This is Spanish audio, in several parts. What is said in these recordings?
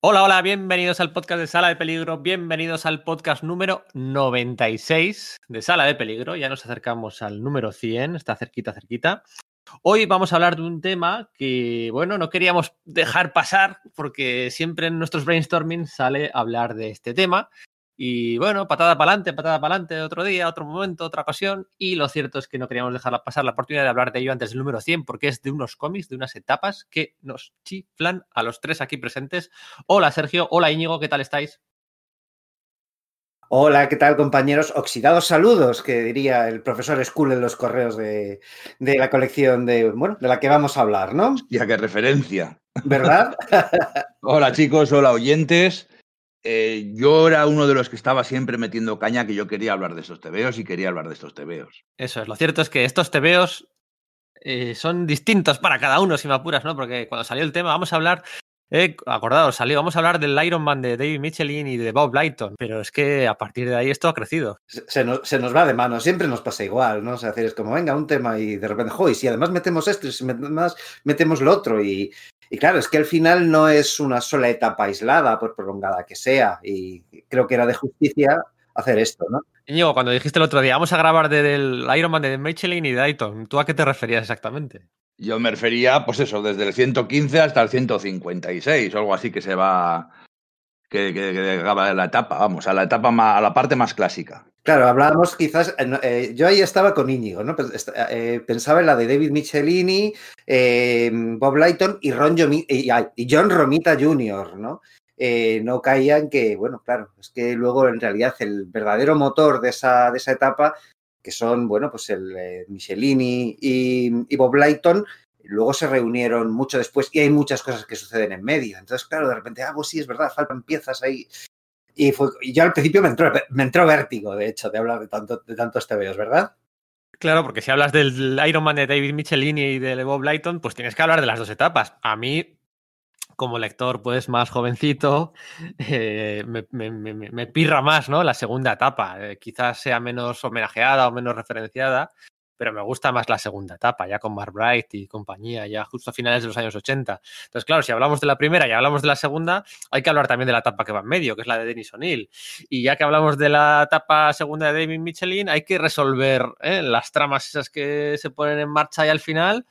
Hola, hola, bienvenidos al podcast de Sala de Peligro, bienvenidos al podcast número 96 de Sala de Peligro, ya nos acercamos al número 100, está cerquita, cerquita. Hoy vamos a hablar de un tema que, bueno, no queríamos dejar pasar porque siempre en nuestros brainstorming sale hablar de este tema y bueno, patada para adelante, patada para adelante, otro día, otro momento, otra ocasión. Y lo cierto es que no queríamos dejar pasar la oportunidad de hablar de ello antes del número 100, porque es de unos cómics, de unas etapas que nos chiflan a los tres aquí presentes. Hola Sergio, hola Íñigo, ¿qué tal estáis? Hola, ¿qué tal compañeros? Oxidados saludos, que diría el profesor School en los correos de, de, la colección de, bueno, de la que vamos a hablar, ¿no? Ya qué referencia. ¿Verdad? hola chicos, hola oyentes. Eh, yo era uno de los que estaba siempre metiendo caña que yo quería hablar de estos tebeos y quería hablar de estos tebeos. Eso es, lo cierto es que estos tebeos eh, son distintos para cada uno, si me apuras, ¿no? Porque cuando salió el tema, vamos a hablar, eh, acordados, salió, vamos a hablar del Iron Man de David Michelin y de Bob Lighton, pero es que a partir de ahí esto ha crecido. Se, se, nos, se nos, va de mano, siempre nos pasa igual, ¿no? O sea, es como, venga, un tema y de repente, joder, si además metemos esto y si además metemos lo otro y, y claro, es que al final no es una sola etapa aislada, por prolongada que sea, y creo que era de justicia hacer esto, ¿no? Íñigo, cuando dijiste el otro día, vamos a grabar del Iron Man de Michelin y Dayton, ¿tú a qué te referías exactamente? Yo me refería, pues eso, desde el 115 hasta el 156, o algo así que se va, que, que, que acaba la etapa, vamos, a la etapa más, a la parte más clásica. Claro, hablábamos quizás, eh, yo ahí estaba con Íñigo, ¿no? Eh, pensaba en la de David Michelini, eh, Bob Lighton y, Ron y, John Romita Jr., ¿no? Eh, no caía en que, bueno, claro, es que luego en realidad el verdadero motor de esa, de esa etapa, que son, bueno, pues el eh, Michelini y, y Bob Lighton, luego se reunieron mucho después y hay muchas cosas que suceden en medio. Entonces, claro, de repente, ah, pues sí, es verdad, faltan piezas ahí. Y, fue, y yo al principio me entró, me entró vértigo, de hecho, de hablar de, tanto, de tantos TVOs, ¿verdad? Claro, porque si hablas del Iron Man de David Michelini y de Bob Lighton, pues tienes que hablar de las dos etapas. A mí, como lector, pues más jovencito, eh, me, pirra más, ¿no? La segunda etapa. Eh, quizás sea menos homenajeada o menos referenciada, pero me gusta más la segunda etapa, ya con Mark Bright y compañía, ya justo a finales de los años 80. Entonces, claro, si hablamos de la primera y hablamos de la segunda, hay que hablar también de la etapa que va en medio, que es la de Dennis O'Neill. Y ya que hablamos de la etapa segunda de David Michelin, hay que resolver ¿eh? las tramas esas que se ponen en marcha y al final.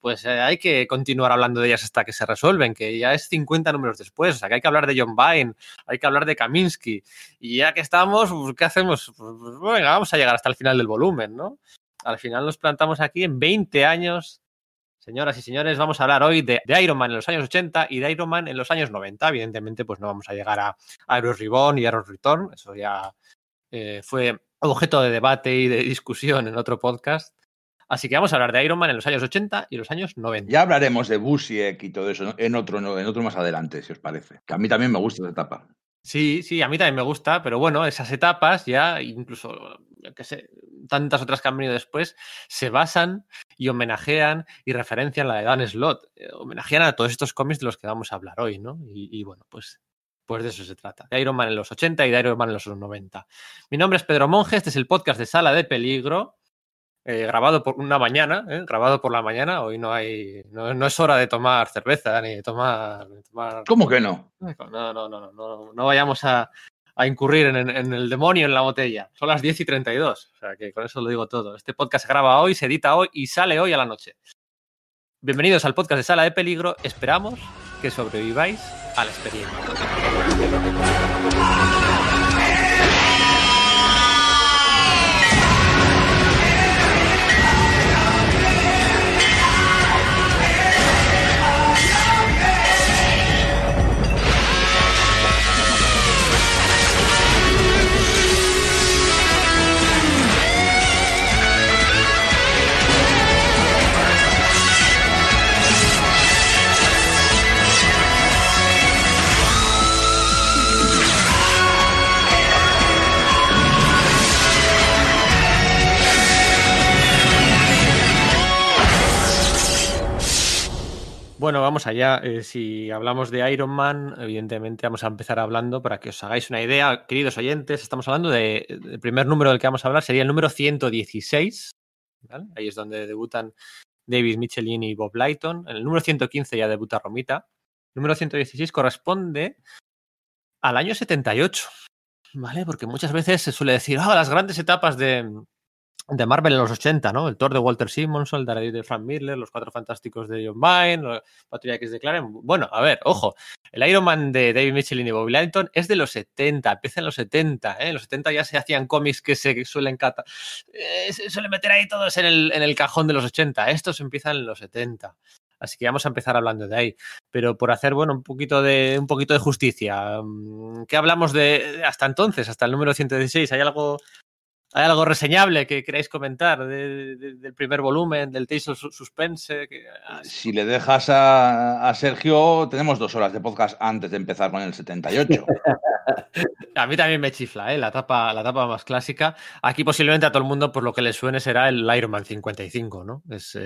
Pues eh, hay que continuar hablando de ellas hasta que se resuelven, que ya es 50 números después. O sea, que hay que hablar de John Vine, hay que hablar de Kaminsky. Y ya que estamos, pues, ¿qué hacemos? Pues, pues, venga, vamos a llegar hasta el final del volumen, ¿no? Al final nos plantamos aquí en 20 años. Señoras y señores, vamos a hablar hoy de, Iron Man en los años 80 y de Iron Man en los años 90. Evidentemente, pues no vamos a llegar a Aero Reborn y Aero Return. Eso ya eh, fue objeto de debate y de discusión en otro podcast. Así que vamos a hablar de Iron Man en los años 80 y los años 90. Ya hablaremos de Busiek y todo eso en otro, en otro más adelante, si os parece. Que a mí también me gusta esa etapa. Sí, sí, a mí también me gusta, pero bueno, esas etapas ya, incluso, que sé, tantas otras que han venido después, se basan y homenajean y referencian la de Dan Slott. Eh, homenajean a todos estos cómics de los que vamos a hablar hoy, ¿no? Y, y, bueno, pues, pues de eso se trata. De Iron Man en los 80 y de Iron Man en los 90. Mi nombre es Pedro Monge, este es el podcast de Sala de Peligro. Eh, grabado por una mañana, ¿eh? grabado por la mañana. Hoy no hay, no, no, es hora de tomar cerveza ni de tomar, de tomar... ¿Cómo que no? No, no, no, no, no, no vayamos a, a incurrir en, en, el demonio en la botella. Son las 10 y 32, o sea que con eso lo digo todo. Este podcast se graba hoy, se edita hoy y sale hoy a la noche. Bienvenidos al podcast de Sala de Peligro. Esperamos que sobreviváis a la experiencia. Bueno, vamos allá. Eh, si hablamos de Iron Man, evidentemente vamos a empezar hablando para que os hagáis una idea, queridos oyentes. Estamos hablando de, primer número del que vamos a hablar, sería el número 116. ¿vale? Ahí es donde debutan David Michelin y Bob Lighton. En el número 115 ya debuta Romita. número 116 corresponde al año 78, ¿vale? Porque muchas veces se suele decir, ah, las grandes etapas de, de Marvel en los 80, ¿no? El Thor de Walter Simonson, el Daredevil de Frank Miller, los Cuatro Fantásticos de John Byrne, X de Clarence. Bueno, a ver, ojo, el Iron Man de David Michelin y Bobby Langton es de los 70, empieza en los 70, ¿eh? En los 70 ya se hacían cómics que se suelen cata eh, se suelen meter ahí todos en el, en el cajón de los 80. Estos empiezan en los 70. Así que vamos a empezar hablando de ahí. Pero por hacer, bueno, un poquito de, un poquito de justicia. Mm, ¿Qué hablamos de hasta entonces, hasta el número 116? ¿Hay algo ¿Hay algo reseñable que queráis comentar del primer volumen, del Tales of Suspense? Ah, si le dejas a, Sergio, tenemos dos horas de podcast antes de empezar con el 78. a mí también me chifla, ¿eh? la, etapa, la etapa más clásica. Aquí posiblemente a todo el mundo por lo que le suene será el Iron Man 55, ¿no? Es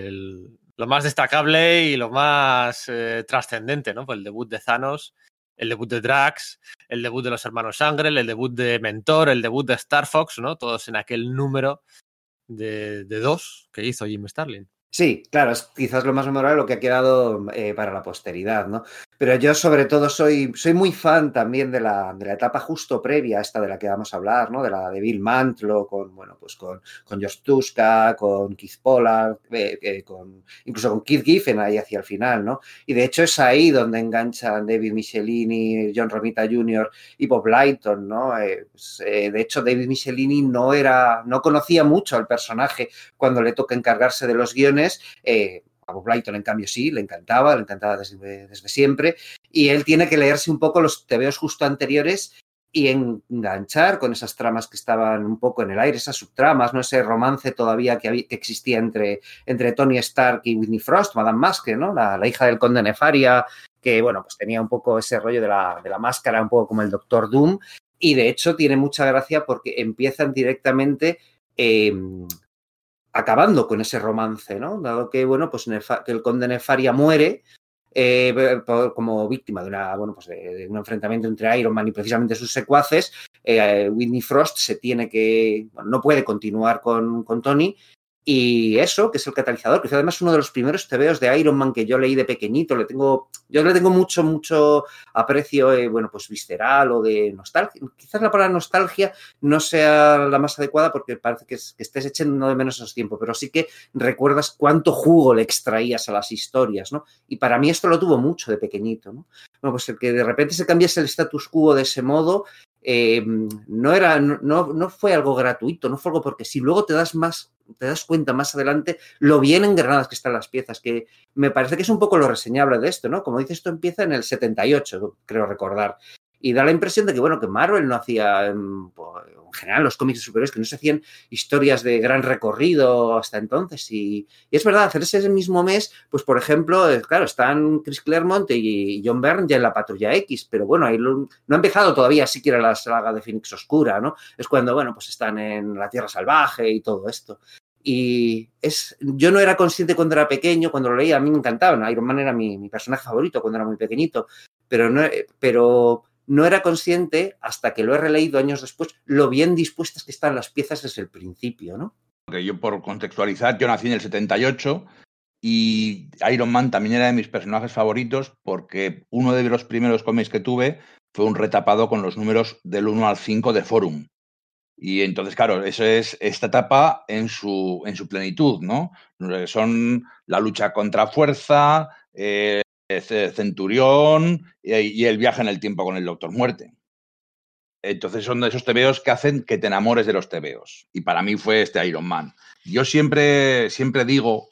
lo más destacable y lo más eh, trascendente, ¿no? Pues el debut de Thanos el debut de Drax, el debut de los hermanos Sangre, el debut de Mentor, el debut de Star Fox, ¿no? Todos en aquel número de, de dos que hizo Jim Starlin. Sí, claro, es quizás lo más memorable lo que ha quedado eh, para la posteridad, ¿no? Pero yo sobre todo soy, soy muy fan también de la, de la, etapa justo previa a esta de la que vamos a hablar, ¿no? De la de Bill Mantlo, con, bueno, pues con, con Josh Tuska, con Keith Pollard, eh, eh, con, incluso con Keith Giffen ahí hacia el final, ¿no? Y de hecho es ahí donde enganchan David Michelini, John Romita Jr. y Bob Lighton, ¿no? Pues, de hecho, David Michelini no era, no conocía mucho al personaje cuando le toca encargarse de los guiones. Eh, a Bob Lighton, en cambio, sí, le encantaba, le encantaba desde, siempre. Y él tiene que leerse un poco los tebeos justo anteriores y enganchar con esas tramas que estaban un poco en el aire, esas subtramas, ¿no? Ese romance todavía que, existía entre, entre Tony Stark y Whitney Frost, Madame Maske, ¿no? La, hija del conde Nefaria, que, bueno, pues tenía un poco ese rollo de la, de la máscara, un poco como el Doctor Doom. Y de hecho tiene mucha gracia porque empiezan directamente. Eh, acabando con ese romance, ¿no? Dado que, bueno, pues que el conde Nefaria muere eh, como víctima de, una, bueno, pues de, un enfrentamiento entre Iron Man y precisamente sus secuaces, eh, Whitney Frost se tiene que, bueno, no puede continuar con, con Tony y eso, que es el catalizador, que es además uno de los primeros tebeos de Iron Man que yo leí de pequeñito, le tengo, yo le tengo mucho, mucho aprecio, eh, bueno, pues visceral o de nostalgia. Quizás la palabra nostalgia no sea la más adecuada porque parece que, que estés echando de menos esos tiempos, pero sí que recuerdas cuánto jugo le extraías a las historias, ¿no? Y para mí esto lo tuvo mucho de pequeñito, ¿no? Bueno, pues el que de repente se cambiase el status quo de ese modo, eh, no, era, no, no, fue algo gratuito, no fue algo porque si luego te das más, te das cuenta más adelante lo bien engranadas que están las piezas, que me parece que es un poco lo reseñable de esto, ¿no? Como dices, esto empieza en el 78, creo recordar. Y da la impresión de que, bueno, que Marvel no hacía, en general, los cómics de superhéroes, que no se hacían historias de gran recorrido hasta entonces. Y, es verdad, hacer ese mismo mes, pues, por ejemplo, eh, claro, están Chris Claremont y John Byrne ya en la Patrulla X, pero bueno, ahí no ha empezado todavía siquiera la saga de Phoenix Oscura, ¿no? Es cuando, bueno, pues están en la Tierra Salvaje y todo esto. Y es, yo no era consciente cuando era pequeño, cuando lo leía, a mí me encantaba. Iron Man era mi, mi personaje favorito cuando era muy pequeñito, pero, no, pero no era consciente, hasta que lo he releído años después, lo bien dispuestas que están las piezas desde el principio, ¿no? yo por contextualizar, yo nací en el 78 y Iron Man también era de mis personajes favoritos porque uno de los primeros cómics que tuve fue un retapado con los números del 1 al 5 de Forum. Y entonces, claro, eso es esta etapa en su, en su plenitud, ¿no? Son la lucha contra fuerza, eh, Centurión y el viaje en el tiempo con el Doctor Muerte. Entonces son de esos tebeos que hacen que te enamores de los tebeos. Y para mí fue este Iron Man. Yo siempre, siempre digo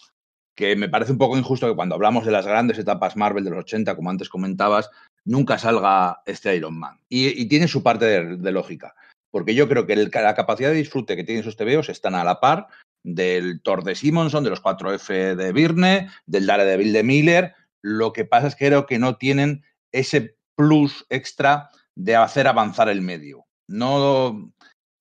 que me parece un poco injusto que cuando hablamos de las grandes etapas Marvel de los 80, como antes comentabas, nunca salga este Iron Man. Y, tiene su parte de, lógica. Porque yo creo que la capacidad de disfrute que tienen esos tebeos están a la par del Thor de Simonson, de los 4F de Birne, del Daredevil de Miller, lo que pasa es que creo que no tienen ese plus extra de hacer avanzar el medio. No,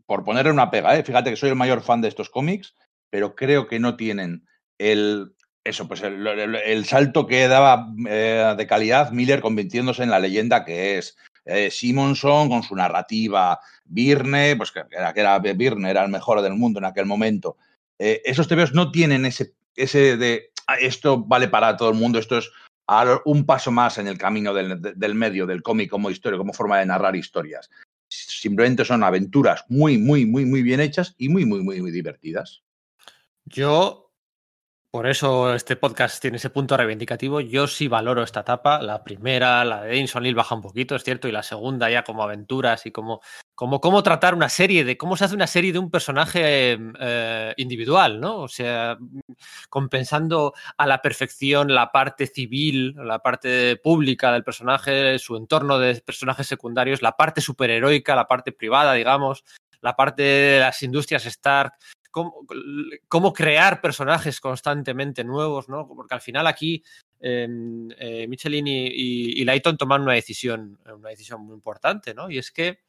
por ponerle una pega, ¿eh? fíjate que soy el mayor fan de estos cómics, pero creo que no tienen el, eso, pues el, salto que daba eh, de calidad Miller convirtiéndose en la leyenda que es. Eh, Simonson con su narrativa, Birne, pues que era, que era Birne era el mejor del mundo en aquel momento. esos TVOs no tienen ese, ese de ah, esto vale para todo el mundo, esto es un paso más en el camino del, del medio, del cómic como historia, como forma de narrar historias. Simplemente son aventuras muy, muy, muy, muy bien hechas y muy, muy, muy, muy divertidas. Yo por eso este podcast tiene ese punto reivindicativo. Yo sí valoro esta etapa. La primera, la de Jameson Hill, baja un poquito, es cierto, y la segunda ya como aventuras y como, como cómo tratar una serie de cómo se hace una serie de un personaje eh, individual, ¿no? O sea, compensando a la perfección la parte civil, la parte pública del personaje, su entorno de personajes secundarios, la parte superheroica, la parte privada, digamos, la parte de las industrias Stark cómo, crear personajes constantemente nuevos, ¿no? Porque al final aquí eh, eh, Michelin y, y, toman una decisión, una decisión muy importante, ¿no? Y es que,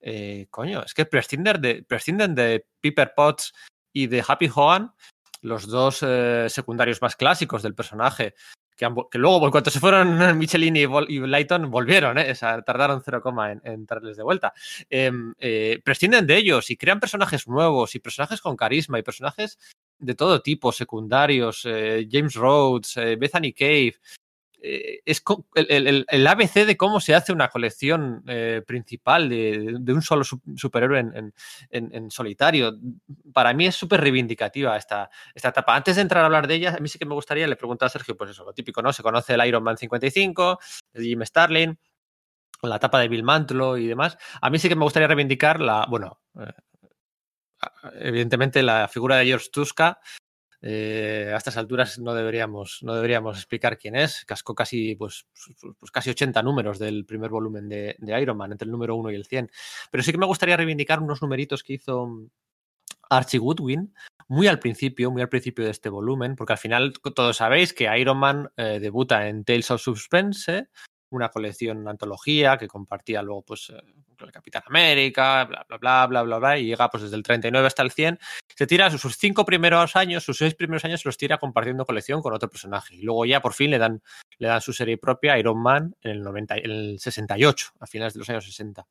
eh, coño, es que prescinden de, prescinden de Piper Potts y de Happy Hogan, los dos eh, secundarios más clásicos del personaje, que, que, luego, por cuanto se fueron Michelin y, y Lighton, volvieron, ¿eh? o tardaron cero coma en, en, traerles de vuelta. Eh, eh, prescinden de ellos y crean personajes nuevos y personajes con carisma y personajes de todo tipo, secundarios, eh, James Rhodes, Bethany Cave, eh, es el, el, el, ABC de cómo se hace una colección eh, principal de, de, un solo superhéroe en, en, en, solitario. Para mí es súper reivindicativa esta, esta etapa. Antes de entrar a hablar de ella, a mí sí que me gustaría, le preguntar a Sergio, pues eso, lo típico, ¿no? Se conoce el Iron Man 55, el Jim Starlin, la etapa de Bill Mantlo y demás. A mí sí que me gustaría reivindicar la, bueno, eh, evidentemente la figura de George Tuska, eh, a estas alturas no deberíamos, no deberíamos explicar quién es. Cascó casi, pues, pues casi 80 números del primer volumen de, Iron Man, entre el número 1 y el 100. Pero sí que me gustaría reivindicar unos numeritos que hizo mm, Archie Goodwin, muy al principio, muy al principio de este volumen, porque al final todos sabéis que Iron Man eh, debuta en Tales of Suspense, una colección, una antología que compartía luego pues el Capitán América, bla, bla, bla, bla, bla, bla, y llega pues desde el 39 hasta el 100, se tira sus cinco primeros años, sus seis primeros años los tira compartiendo colección con otro personaje, y luego ya por fin le dan, le dan su serie propia, Iron Man, en el, 90, en el 68, a finales de los años 60.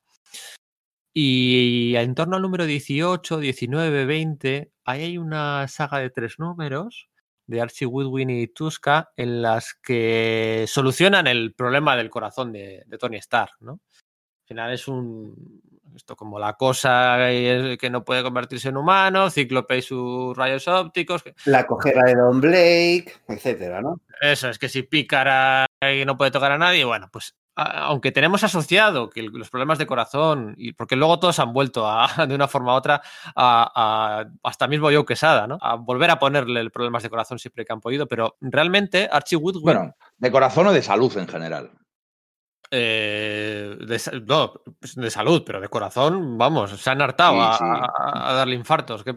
Y en torno al número 18, 19, 20, ahí hay una saga de tres números de Archie Woodwin y Tuska en las que solucionan el problema del corazón de, de Tony Stark, ¿no? Al final es un. Esto como la cosa que no puede convertirse en humano, Cíclope y sus rayos ópticos. La cojera de Don Blake, etcétera, ¿no? Eso, es que si pícara y no puede tocar a nadie, bueno, pues aunque tenemos asociado que los problemas de corazón, y porque luego todos han vuelto a, de una forma u otra, a, a, hasta mismo Joe Quesada, ¿no? A volver a ponerle problemas de corazón siempre que han podido, pero realmente Archie Woodward. Bueno, de corazón o de salud en general. Eh, de, no, de, salud, pero de corazón, vamos, se han hartado sí, sí. A, darle infartos. Qué,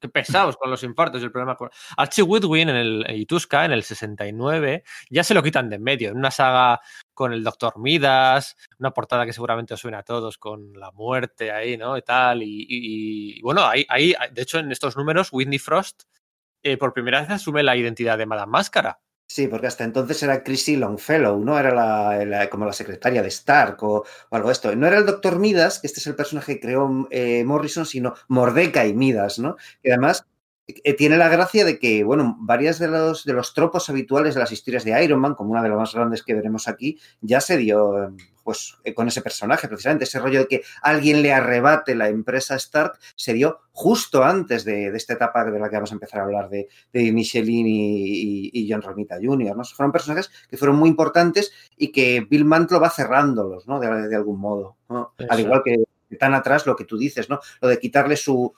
qué, pesados con los infartos. El problema con... Archie Woodwin en el Ituska, en el 69, ya se lo quitan de en medio. En una saga con el Doctor Midas, una portada que seguramente os suena a todos con la muerte ahí, ¿no? Y tal. Y, y, y bueno, ahí, ahí, de hecho, en estos números, Whitney Frost eh, por primera vez asume la identidad de Madame Máscara. Sí, porque hasta entonces era Chrissy Longfellow, ¿no? Era la, como la secretaria de Stark o, algo de esto. No era el Doctor Midas, que este es el personaje que creó eh, Morrison, sino Mordecai Midas, ¿no? Que además eh, tiene la gracia de que, bueno, varias de los, de los tropos habituales de las historias de Iron Man, como una de las más grandes que veremos aquí, ya se dio pues eh, con ese personaje, precisamente ese rollo de que alguien le arrebate la empresa Stark se dio justo antes de, de esta etapa de la que vamos a empezar a hablar de, de Michelin y, y, y, John Romita Jr. ¿no? Fueron personajes que fueron muy importantes y que Bill Mantlo va cerrándolos, ¿no? De, de algún modo, ¿no? Al igual que tan atrás lo que tú dices, ¿no? Lo de quitarle su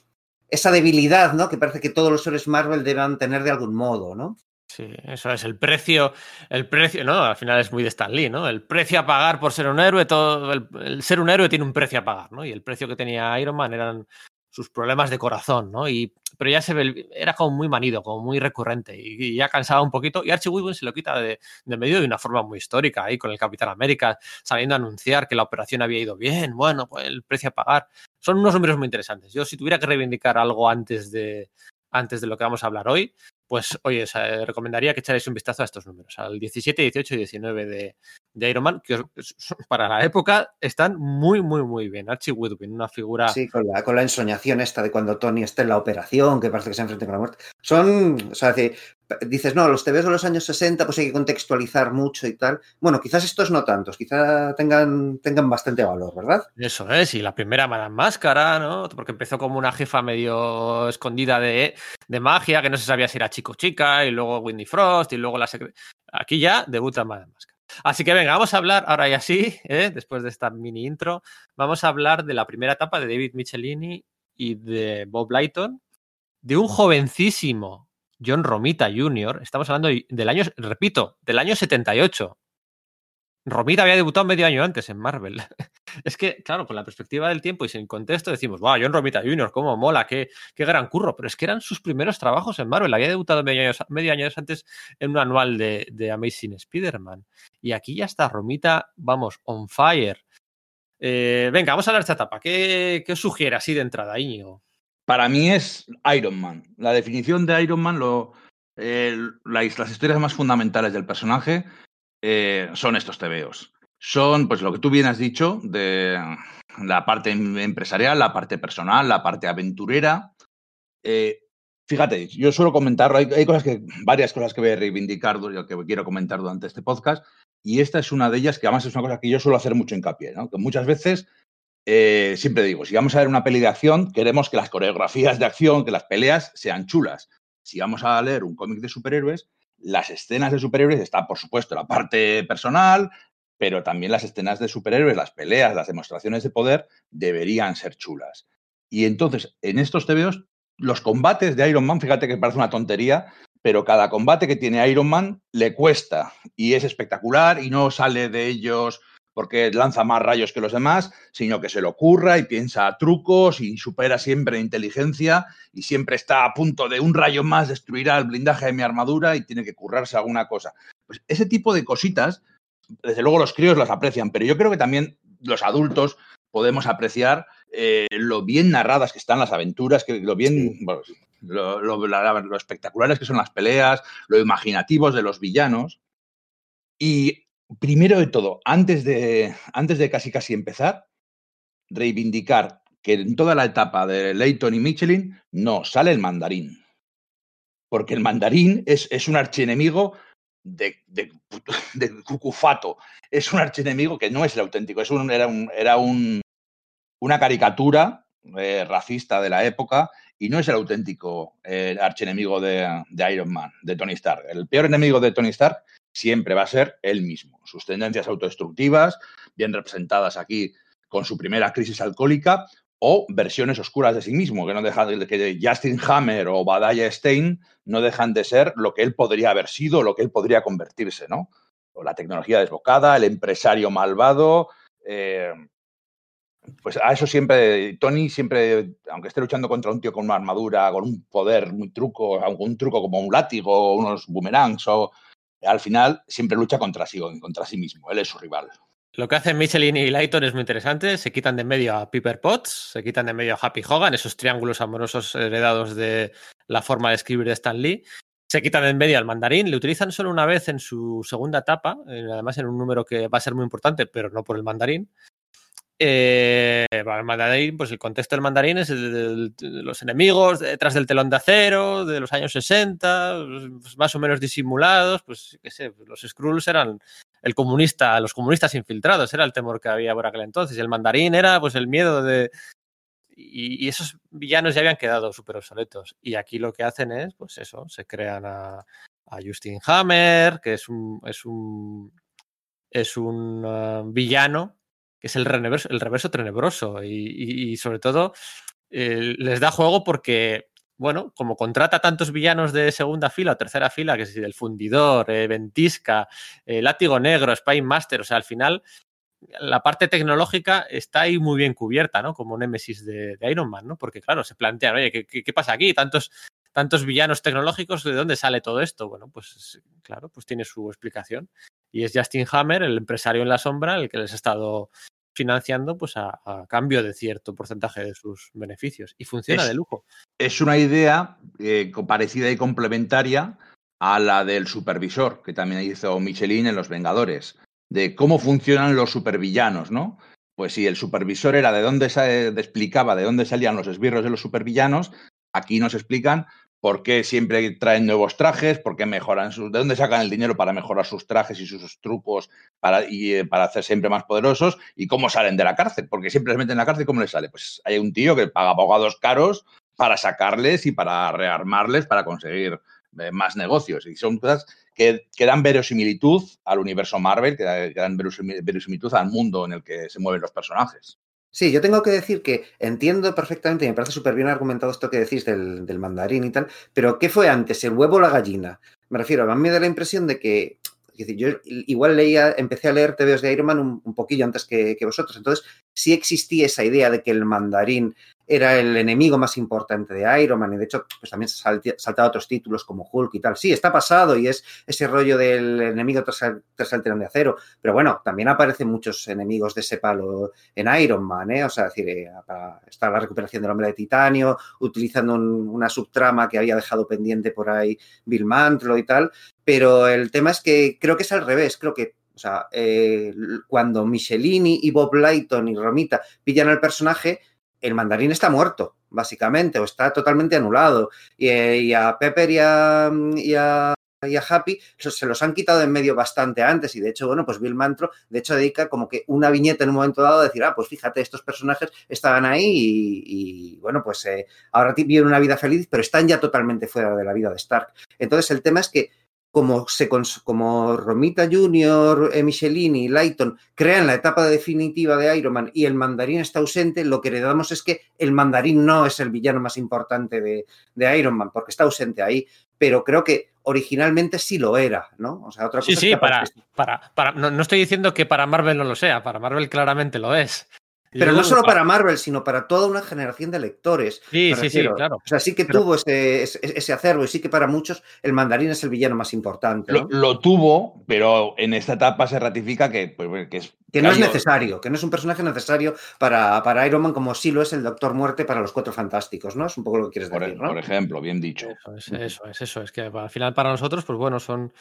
esa debilidad, ¿no? Que parece que todos los héroes Marvel deban tener de algún modo, ¿no? Sí, eso es el precio, el precio, ¿no? Al final es muy de Stan Lee, ¿no? El precio a pagar por ser un héroe, todo el, ser un héroe tiene un precio a pagar, ¿no? Y el precio que tenía Iron Man eran sus problemas de corazón, ¿no? Y, pero ya se ve, era como muy manido, como muy recurrente y, ya cansaba un poquito. Y Archie se lo quita de, de, medio de una forma muy histórica, ahí con el Capitán América, sabiendo anunciar que la operación había ido bien, bueno, pues el precio a pagar. Son unos números muy interesantes. Yo, si tuviera que reivindicar algo antes de, antes de lo que vamos a hablar hoy, pues oye, o sea, recomendaría que echarais un vistazo a estos números, al 17, 18 y 19 de, de Iron Man, que para la época están muy, muy, muy bien. Archie Woodwin, una figura. Sí, con la, con la ensoñación esta de cuando Tony está en la operación, que parece que se enfrenta con la muerte. Son, o sea, dices, no, los TVs de los años 60 pues hay que contextualizar mucho y tal. Bueno, quizás estos no tantos, quizás tengan, tengan bastante valor, ¿verdad? Eso es, y la primera Madame Máscara, ¿no? Porque empezó como una jefa medio escondida de, de magia, que no se sabía si era chico o chica, y luego Winnie Frost, y luego la Aquí ya debuta Madame Máscara. Así que venga, vamos a hablar ahora y así, ¿eh? después de esta mini intro, vamos a hablar de la primera etapa de David Michelini y de Bob Lighton, de un jovencísimo John Romita Jr., estamos hablando del año, repito, del año 78. Romita había debutado medio año antes en Marvel. es que, claro, con la perspectiva del tiempo y sin contexto decimos, wow, John Romita Jr., cómo mola, qué, qué gran curro. Pero es que eran sus primeros trabajos en Marvel. Había debutado medio año, antes en un anual de, de Amazing Spider-Man. Y aquí ya está Romita, vamos, on fire. Eh, venga, vamos a hablar de esta etapa. ¿Qué, qué os sugiere así de entrada, Íñigo? Para mí es Iron Man. La definición de Iron Man, lo, eh, las, historias más fundamentales del personaje eh, son estos tebeos. Son, pues lo que tú bien has dicho, de la parte em, empresarial, la parte personal, la parte aventurera. Eh, fíjate, yo suelo comentar, hay, hay, cosas que, varias cosas que voy a reivindicar, que quiero comentar durante este podcast, y esta es una de ellas que además es una cosa que yo suelo hacer mucho hincapié, ¿no? que muchas veces eh, siempre digo, si vamos a ver una peli de acción, queremos que las coreografías de acción, que las peleas sean chulas. Si vamos a leer un cómic de superhéroes, las escenas de superhéroes están, por supuesto, la parte personal, pero también las escenas de superhéroes, las peleas, las demostraciones de poder deberían ser chulas. Y entonces, en estos TVOs, los combates de Iron Man, fíjate que parece una tontería, pero cada combate que tiene Iron Man le cuesta y es espectacular y no sale de ellos porque lanza más rayos que los demás, sino que se lo ocurra y piensa trucos y supera siempre inteligencia y siempre está a punto de un rayo más destruirá el blindaje de mi armadura y tiene que currarse alguna cosa. Pues ese tipo de cositas, desde luego los críos las aprecian, pero yo creo que también los adultos podemos apreciar eh, lo bien narradas que están las aventuras, que lo bien, bueno, lo, lo, lo espectaculares que son las peleas, lo imaginativos de los villanos. Y primero de todo, antes de, antes de casi casi empezar, reivindicar que en toda la etapa de Leighton y Michelin no sale el mandarín. Porque el mandarín es, es un archienemigo de, de, Cucufato. Es un archienemigo que no es el auténtico, es un, era, un, era un, una caricatura eh, racista de la época y no es el auténtico eh, archienemigo de Iron Man, de Tony Stark. El peor enemigo de Tony Stark siempre va a ser él mismo. Sus tendencias autodestructivas, bien representadas aquí con su primera crisis alcohólica, o versiones oscuras de sí mismo, que no dejan de que Justin Hammer o Badaya Stein no dejan de ser lo que él podría haber sido, lo que él podría convertirse, ¿no? O la tecnología desbocada, el empresario malvado. Eh, pues a eso siempre, Tony siempre, aunque esté luchando contra un tío con una armadura, con un poder muy truco, un truco como un látigo, unos boomerangs o al final siempre lucha contra sí, contra sí mismo. Él es su rival. Lo que hacen Michelin y Lighton es muy interesante. Se quitan de en medio a Piper Potts, se quitan de en medio a Happy Hogan, esos triángulos amorosos heredados de la forma de escribir de Stan Lee. Se quitan de en medio al mandarín, le utilizan solo una vez en su segunda etapa, además en un número que va a ser muy importante, pero no por el mandarín. Eh, el mandarín, pues el contexto del mandarín es de, los enemigos detrás del telón de acero de los años 60, pues más o menos disimulados, pues sé, los Skrulls eran el comunista, los comunistas infiltrados, era el temor que había por aquel entonces, y el mandarín era pues el miedo de... Y, esos villanos ya habían quedado súper obsoletos. Y aquí lo que hacen es, pues eso, se crean a, a Justin Hammer, que es un, es un, es un uh, villano es el reverso, el reverso tenebroso y, sobre todo eh, les da juego porque, bueno, como contrata tantos villanos de segunda fila o tercera fila, que es el fundidor, eh, ventisca, eh, látigo negro, Spy Master, o sea, al final la parte tecnológica está ahí muy bien cubierta, ¿no? Como Némesis de, de Iron Man, ¿no? Porque, claro, se plantean, oye, ¿qué, qué, qué pasa aquí? Tantos, tantos villanos tecnológicos, ¿de dónde sale todo esto? Bueno, pues claro, pues tiene su explicación. Y es Justin Hammer, el empresario en la sombra, el que les ha estado financiando pues a, a, cambio de cierto porcentaje de sus beneficios. Y funciona es, de lujo. Es una idea eh, parecida y complementaria a la del supervisor, que también hizo Michelin en Los Vengadores, de cómo funcionan los supervillanos, ¿no? Pues si el supervisor era de dónde se explicaba de dónde salían los esbirros de los supervillanos, aquí nos explican por qué siempre traen nuevos trajes, por qué mejoran sus, de dónde sacan el dinero para mejorar sus trajes y sus trucos para, y, eh, para hacer siempre más poderosos y cómo salen de la cárcel, porque siempre les meten en la cárcel cómo les sale. Pues hay un tío que paga abogados caros para sacarles y para rearmarles para conseguir eh, más negocios. Y son cosas que, que, dan verosimilitud al universo Marvel, que, dan verosimilitud al mundo en el que se mueven los personajes. Sí, yo tengo que decir que entiendo perfectamente y me parece súper bien argumentado esto que decís del, del, mandarín y tal, pero ¿qué fue antes, el huevo o la gallina? Me refiero, a mí me da la impresión de que, yo igual leía, empecé a leer TVOs de Iron Man un, un poquillo antes que, que, vosotros, entonces sí existía esa idea de que el mandarín era el enemigo más importante de Iron Man y de hecho pues también se saltaba otros títulos como Hulk y tal. Sí, está pasado y es ese rollo del enemigo tras el, tras el de acero, pero bueno, también aparecen muchos enemigos de ese palo en Iron Man, ¿eh? O sea, es decir, eh, está la recuperación del hombre de titanio, utilizando un, una subtrama que había dejado pendiente por ahí Bill Mantlo y tal, pero el tema es que creo que es al revés, creo que o sea, eh, cuando Michelini y Bob Lighton y Romita pillan al personaje, el mandarín está muerto, básicamente, o está totalmente anulado. Y, y a Pepper y a, Happy se los han quitado en medio bastante antes. Y de hecho, bueno, pues Bill Mantro, de hecho, dedica como que una viñeta en un momento dado a decir, ah, pues fíjate, estos personajes estaban ahí y, y bueno, pues eh, ahora viven una vida feliz, pero están ya totalmente fuera de la vida de Stark. Entonces, el tema es que como, se, como Romita Jr., eh, Michelini y Lighton crean la etapa definitiva de Iron Man y el mandarín está ausente, lo que le damos es que el mandarín no es el villano más importante de, de Iron Man, porque está ausente ahí, pero creo que originalmente sí lo era, ¿no? O sea, otra cosa sí, sí, es que para, para, para, no, no, estoy diciendo que para Marvel no lo sea, para Marvel claramente lo es. Pero no solo para Marvel, sino para toda una generación de lectores. Sí, sí, sí, claro. O sea, sí que Pero... tuvo ese, ese, ese, acervo y sí que para muchos el mandarín es el villano más importante. ¿no? Lo, lo, tuvo, pero en esta etapa se ratifica que, pues, que es. Que no es necesario, que no es un personaje necesario para, para, Iron Man como sí lo es el Doctor Muerte para los Cuatro Fantásticos, ¿no? Es un poco lo que quieres por, decir, ¿no? Por ejemplo, bien dicho. Eso es, eso es, eso es, que al final para nosotros, pues bueno, son,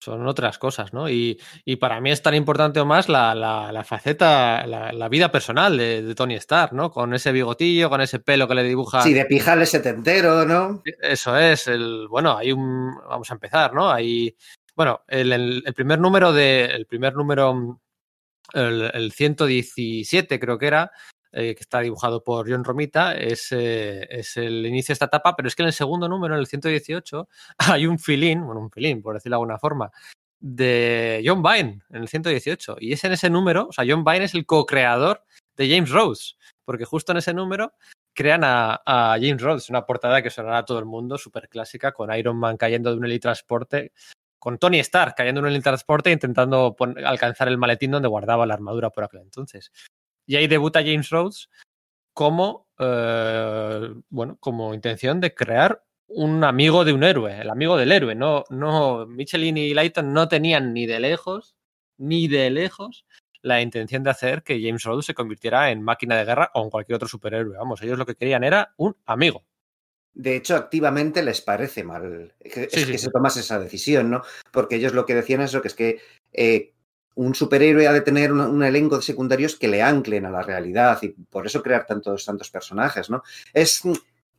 son otras cosas, ¿no? Y, y, para mí es tan importante o más la, la, la faceta, la, la, vida personal de, de, Tony Stark, ¿no? Con ese bigotillo, con ese pelo que le dibuja. Sí, de pijale setentero, ¿no? Eso es, el, bueno, hay un, vamos a empezar, ¿no? Hay, bueno, el, el, el primer número de, el primer número, el, el 117 creo que era, eh, que está dibujado por John Romita, es, eh, es, el inicio de esta etapa, pero es que en el segundo número, en el 118, hay un filín, bueno, un filín, por decirlo de alguna forma, de John Vine, en el 118. Y es en ese número, o sea, John Vine es el co-creador de James Rose, porque justo en ese número crean a, a James Rhodes, una portada que sonará a todo el mundo, súper clásica, con Iron Man cayendo de un helitransporte, con Tony Stark cayendo en un helitransporte intentando alcanzar el maletín donde guardaba la armadura por aquel entonces. Y ahí debuta James Rhodes como, eh, bueno, como intención de crear un amigo de un héroe, el amigo del héroe. No, no, Michelin y Lighton no tenían ni de lejos, ni de lejos, la intención de hacer que James Rhodes se convirtiera en máquina de guerra o en cualquier otro superhéroe. Vamos, ellos lo que querían era un amigo. De hecho, activamente les parece mal que, sí, sí, que sí. se tomase esa decisión, ¿no? Porque ellos lo que decían es eso, que es que eh, un superhéroe ha de tener un, elenco de secundarios que le anclen a la realidad y por eso crear tantos, tantos personajes, ¿no? Es,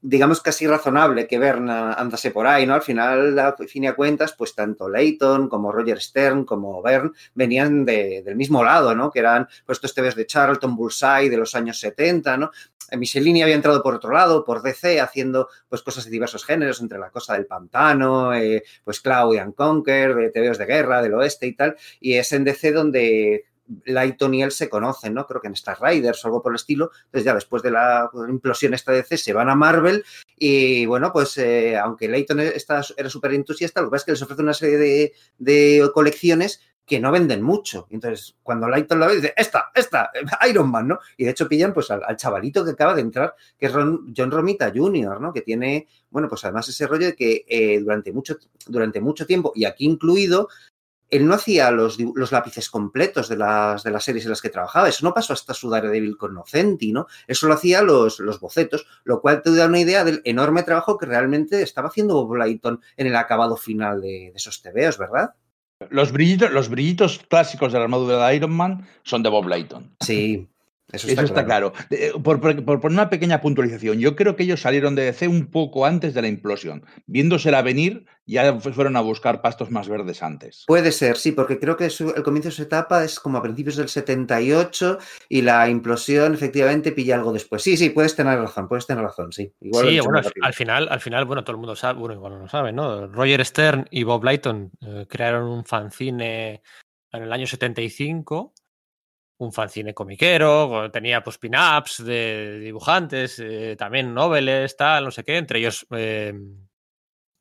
digamos, casi razonable que Berna andase por ahí, ¿no? Al final, a fin y a cuentas, pues tanto Leighton como Roger Stern como Bern venían de, del mismo lado, ¿no? Que eran pues estos TVs de Charlton Bullseye de los años 70, ¿no? Michelini había entrado por otro lado, por DC, haciendo pues cosas de diversos géneros, entre la cosa del pantano, eh, pues Cloud and Conquer, de TVs de guerra, del oeste y tal, y es en DC donde Lighton y él se conocen, ¿no? Creo que en Star Riders o algo por el estilo. Entonces ya después de la implosión esta DC se van a Marvel y bueno, pues eh, aunque Lighton era súper entusiasta, lo que pasa es que les ofrece una serie de, colecciones que no venden mucho. Entonces, cuando Lighton lo ve, dice, esta, esta, Iron Man, ¿no? Y de hecho pillan pues al, al chavalito que acaba de entrar, que es Ron, John Romita Jr., ¿no? Que tiene, bueno, pues además ese rollo de que eh, durante, mucho, durante mucho tiempo, y aquí incluido, él no hacía los, los, lápices completos de las, de las series en las que trabajaba. Eso no pasó hasta su Daredevil con Nocenti, ¿no? Eso lo hacía los, los bocetos, lo cual te da una idea del enorme trabajo que realmente estaba haciendo Bob Lighton en el acabado final de, de esos TVOs, ¿verdad? Los brillitos, los brillitos clásicos de la armadura de Iron Man son de Bob Lighton. Sí, Eso está, claro. Eh, por, por, una pequeña puntualización, yo creo que ellos salieron de DC un poco antes de la implosión. Viéndosela venir, ya fueron a buscar pastos más verdes antes. Puede ser, sí, porque creo que el comienzo de su etapa es como a principios del 78 y la implosión efectivamente pilla algo después. Sí, sí, puedes tener razón, puedes tener razón, sí. sí, bueno, al, final, al final, bueno, todo el mundo sabe, bueno, igual no lo sabe, ¿no? Roger Stern y Bob Lighton eh, crearon un fanzine en el año 75 un fanzine comiquero, tenía pues pin-ups de dibujantes, eh, también noveles, tal, no sé qué, entre ellos eh,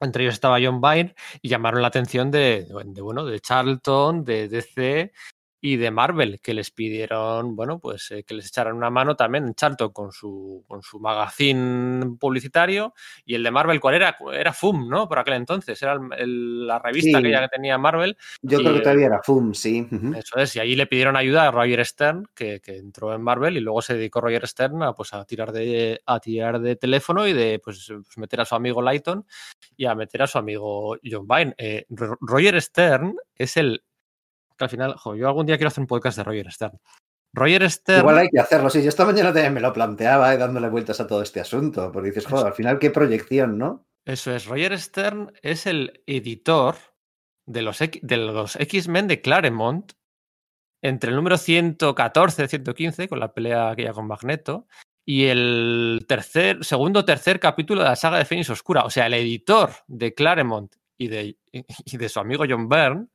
entre ellos estaba John Byrne y llamaron la atención de, de, bueno, de Charlton, de DC y de Marvel, que les pidieron, bueno, pues eh, que les echaran una mano también en Charlton con su, con su magazine publicitario. Y el de Marvel, ¿cuál era? Era FUM, ¿no? Por aquel entonces, era la revista que ya tenía Marvel. Yo creo que todavía era FUM, sí. Eso es, y allí le pidieron ayuda a Roger Stern, que, que, entró en Marvel, y luego se dedicó Roger Stern a, pues, a, tirar, de, a tirar de teléfono y de pues, pues meter a su amigo Lighton y a meter a su amigo John Byrne. Eh, Roger Stern es el al final, yo algún día quiero hacer un podcast de Roger Stern. Roger Stern. Igual hay que hacerlo, sí. Yo esta mañana también me lo planteaba, eh, dándole vueltas a todo este asunto, porque dices, joder, al final qué proyección, ¿no? Eso es. Roger Stern es el editor de los, de los X-Men de Claremont entre el número 114 y 115, con la pelea aquella con Magneto, y el tercer, segundo tercer capítulo de la saga de Fénix Oscura. O sea, el editor de Claremont y de, y de su amigo John Byrne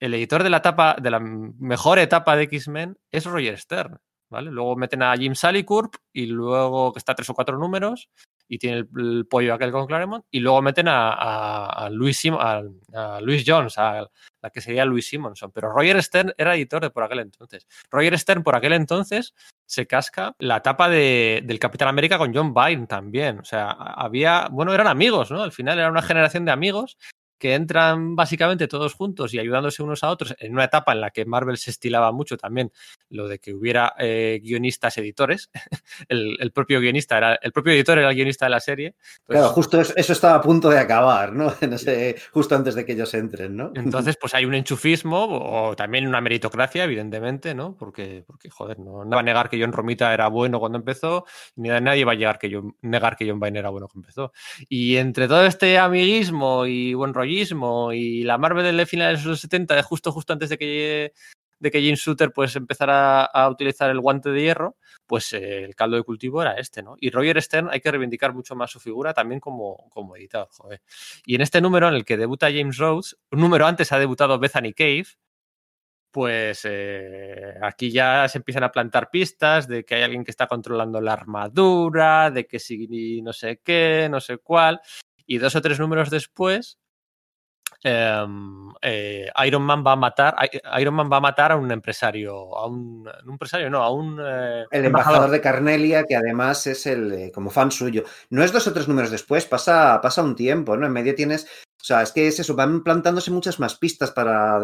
el editor de la etapa, de la mejor etapa de X-Men es Roger Stern. ¿vale? Luego meten a Jim Salicourp y luego que está tres o cuatro números y tiene el, pollo aquel con Claremont y luego meten a, a, a Louis, Jones, a la que sería Louis Simonson. Pero Roger Stern era editor de por aquel entonces. Roger Stern por aquel entonces se casca la etapa de, del Capitán América con John Byrne también. O sea, había, bueno, eran amigos, ¿no? Al final era una generación de amigos que entran básicamente todos juntos y ayudándose unos a otros en una etapa en la que Marvel se estilaba mucho también lo de que hubiera eh, guionistas editores. el, propio guionista era, el propio editor era el guionista de la serie. claro, justo eso, estaba a punto de acabar, ¿no? justo antes de que ellos entren, ¿no? Entonces, pues hay un enchufismo o también una meritocracia, evidentemente, ¿no? Porque, porque joder, no, va a negar que John Romita era bueno cuando empezó, ni nadie va a llegar que negar que John Vine era bueno cuando empezó. Y entre todo este amiguismo y buen rollo y la Marvel de finales de los 70, justo justo antes de que de que Jim Shooter pues empezara a, utilizar el guante de hierro, pues eh, el caldo de cultivo era este, ¿no? Y Roger Stern hay que reivindicar mucho más su figura también como, como editor, joder. Y en este número en el que debuta James Rhodes, un número antes ha debutado Bethany Cave, pues eh, aquí ya se empiezan a plantar pistas de que hay alguien que está controlando la armadura, de que si no sé qué, no sé cuál. Y dos o tres números después, eh, Iron Man va a matar Iron Man va a matar a un empresario a un, empresario no a un eh, el embajador. de Carnelia que además es el eh, como fan suyo no es dos o tres números después pasa pasa un tiempo no en medio tienes o sea, es que es eso, van plantándose muchas más pistas para,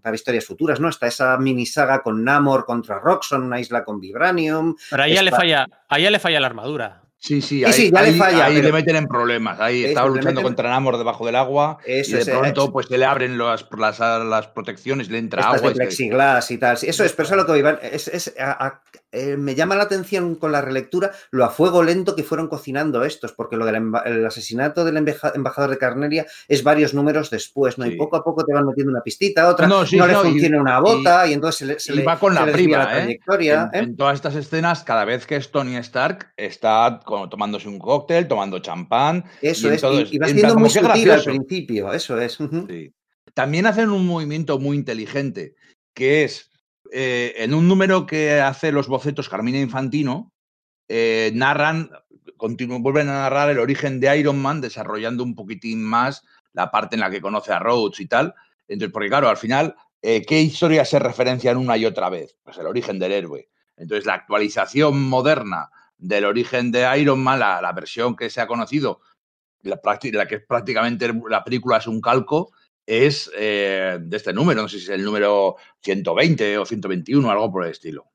para historias futuras, ¿no? Está esa mini saga con Namor contra Roxxon, una isla con Vibranium. Pero ahí ya le falla, ahí ya le falla la armadura. Sí, sí, ahí, le, falla, ahí le meten en problemas. Ahí estaba luchando contra Namor debajo del agua y de pronto pues se le abren las, las, las protecciones, le entra agua. De plexiglas y tal. Eso es, pero eso es lo que iban. Es, es eh, me llama la atención con la relectura lo a fuego lento que fueron cocinando estos, porque lo del asesinato del embajador de Carnelia es varios números después, ¿no? Y poco a poco te van metiendo una pistita, otra, no, le funciona una bota y, entonces se le, va con la prima, ¿eh? En, todas estas escenas, cada vez que es Tony Stark está como tomándose un cóctel, tomando champán. Eso es, y, va siendo muy sutil al principio, eso es. También hacen un movimiento muy inteligente, que es eh, en un número que hace los bocetos Carmina Infantino, eh, narran, vuelven a narrar el origen de Iron Man, desarrollando un poquitín más la parte en la que conoce a Rhodes y tal. Entonces, porque claro, al final, eh, ¿qué historia se referencian una y otra vez? Pues el origen del héroe. Entonces, la actualización moderna del origen de Iron Man, la, versión que se ha conocido, la, la, que prácticamente la película es un calco, es eh, de este número, no sé si es el número 120 o 121, algo por el estilo.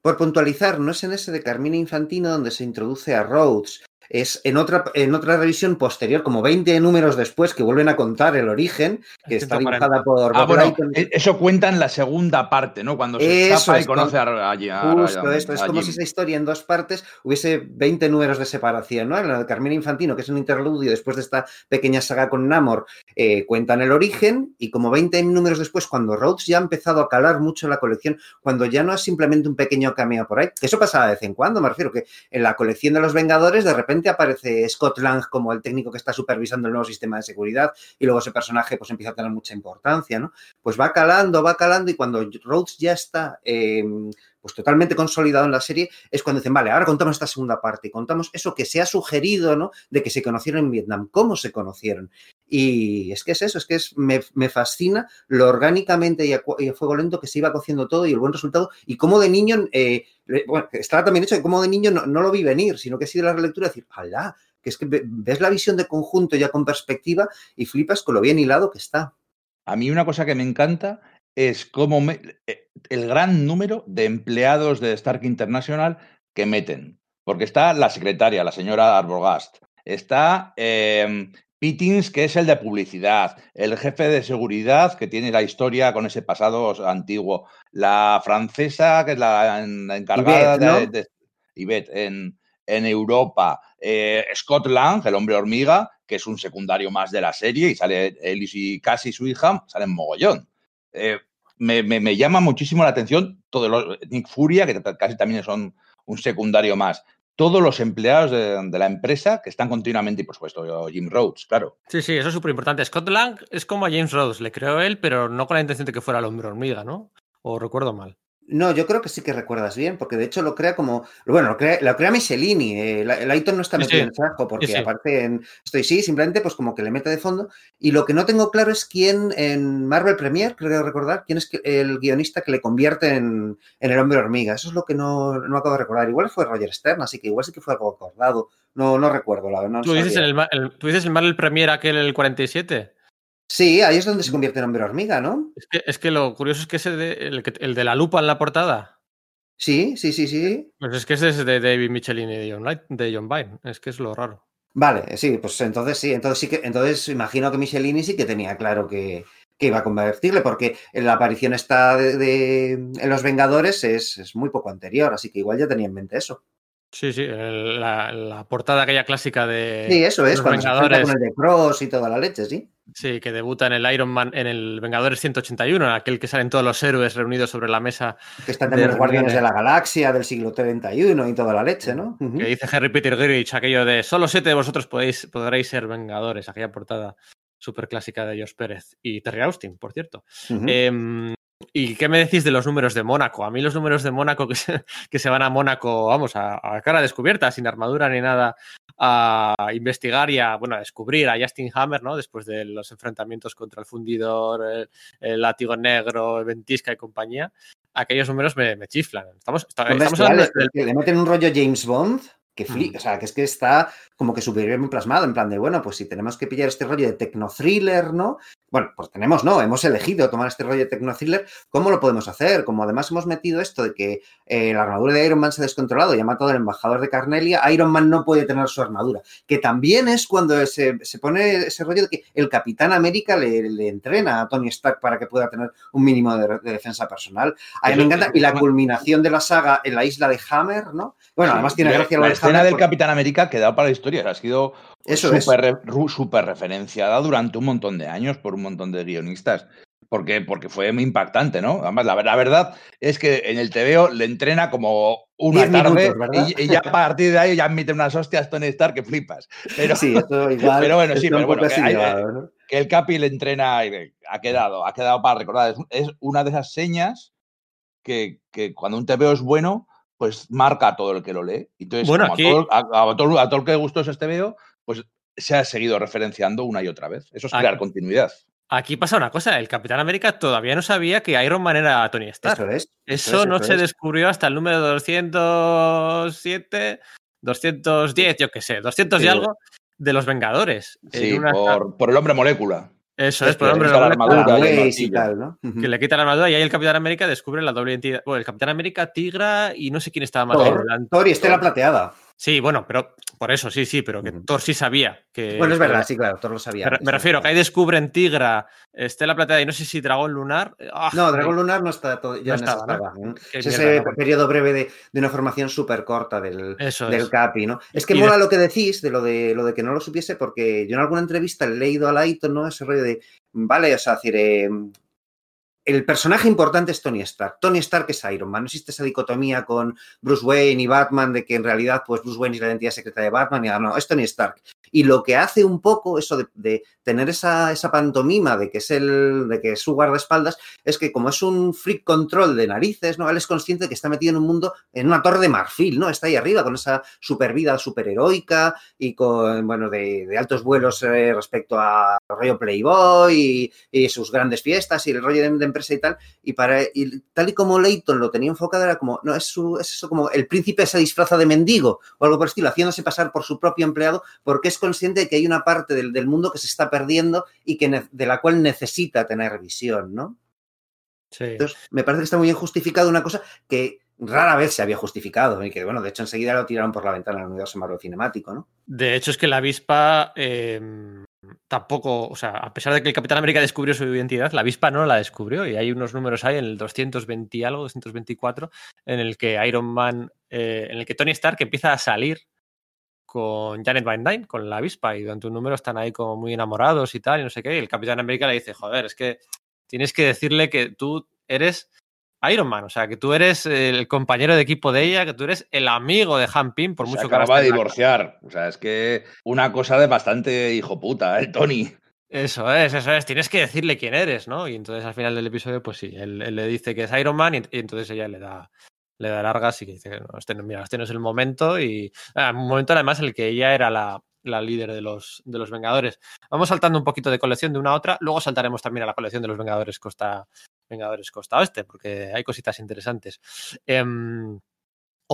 Por puntualizar, no es en ese de Carmina Infantino donde se introduce a Rhodes es en otra, en otra revisión posterior, como 20 números después, que vuelven a contar el origen, que está dibujada por ah, bueno, e, Eso cuenta en la segunda parte, ¿no? Cuando se escapa y conoce a, allí. Justo esto, es como si esa historia en dos partes hubiese 20 números de separación, ¿no? En la de Carmina Infantino, que es un interludio después de esta pequeña saga con Namor, eh, cuentan el origen y como 20 números después, cuando Rhodes ya ha empezado a calar mucho la colección, cuando ya no es simplemente un pequeño cameo por ahí, que eso pasa de vez en cuando, me refiero que en la colección de los Vengadores de repente aparece Scott Lang como el técnico que está supervisando el nuevo sistema de seguridad y luego ese personaje pues empieza a tener mucha importancia, ¿no? Pues va calando, va calando y cuando Rhodes ya está em, pues totalmente consolidado en la serie, es cuando dicen, vale, ahora contamos esta segunda parte, contamos eso que se ha sugerido, ¿no? De que se conocieron en Vietnam, cómo se conocieron. Y es que es eso, es que es, me, fascina lo orgánicamente y a, fuego lento que se iba cociendo todo y el buen resultado, y cómo de niño, eh, bueno, estaba también hecho de cómo de niño no, lo vi venir, sino que ha sido la relectura decir, ¡alá! Que es que ves la visión de conjunto ya con perspectiva y flipas con lo bien hilado que está. A mí una cosa que me encanta es como eh, el gran número de empleados de Stark International que meten. Porque está la secretaria, la señora Arbogast, está eh, Pittings, que es el de publicidad, el jefe de seguridad, que tiene la historia con ese pasado antiguo, la francesa, que es la, encargada de, en, en Europa, eh, Scott Lang, el hombre hormiga, que es un secundario más de la serie, y sale él y casi su hija, salen mogollón. Eh, me, llama muchísimo la atención todo lo, Nick Furia, que casi también son un secundario más. Todos los empleados de, la empresa que están continuamente, y por supuesto, Jim Rhodes, claro. Sí, sí, eso es súper importante. Scott Lang es como a James Rhodes, le creó él, pero no con la intención de que fuera el hombre hormiga, ¿no? O recuerdo mal. No, yo creo que sí que recuerdas bien, porque de hecho lo crea como. Bueno, lo crea, lo crea Michelini. Eh, Lighton no está metido en el saco, porque aparte en. Estoy sí, simplemente pues como que le mete de fondo. Y lo que no tengo claro es quién en Marvel Premier, creo recordar, quién es el guionista que le convierte en, el hombre hormiga. Eso es lo que no, no, acabo de recordar. Igual fue Roger Stern, así que igual sí que fue algo acordado. No, no recuerdo, la verdad. ¿Tú, dices el, ¿Tú dices el Marvel Premier aquel el 47? Sí, ahí es donde se convierte en hombre hormiga, ¿no? Es que, lo curioso es que ese de, el, de la lupa en la portada. Sí, sí, sí, sí. Pues es que ese es de David Michelin y de John, de John Byrne. Es que es lo raro. Vale, sí, pues entonces sí, entonces sí que, entonces imagino que Michelini sí que tenía claro que, iba a convertirle, porque la aparición está de, en Los Vengadores es, es, muy poco anterior, así que igual ya tenía en mente eso. Sí, sí, la, portada aquella clásica de. Sí, eso es, cuando Vengadores. se con el de Cross y toda la leche, sí. Sí, que debuta en el Iron Man, en el Vengadores 181, aquel que salen todos los héroes reunidos sobre la mesa. Que están también los Guardianes de la Galaxia del siglo 31 y toda la leche, ¿no? Que dice Harry Peter Grich, aquello de solo siete de vosotros podéis, podréis ser Vengadores, aquella portada súper clásica de Josh Pérez y Terry Austin, por cierto. ¿Y qué me decís de los números de Mónaco? A mí los números de Mónaco que se, que se van a Mónaco, vamos, a, cara descubierta, sin armadura ni nada, a investigar y a, bueno, a descubrir a Justin Hammer, ¿no? Después de los enfrentamientos contra el fundidor, el, látigo negro, el ventisca y compañía. Aquellos números me, chiflan. Estamos, hablando ¿Le meten un rollo James Bond? Que mm. o sea, que es que está como que súper bien plasmado, en plan de, bueno, pues si tenemos que pillar este rollo de tecno-thriller, ¿no? Bueno, pues tenemos, no, hemos elegido tomar este rollo de tecno-thriller, ¿cómo lo podemos hacer? Como además hemos metido esto de que eh, la armadura de Iron Man se ha descontrolado y ha matado al embajador de Carnelia, Iron Man no puede tener su armadura, que también es cuando se, pone ese rollo de que el Capitán América le, entrena a Tony Stark para que pueda tener un mínimo de, defensa personal. A mí me encanta, y la culminación de la saga en la isla de Hammer, ¿no? Bueno, además tiene gracia la, la escena del Capitán América que da para la historia, ha sido súper referenciada durante un montón de años por un montón de guionistas. Porque, porque fue muy impactante, ¿no? Además, la, verdad es que en el TVO le entrena como una tarde y, ya a partir de ahí ya mete unas hostias Tony Stark que flipas. Pero, sí, eso igual. Pero bueno, sí, pero bueno, que, el Capi le entrena y ha quedado, ha quedado para recordar. Es, una de esas señas que, que cuando un TVO es bueno, pues marca a todo el que lo lee. Entonces, bueno, a, todo, a, todo, el que le gustó ese TVO, pues se ha seguido referenciando una y otra vez. Eso es crear continuidad. Aquí pasa una cosa, el Capitán América todavía no sabía que Iron Man era Tony Stark. Eso es. Eso, no se descubrió hasta el número 207, 210, yo qué sé, 200 y algo de los Vengadores. Sí, por, el hombre molécula. Eso es, por el hombre la armadura y, tal, ¿no? Que le quita la armadura y ahí el Capitán América descubre la doble identidad. Bueno, el Capitán América, Tigra y no sé quién estaba más Thor, Thor y Estela Plateada. Sí, bueno, pero por eso, sí, sí, pero que Thor sí sabía que. Bueno, es verdad, sí, claro, Thor lo sabía. Me, me refiero que ahí descubren Tigra, Estela Plateada y no sé si Dragón Lunar. ¡Ah! no, Dragón Lunar no está todo, ya no estaba. ¿no? Es ese periodo breve de, de una formación súper corta del, del Capi, ¿no? Es que y mola de... lo que decís de lo de lo de que no lo supiese, porque yo en alguna entrevista he leído a Lighton, ¿no? Ese rollo de, vale, o sea, decir, eh, el personaje importante es Tony Stark. Tony Stark es Iron Man. No existe esa dicotomía con Bruce Wayne y Batman de que en realidad pues Bruce Wayne es la identidad secreta de Batman y no, es Tony Stark. Y lo que hace un poco eso de, de tener esa, esa, pantomima de que es el de que es su guardaespaldas es que como es un freak control de narices, ¿no? Él es consciente de que está metido en un mundo en una torre de marfil, ¿no? Está ahí arriba con esa super vida superheroica y con bueno de, altos vuelos eh, respecto a rollo Playboy y, sus grandes fiestas y el rollo de, de empresa y tal. Y para y tal y como Leighton lo tenía enfocado era como no es su, es eso como el príncipe se disfraza de mendigo o algo por el estilo, haciéndose pasar por su propio empleado porque es consciente de que hay una parte del, del mundo que se está perdiendo y que de la cual necesita tener visión, ¿no? Sí. Entonces, me parece que está muy bien justificado una cosa que rara vez se había justificado y que, bueno, de hecho enseguida lo tiraron por la ventana en el universo Marvel cinemático, ¿no? De hecho, es que la avispa eh, tampoco, o sea, a pesar de que el Capitán América descubrió su identidad, la avispa no la descubrió y hay unos números ahí en el 220 y algo, 224, en el que Iron Man, eh, en el que Tony Stark empieza a salir con Janet Van Dyne, con la avispa, y durante un número están ahí como muy enamorados y tal, y no sé qué, y el Capitán América le dice, joder, es que tienes que decirle que tú eres Iron Man, o sea, que tú eres el compañero de equipo de ella, que tú eres el amigo de Han Pym, por Se mucho acaba que... de divorciar, o sea, es que una cosa de bastante hijo puta, el ¿eh, Tony. Eso es, eso es, tienes que decirle quién eres, ¿no? Y entonces al final del episodio, pues sí, él, él le dice que es Iron Man y, y entonces ella le da, le da largas y que dice, no, este, mira, este no es el momento y ah, un momento además en el que ella era la, la líder de los, de los Vengadores. Vamos saltando un poquito de colección de una a otra, luego saltaremos también a la colección de los Vengadores Costa, Vengadores Costa Oeste, porque hay cositas interesantes. Eh,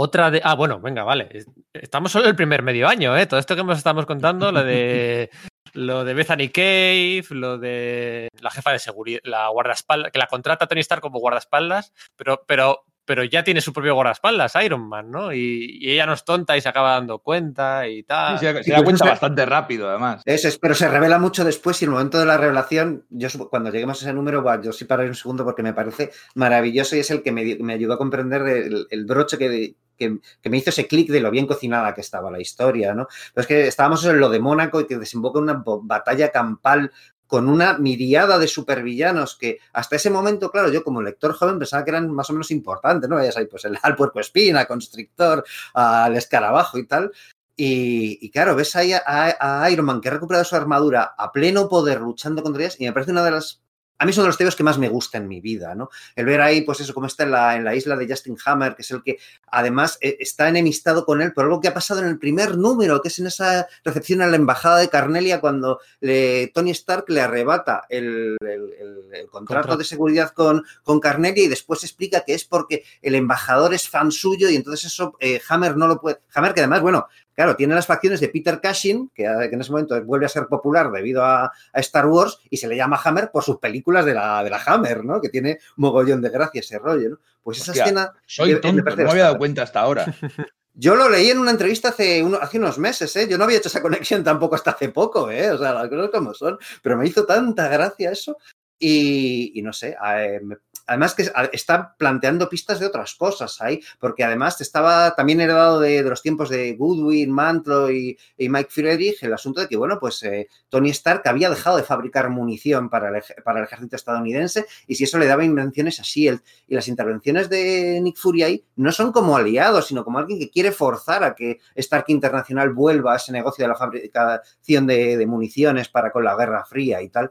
otra de. Ah, bueno, venga, vale. Estamos solo el primer medio año, ¿eh? Todo esto que nos estamos contando, lo de. lo de Bethany Cave, lo de la jefa de seguridad, la guardaespaldas, que la contrata Tony Stark como guardaespaldas, pero, pero pero ya tiene su propio guardaespaldas, Iron Man, ¿no? Y, y, ella no es tonta y se acaba dando cuenta y tal. Sí, se, se da cuenta bastante rápido, además. Eso es, pero se revela mucho después y el momento de la revelación, yo cuando lleguemos a ese número, yo sí pararé un segundo porque me parece maravilloso y es el que me, me ayudó a comprender el, el broche que, que, que, me hizo ese clic de lo bien cocinada que estaba la historia, ¿no? Pero es que estábamos en lo de Mónaco y que desemboca una batalla campal con una miriada de supervillanos que hasta ese momento, claro, yo como lector joven pensaba que eran más o menos importantes, ¿no? Ya sabéis, pues el al puerco espina, constrictor, al escarabajo y tal. Y, y claro, ves ahí a, a, Iron Man que ha recuperado su armadura a pleno poder luchando contra ellas y me parece una de las a mí son de los temas que más me gusta en mi vida, ¿no? El ver ahí, pues eso, cómo está en la, en la isla de Justin Hammer, que es el que además eh, está enemistado con él por algo que ha pasado en el primer número, que es en esa recepción a la embajada de Carnelia cuando le, Tony Stark le arrebata el, el, el, el contrato, contrato, de seguridad con, con, Carnelia y después explica que es porque el embajador es fan suyo y entonces eso eh, Hammer no lo puede. Hammer, que además, bueno, Claro, tiene las facciones de Peter Cushing, que, que, en ese momento vuelve a ser popular debido a, a, Star Wars, y se le llama Hammer por sus películas de la, de la Hammer, ¿no? Que tiene mogollón de gracia ese rollo, ¿no? Pues esa Hostia, escena. Soy tonto, me, me no me había dado cuenta hasta ahora. Yo lo leí en una entrevista hace, uno, hace, unos meses, ¿eh? Yo no había hecho esa conexión tampoco hasta hace poco, ¿eh? O sea, las cosas como son. Pero me hizo tanta gracia eso. Y, y no sé, eh, me, además que está planteando pistas de otras cosas ahí, porque además estaba también heredado de, los tiempos de Goodwin, Mantlo y, y, Mike Friedrich el asunto de que, bueno, pues eh, Tony Stark había dejado de fabricar munición para el, para el ejército estadounidense y si eso le daba invenciones a Shield. Y las intervenciones de Nick Fury ahí no son como aliados, sino como alguien que quiere forzar a que Stark Internacional vuelva a ese negocio de la fabricación de, de municiones para con la Guerra Fría y tal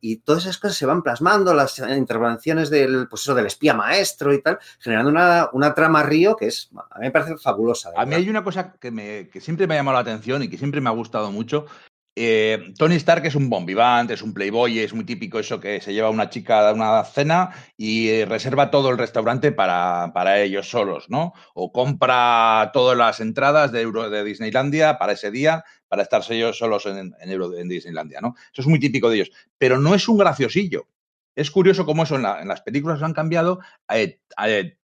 y todas esas cosas se van plasmando, las intervenciones del, pues eso, del espía maestro y tal, generando una, una trama río que es, a mí me parece fabulosa. A mí hay una cosa que, me, que siempre me ha llamado la atención y que siempre me ha gustado mucho. Eh, Tony Stark es un bombivante, es un playboy, es muy típico eso que se lleva una chica a una cena y eh, reserva todo el restaurante para, para, ellos solos, ¿no? O compra todas las entradas de, Euro, de Disneylandia para ese día para estar ellos solos en, en, Euro, Disneylandia, ¿no? Eso es muy típico de ellos. Pero no es un graciosillo. es curioso cómo eso en, las películas han cambiado. Eh,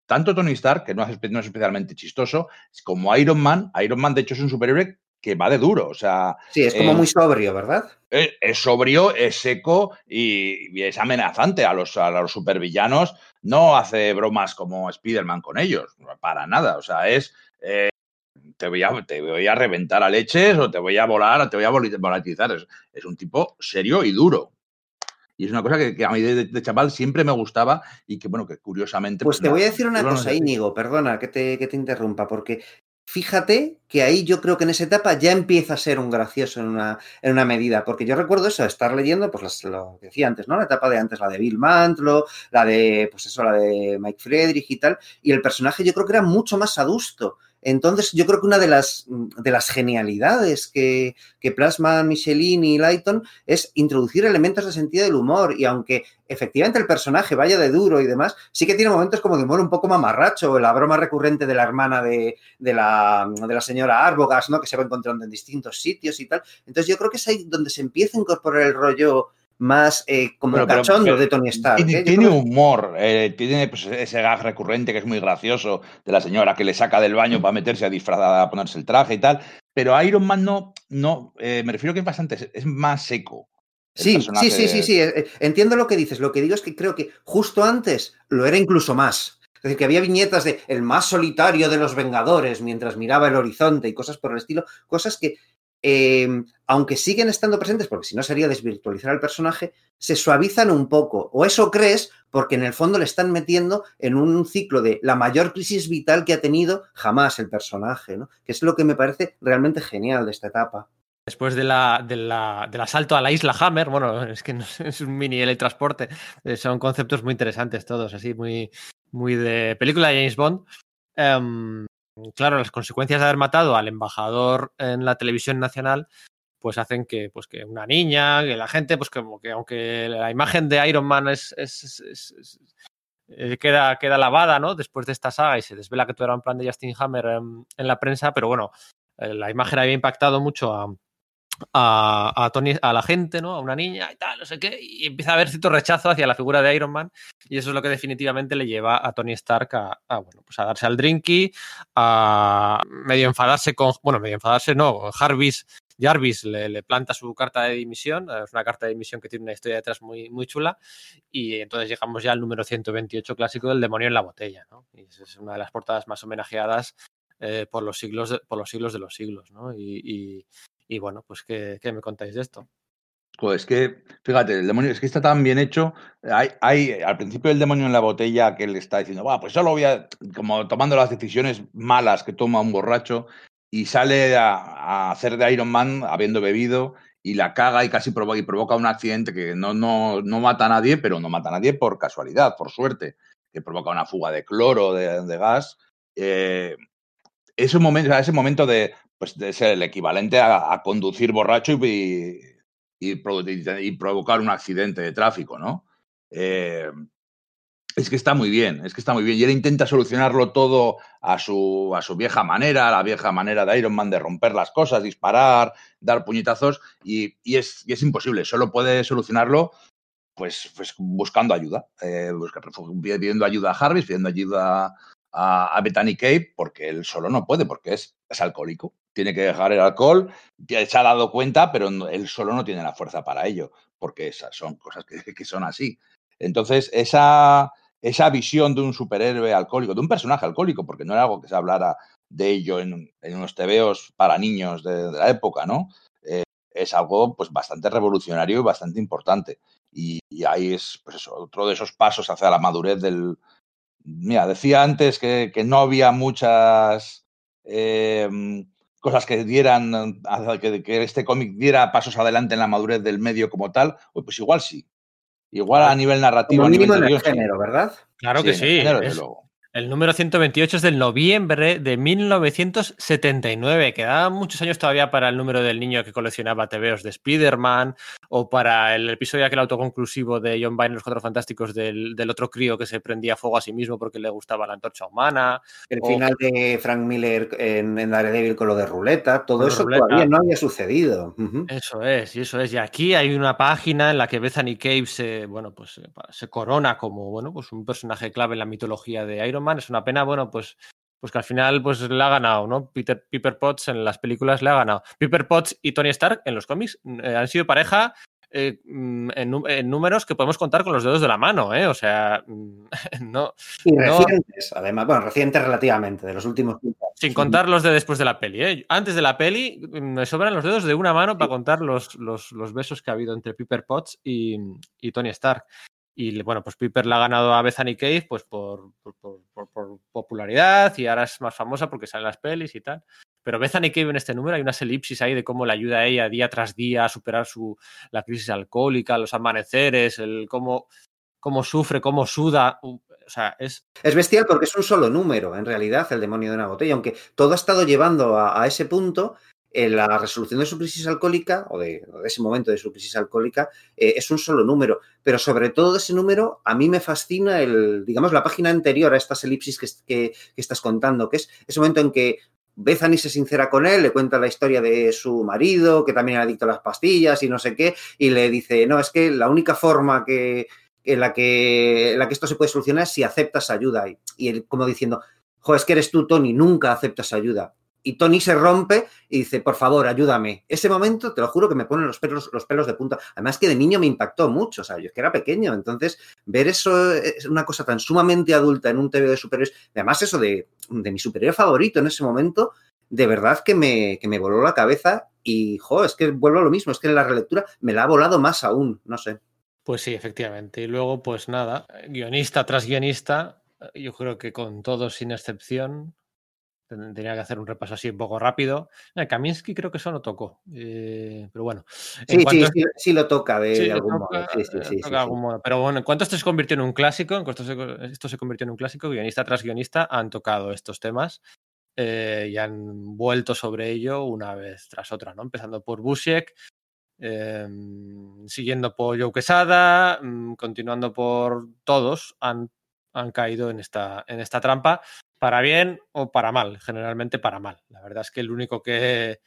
tanto Tony Stark, que no es, no es, especialmente chistoso, como Iron Man. Iron Man, de hecho, es un superhéroe que va de duro. O sea. Sí, es como muy sobrio, ¿verdad? Es, sobrio, es seco y, es amenazante a los, a los supervillanos. No hace bromas como Spider-Man con ellos, para nada. O sea, es te voy, a, te voy a reventar a leches o te voy a volar te voy a volatilizar. Es, es un tipo serio y duro. Y es una cosa que, a mí de, chaval siempre me gustaba y que, bueno, que curiosamente... Pues, pues te voy a decir una cosa, Íñigo, perdona que te, que te interrumpa, porque fíjate que ahí yo creo que en esa etapa ya empieza a ser un gracioso en una, en una medida, porque yo recuerdo eso, estar leyendo, pues lo que decía antes, ¿no? La etapa de antes, la de Bill Mantlo, la de, pues eso, la de Mike Friedrich y tal, y el personaje yo creo que era mucho más adusto. Entonces, yo creo que una de las, de las genialidades que, que plasman Michelin y Lighton es introducir elementos de sentido del humor. Y aunque efectivamente el personaje vaya de duro y demás, sí que tiene momentos como de humor un poco mamarracho, la broma recurrente de la hermana de, de, la, de la señora Arbogas, ¿no? Que se va encontrando en distintos sitios y tal. Entonces, yo creo que es ahí donde se empieza a incorporar el rollo más eh, como el cachondo de Tony Stark. Tiene, ¿eh? humor, eh, tiene pues, ese gag recurrente que es muy gracioso de la señora que le saca del baño para meterse a disfrazada, a ponerse el traje y tal. Pero Iron Man no, no me refiero que es bastante, es más seco. Sí, sí, sí, sí, sí, entiendo lo que dices. Lo que digo es que creo que justo antes lo era incluso más. Es decir, que había viñetas de el más solitario de los Vengadores mientras miraba el horizonte y cosas por el estilo, cosas que Em, aunque siguen estando presentes, porque si no sería desvirtualizar al personaje, se suavizan un poco. O eso crees, porque en el fondo le están metiendo en un ciclo de la mayor crisis vital que ha tenido jamás el personaje, ¿no? Que es lo que me parece realmente genial de esta etapa. Después de la, del asalto a la isla Hammer, bueno, es que es un mini teletransporte, eh, son conceptos muy interesantes todos, así, muy, muy de película de James Bond. Em, claro, las consecuencias de haber matado al embajador en la televisión nacional, pues hacen que, pues que una niña, que la gente, pues como que aunque la imagen de Iron Man es, eh, queda, queda lavada, ¿no? Después de esta saga y se desvela que todo era un plan de Justin Hammer en, en la prensa, pero bueno, eh, la imagen había impactado mucho a, a, Tony, a la gente, ¿no? A una niña y tal, no sé qué, y empieza a haber cierto rechazo hacia la figura de Iron Man, y eso es lo que definitivamente le lleva a Tony Stark a, bueno, pues a darse al drinky, a medio enfadarse con, bueno, medio enfadarse, no, Jarvis, Jarvis le, le, planta su carta de dimisión, es una carta de dimisión que tiene una historia detrás muy, muy chula, y entonces llegamos ya al número 128 clásico del demonio en la botella, ¿no? Y es una de las portadas más homenajeadas eh, por, los siglos de, por los siglos de los siglos, ¿no? y bueno, pues, ¿qué, me contáis de esto? Pues que, fíjate, el demonio es que está tan bien hecho. Hay, hay al principio el demonio en la botella que le está diciendo, va, pues solo voy a, como tomando las decisiones malas que toma un borracho y sale a, hacer de Iron Man habiendo bebido y la caga y casi provoca, y provoca un accidente que no, no, no mata a nadie, pero no mata a nadie por casualidad, por suerte, que provoca una fuga de cloro, de, gas. Eh, ese momento, ese momento de pues de ser el equivalente a, conducir borracho y, provocar un accidente de tráfico, ¿no? Eh, es que está muy bien, es que está muy bien. Y él intenta solucionarlo todo a su, a su vieja manera, a la vieja manera de Iron Man de romper las cosas, disparar, dar puñetazos, y, es, imposible. Solo puede solucionarlo pues, pues buscando ayuda, eh, pidiendo ayuda a Jarvis, pidiendo ayuda a, a Bethany Cape, porque él solo no puede, porque es, es alcohólico tiene que dejar el alcohol, ya se ha dado cuenta, pero él solo no tiene la fuerza para ello, porque esas son cosas que, son así. Entonces, esa, esa visión de un superhéroe alcohólico, de un personaje alcohólico, porque no era algo que se hablara de ello en, unos tebeos para niños de, la época, ¿no? Eh, es algo pues bastante revolucionario y bastante importante. Y, ahí es pues otro de esos pasos hacia la madurez del... Mira, decía antes que, no había muchas... Eh, cosas que dieran, que, que este cómic diera pasos adelante en la madurez del medio como tal, pues igual sí. Igual a nivel narrativo. a nivel de género, ¿verdad? Claro que sí. El número 128 es del noviembre de 1979. Quedaban muchos años todavía para el número del niño que coleccionaba TVOs de Spider-Man o para el episodio aquel autoconclusivo de John Byrne, Los Cuatro Fantásticos, del, del, otro crío que se prendía fuego a sí mismo porque le gustaba la antorcha humana. El o... final de Frank Miller en, en, Daredevil con lo de ruleta, todo eso ruleta. todavía no había sucedido. Uh -huh. Eso es, y eso es. Y aquí hay una página en la que Bethany Cave se, bueno, pues, se corona como bueno, pues un personaje clave en la mitología de Iron Man. Es una pena, bueno, pues, pues que al final pues le ha ganado, ¿no? Peter Piper Potts en las películas le ha ganado. Piper Potts y Tony Stark en los cómics eh, han sido pareja eh, en, en, números que podemos contar con los dedos de la mano, ¿eh? O sea, no. Y recientes, no... además, bueno, recientes relativamente, de los últimos. Sin contar los de después de la peli, ¿eh? Antes de la peli me sobran los dedos de una mano para contar los, los, los besos que ha habido entre Piper Potts y, y Tony Stark. Y bueno, pues Piper le ha ganado a Bethany Cave pues por, por, popularidad y ahora es más famosa porque sale las pelis y tal. Pero Bethany Cave en este número hay unas elipsis ahí de cómo le ayuda a ella día tras día a superar su, la crisis alcohólica, los amaneceres, el cómo, cómo sufre, cómo suda. O sea, es... Es bestial porque es un solo número, en realidad, el demonio de una botella. Aunque todo ha estado llevando a ese punto, en la resolución de su crisis alcohólica o de, ese momento de su crisis alcohólica eh, es un solo número, pero sobre todo de ese número a mí me fascina el, digamos, la página anterior a estas elipsis que, estás contando, que es ese momento en que Bethany se sincera con él, le cuenta la historia de su marido, que también era adicto a las pastillas y no sé qué, y le dice, no, es que la única forma que, en, la que, en la que esto se puede solucionar es si aceptas ayuda. Y, y él como diciendo, jo, es que eres tú, Tony, nunca aceptas ayuda y Tony se rompe y dice, por favor, ayúdame. Ese momento, te lo juro que me ponen los pelos, los pelos de punta. Además que de niño me impactó mucho, o sea, yo es que era pequeño, entonces ver eso es una cosa tan sumamente adulta en un TV de superhéroes, además eso de, de mi superhéroe favorito en ese momento, de verdad que me, que me voló la cabeza y, jo, es que vuelvo a lo mismo, es que en la relectura me la ha volado más aún, no sé. Pues sí, efectivamente. Y luego, pues nada, guionista tras guionista, yo creo que con todos sin excepción, Tenía que hacer un repaso así un poco rápido. Eh, Kaminsky creo que eso no tocó. Eh, pero bueno. Sí, sí, sí, sí, lo toca de, sí, algún toca, modo. Sí, sí, sí, toca algún modo. Pero bueno, en cuanto esto se convirtió en un clásico, en cuanto esto se convirtió en un clásico, guionista tras guionista han tocado estos temas eh, y han vuelto sobre ello una vez tras otra, ¿no? Empezando por Busiek, eh, siguiendo por Joe Quesada, mm, continuando por todos, han, han caído en esta, en esta trampa para bien o para mal, generalmente para mal. La verdad es que el único que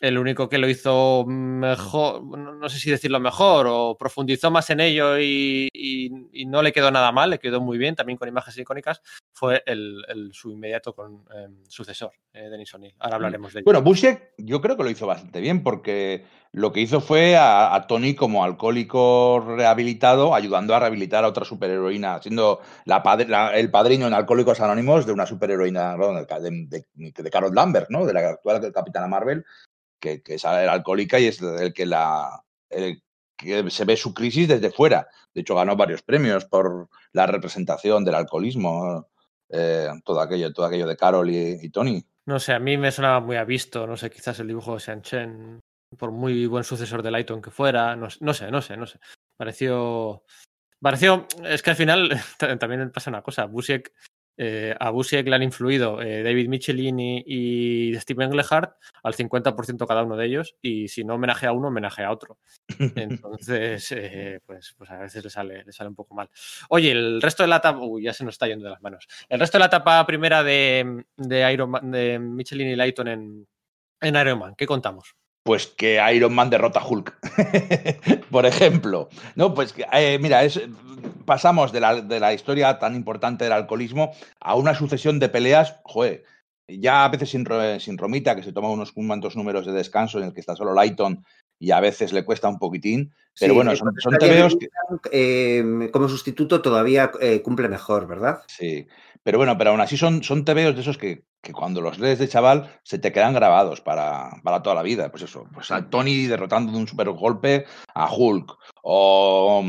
el único que lo hizo mejor, no sé si decirlo mejor, o profundizó más en ello y, y, y no le quedó nada mal, le quedó muy bien, también con imágenes icónicas, fue el, el su inmediato con, eh, sucesor, eh, Denis O'Neill. Ahora hablaremos de ello. Bueno, Busiek yo creo que lo hizo bastante bien, porque lo que hizo fue a, a, Tony como alcohólico rehabilitado, ayudando a rehabilitar a otra superheroína, siendo la padre, la, el padrino en Alcohólicos Anónimos de una superheroína de, de, de, Carol Lambert, ¿no? de la actual Capitana Marvel, que, es alcohólica y es el que la que se ve su crisis desde fuera. De hecho, ganó varios premios por la representación del alcoholismo, eh, todo aquello, todo aquello de Carol y, Tony. No sé, a mí me sonaba muy a visto, no sé, quizás el dibujo de Shang-Chen, por muy buen sucesor de Lighton que fuera, no, no sé, no sé, no sé. Pareció pareció, es que al final también pasa una cosa, Busiek eh, a Busiek le han influido eh, David Michelini y Steven Englehart al 50% cada uno de ellos y si no homenaje a uno, homenaje a otro. Entonces, eh, pues, pues, a veces le sale, le sale un poco mal. Oye, el resto de la etapa, uy, ya se nos está yendo de las manos. El resto de la etapa primera de, de, Iron Man, de Michelini y Lighton en, en Iron Man, ¿qué contamos? Pues que Iron Man derrota a Hulk, por ejemplo. No, pues eh, mira, es, pasamos de la, de la, historia tan importante del alcoholismo a una sucesión de peleas, joder, ya a veces sin, sin Romita, que se toma unos cuantos números de descanso en el que está solo Lighton y a veces le cuesta un poquitín, pero sí, bueno, son, son tebeos que... Eh, como sustituto todavía eh, cumple mejor, ¿verdad? Sí, pero bueno, pero aún así son, son tebeos de esos que, que cuando los lees de chaval se te quedan grabados para, para toda la vida. Pues eso, pues a Tony derrotando de un super golpe a Hulk, o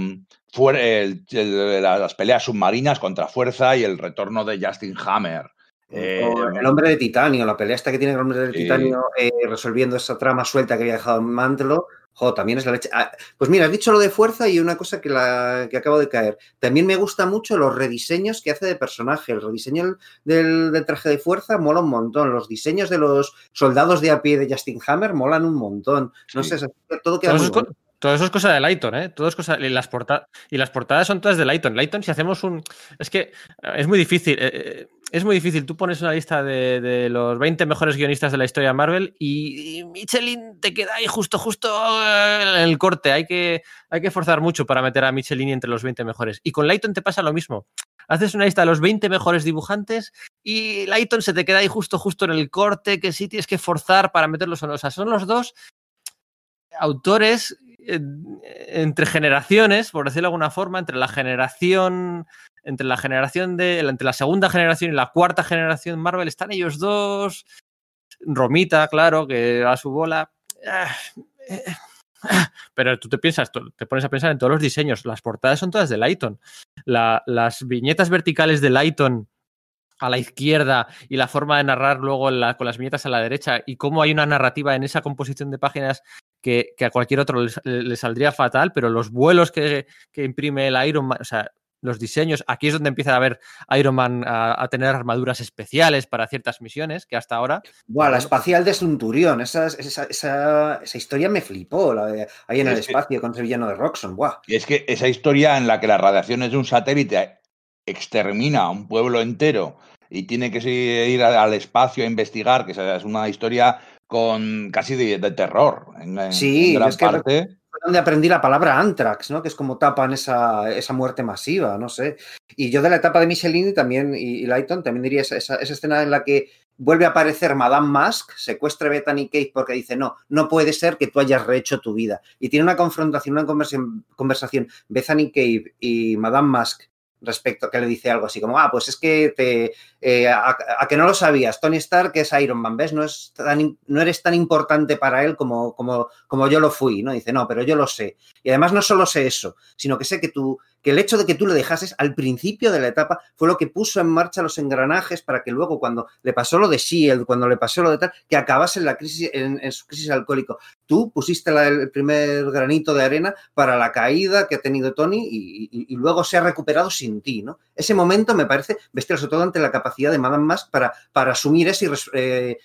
fuera, el, el, las peleas submarinas contra Fuerza y el retorno de Justin Hammer. Eh, el hombre de titanio, la pelea esta que tiene el hombre de titanio eh, resolviendo esa trama suelta que había dejado en Mantlo, Jo, también es la leche. Ah, pues mira, has dicho lo de fuerza y una cosa que, la, que acabo de caer. También me gusta mucho los rediseños que hace de personaje. El rediseño del, del, traje de fuerza mola un montón. Los diseños de los soldados de a pie de Justin Hammer molan un montón. No sí. sé, todo queda muy bueno. Todo eso es cosa de Lighton, ¿eh? Todo es cosa. Y las, porta y las portadas son todas de Lighton. Lighton, si hacemos un. Es que es muy difícil. Eh, es muy difícil. Tú pones una lista de, los 20 mejores guionistas de la historia de Marvel y, Michelin te queda ahí justo, justo en el corte. Hay que, hay que forzar mucho para meter a Michelin entre los 20 mejores. Y con Lighton te pasa lo mismo. Haces una lista de los 20 mejores dibujantes y Lighton se te queda ahí justo, justo en el corte que sí tienes que forzar para meterlos en. Sea, son los dos autores entre generaciones, por decirlo de alguna forma, entre la generación, entre la generación de, entre la segunda generación y la cuarta generación Marvel, están ellos dos. Romita, claro, que a su bola. Pero tú te piensas, te pones a pensar en todos los diseños. Las portadas son todas de Lighton. La, las viñetas verticales de Lighton a la izquierda y la forma de narrar luego la, con las viñetas a la derecha y cómo hay una narrativa en esa composición de páginas que, que a cualquier otro le, saldría fatal, pero los vuelos que, que, imprime el Iron Man, o sea, los diseños, aquí es donde empieza a ver Iron Man a, a, tener armaduras especiales para ciertas misiones, que hasta ahora... Buah, la espacial de Centurión, esa, esa, esa, esa, historia me flipó, la de ahí en el es espacio que, con el villano de Roxxon, buah. Y es que esa historia en la que las radiaciones de un satélite extermina a un pueblo entero y tiene que ir al espacio a investigar, que es una historia con casi de, de terror. En, en sí, gran es que parte. donde aprendí la palabra anthrax, ¿no? Que es como tapan esa, esa muerte masiva, no sé. Y yo de la etapa de Michelini también, y, y Lighton, también diría esa, esa, esa, escena en la que vuelve a aparecer Madame Mask, secuestra a Bethany Cave porque dice, no, no puede ser que tú hayas rehecho tu vida. Y tiene una confrontación, una conversación, conversación Bethany Cave y Madame Mask respecto a que le dice algo así como, ah, pues es que te, eh, a, que no lo sabías, Tony Stark es Iron Man, ¿ves? No, es tan, no eres tan importante para él como, como, como yo lo fui, ¿no? Dice, no, pero yo lo sé. Y además no solo sé eso, sino que sé que tú, que el hecho de que tú le dejases al principio de la etapa fue lo que puso en marcha los engranajes para que luego cuando le pasó lo de Shield, cuando le pasó lo de tal, que acabase en la crisis, en, su crisis alcohólico. Tú pusiste el primer granito de arena para la caída que ha tenido Tony y, luego se ha recuperado sin ti, ¿no? Ese momento me parece bestial, todo ante la capacidad de Madame Mask para, para asumir eso y eh,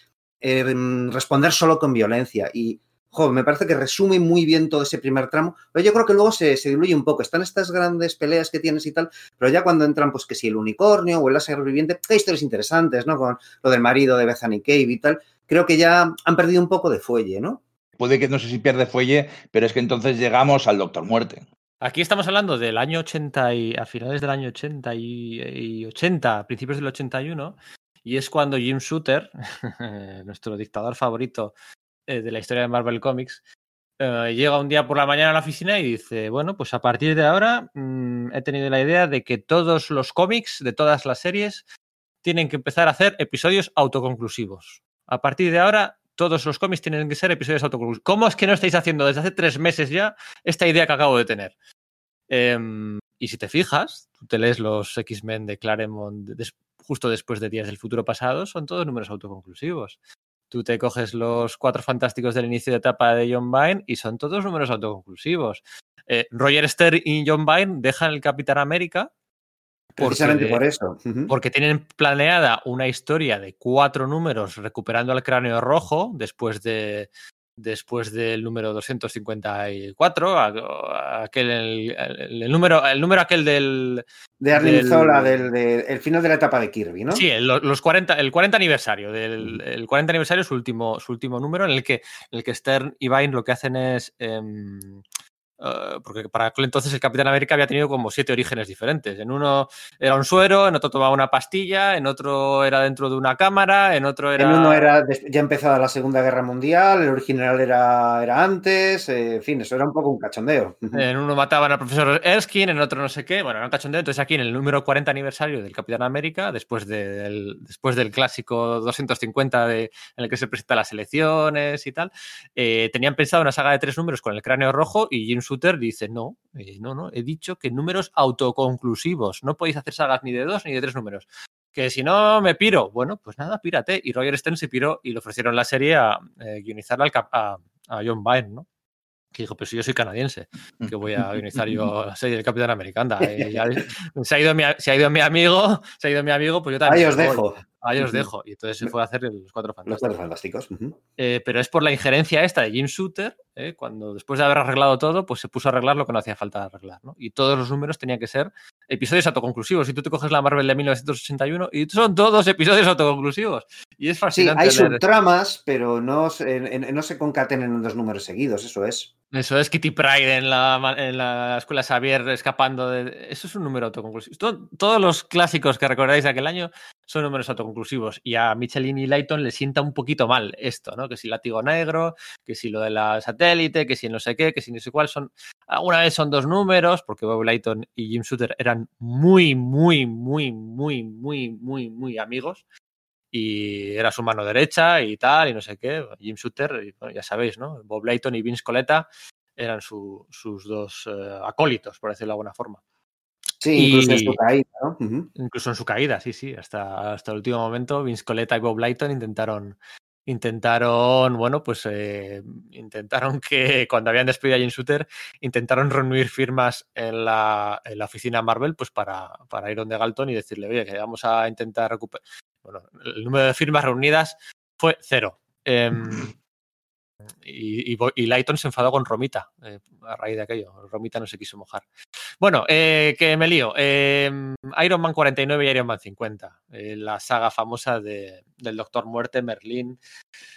eh, responder solo con violencia. Y jo, me parece que resume muy bien todo ese primer tramo, pero yo creo que luego se, se, diluye un poco. Están estas grandes peleas que tienes y tal, pero ya cuando entran, pues que si el unicornio o el láser viviente, hay historias interesantes, ¿no? Con lo del marido de Bethany Cave y tal, creo que ya han perdido un poco de fuelle, ¿no? Puede que no sé si pierde fuelle, pero es que entonces llegamos al Doctor Muerte. Aquí estamos hablando del año 80 y a finales del año 80 y, y 80, principios del 81, y es cuando Jim Shooter, nuestro dictador favorito, eh, de la historia de Marvel Comics, eh, llega un día por la mañana a la oficina y dice, bueno, pues a partir de ahora mmm, he tenido la idea de que todos los cómics de todas las series tienen que empezar a hacer episodios autoconclusivos. A partir de ahora, todos los cómics tienen que ser episodios autoconclusivos. ¿Cómo es que no estáis haciendo desde hace tres meses ya esta idea que acabo de tener? Eh, y si te fijas, tú te lees los X-Men de Claremont justo después de Días del Futuro Pasado, son todos números autoconclusivos. Tú te coges los cuatro fantásticos del inicio de etapa de John Byrne y son todos números autoconclusivos. Eh, Roger Stern y John Byrne dejan el Capitán América. Precisamente porque, por eso. Uh -huh. Porque tienen planeada una historia de cuatro números recuperando al cráneo rojo después de, después del número 254, aquel, el, el, el, número, el número aquel del... De Arnim Zola, del, del el final de la etapa de Kirby, ¿no? Sí, el, los 40, el 40 aniversario, del, el 40 aniversario es su último, su último número en el que, en el que Stern y Vine lo que hacen es... Eh, Uh, porque para aquel entonces el Capitán América había tenido como siete orígenes diferentes. En uno era un suero, en otro tomaba una pastilla, en otro era dentro de una cámara, en otro era. En uno era ya empezada la Segunda Guerra Mundial, el original era, era antes, eh, en fin, eso era un poco un cachondeo. En uno mataban al profesor Erskine, en otro no sé qué, bueno, era un cachondeo. Entonces aquí en el número 40 aniversario del Capitán América, después, de, del, después del clásico 250 de, en el que se presentan las elecciones y tal, eh, tenían pensado una saga de tres números con el cráneo rojo y James Shooter dice, no, eh, no, no, he dicho que números autoconclusivos, no podéis hacer sagas ni de dos ni de tres números. Que si no me piro, bueno, pues nada, pírate. Y Roger Stern se piró y le ofrecieron la serie a eh, guionizarla al a, a, John Byrne, ¿no? que dijo, pues yo soy canadiense, que voy a guionizar yo la serie del Capitán Americana. Eh, ya, se, ha ido mi, se ha ido mi amigo, se ha ido mi amigo, pues yo también. Ahí os dejo. Ahí os dejo. Y entonces se fue a hacer los Cuatro Fantásticos. Los Cuatro Fantásticos. eh, pero es por la injerencia esta de Jim Shooter, eh, cuando después de haber arreglado todo, pues se puso a arreglar lo que no hacía falta arreglar. ¿no? Y todos los números tenían que ser episodios autoconclusivos. Si tú te coges la Marvel de 1981 y son todos episodios autoconclusivos. Y es fascinante. Sí, hay subtramas, pero no, no se concatenan en dos números seguidos, eso es. Eso es Kitty Pride en la, en la escuela Xavier escapando de... Eso es un número autoconclusivo. Todo, todos los clásicos que recordáis de aquel año son números autoconclusivos. Y a Michelin y Lighton le sienta un poquito mal esto, ¿no? Que si látigo negro, que si lo de la satélite, que si no sé qué, que si no sé cuál son... Alguna vez son dos números, porque Bob Lighton y Jim Shooter eran muy, muy, muy, muy, muy, muy, muy amigos y era su mano derecha y tal, y no sé qué. Jim Shooter, bueno, ya sabéis, ¿no? Bob Layton y Vince Coletta eran su, sus dos uh, acólitos, por decirlo de alguna forma. Sí, y, incluso en su caída, ¿no? Uh -huh. Incluso en su caída, sí, sí. Hasta, hasta el último momento, Vince Coletta y Bob Layton intentaron, intentaron, bueno, pues eh, intentaron que cuando habían despedido a Jim Shooter, intentaron reunir firmas en la, en la oficina Marvel, pues para, para Iron de Galton y decirle, oye, que vamos a intentar recuperar bueno, el número de firmas reunidas fue cero. Eh, y, Lighton se enfadó con Romita eh, a raíz de aquello. Romita no se quiso mojar. Bueno, eh, que me lío. Eh, Iron Man 49 y Iron Man 50. Eh, la saga famosa de, del Doctor Muerte, Merlín,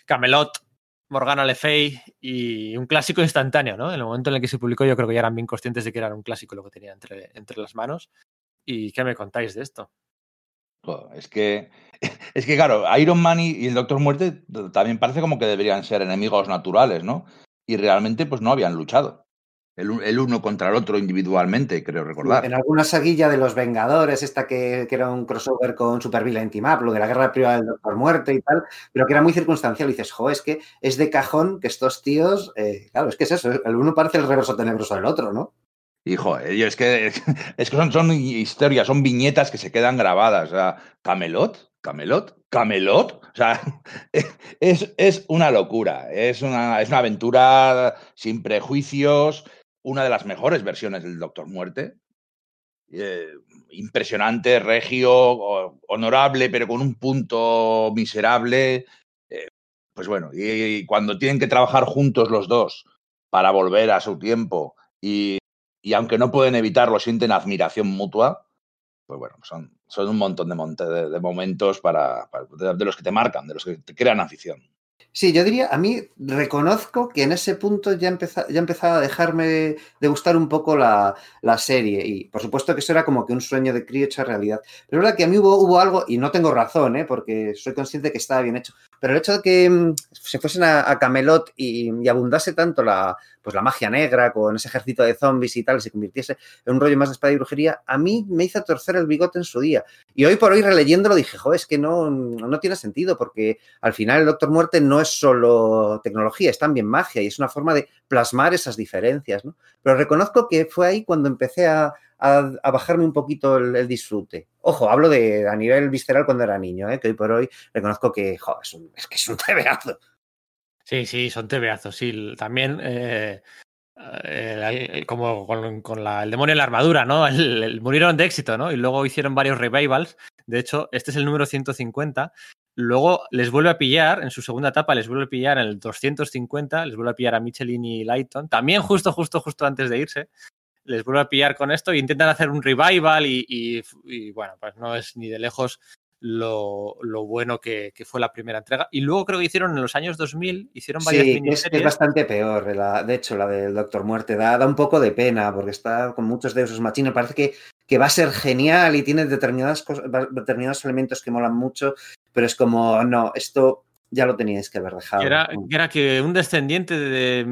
Camelot, Morgana Le Fay y un clásico instantáneo, ¿no? En el momento en el que se publicó, yo creo que ya eran bien conscientes de que era un clásico lo que tenía entre, entre las manos. ¿Y qué me contáis de esto? Es que, es que, claro, Iron Man y el Doctor Muerte también parece como que deberían ser enemigos naturales, ¿no? Y realmente, pues no habían luchado. El, el uno contra el otro individualmente, creo recordar. En alguna saguilla de los Vengadores, esta que, que era un crossover con Super Villain Team Up, lo de la guerra privada del Doctor Muerte y tal, pero que era muy circunstancial. Y dices, jo, es que es de cajón que estos tíos, eh, claro, es que es eso, el uno parece el reverso tenebroso del otro, ¿no? Hijo, es que, es que son, son, historias, son viñetas que se quedan grabadas. Camelot, Camelot, Camelot. O sea, es, es una locura. Es una, es una aventura sin prejuicios, una de las mejores versiones del Doctor Muerte. Eh, impresionante, regio, honorable, pero con un punto miserable. Eh, pues bueno, y, y cuando tienen que trabajar juntos los dos para volver a su tiempo y y aunque no pueden evitarlo, sienten admiración mutua, pues bueno, son, son un montón de, monte, de, momentos para, de, los que te marcan, de los que te crean afición. Sí, yo diría, a mí reconozco que en ese punto ya, empeza, ya empezaba a dejarme de gustar un poco la, la, serie y por supuesto que eso era como que un sueño de crío hecho realidad. Pero es verdad que a mí hubo, hubo algo, y no tengo razón, ¿eh? porque soy consciente que estaba bien hecho, pero el hecho de que mm, se fuesen a, Camelot y, y, abundase tanto la, pues la magia negra con ese ejército de zombies y tal, se convirtiese en un rollo más de espada y brujería, a mí me hizo torcer el bigote en su día. Y hoy por hoy releyéndolo dije, jo, es que no, no tiene sentido porque al final el Doctor Muerte no es solo tecnología, es también magia y es una forma de plasmar esas diferencias, ¿no? Pero reconozco que fue ahí cuando empecé a, a, bajarme un poquito el, disfrute. Ojo, hablo de a nivel visceral cuando era niño, ¿eh? que hoy por hoy reconozco que, es, un, es que es un tebeazo. Sí, sí, son tebeazos, sí. También eh, eh, como con, la, el demonio en la armadura, ¿no? El, murieron de éxito, ¿no? Y luego hicieron varios revivals. De hecho, este es el número 150. Luego les vuelve a pillar, en su segunda etapa les vuelve a pillar en el 250, les vuelve a pillar a Michelin y Lighton, también justo, justo, justo antes de irse, les vuelve a pillar con esto e intentan hacer un revival y, y, y bueno, pues no es ni de lejos lo, lo bueno que, que, fue la primera entrega. Y luego creo que hicieron en los años 2000, hicieron varias sí, es, es, bastante peor. La, de hecho, la del Doctor Muerte da, da, un poco de pena porque está con muchos de esos machines. Parece que, que va a ser genial y tiene determinadas cosas, determinados elementos que molan mucho, pero es como, no, esto ya lo teníais que haber dejado. Era, era que un descendiente de,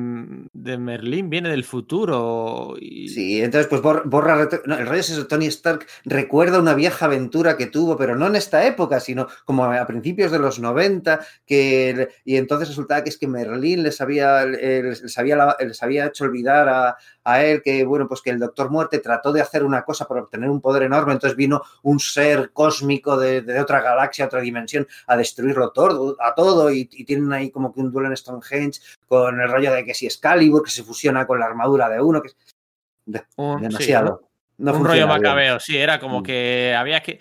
de, Merlín viene del futuro. Y... Sí, entonces pues borra, borra no, el rollo es eso, Tony Stark recuerda una vieja aventura que tuvo, pero no en esta época, sino como a principios de los 90, que, y entonces resultaba que es que Merlín les había, les había, les había hecho olvidar a, a él que, bueno, pues que el Doctor Muerte trató de hacer una cosa para obtener un poder enorme, entonces vino un ser cósmico de, de otra galaxia, otra dimensión, a destruirlo todo, a todo todo y, y tienen ahí como que un duelo en Stonehenge con el rollo de que si Excalibur, que se fusiona con la armadura de uno, que es sí, demasiado. No un rollo macabeo, sí, era como Mm. que había que.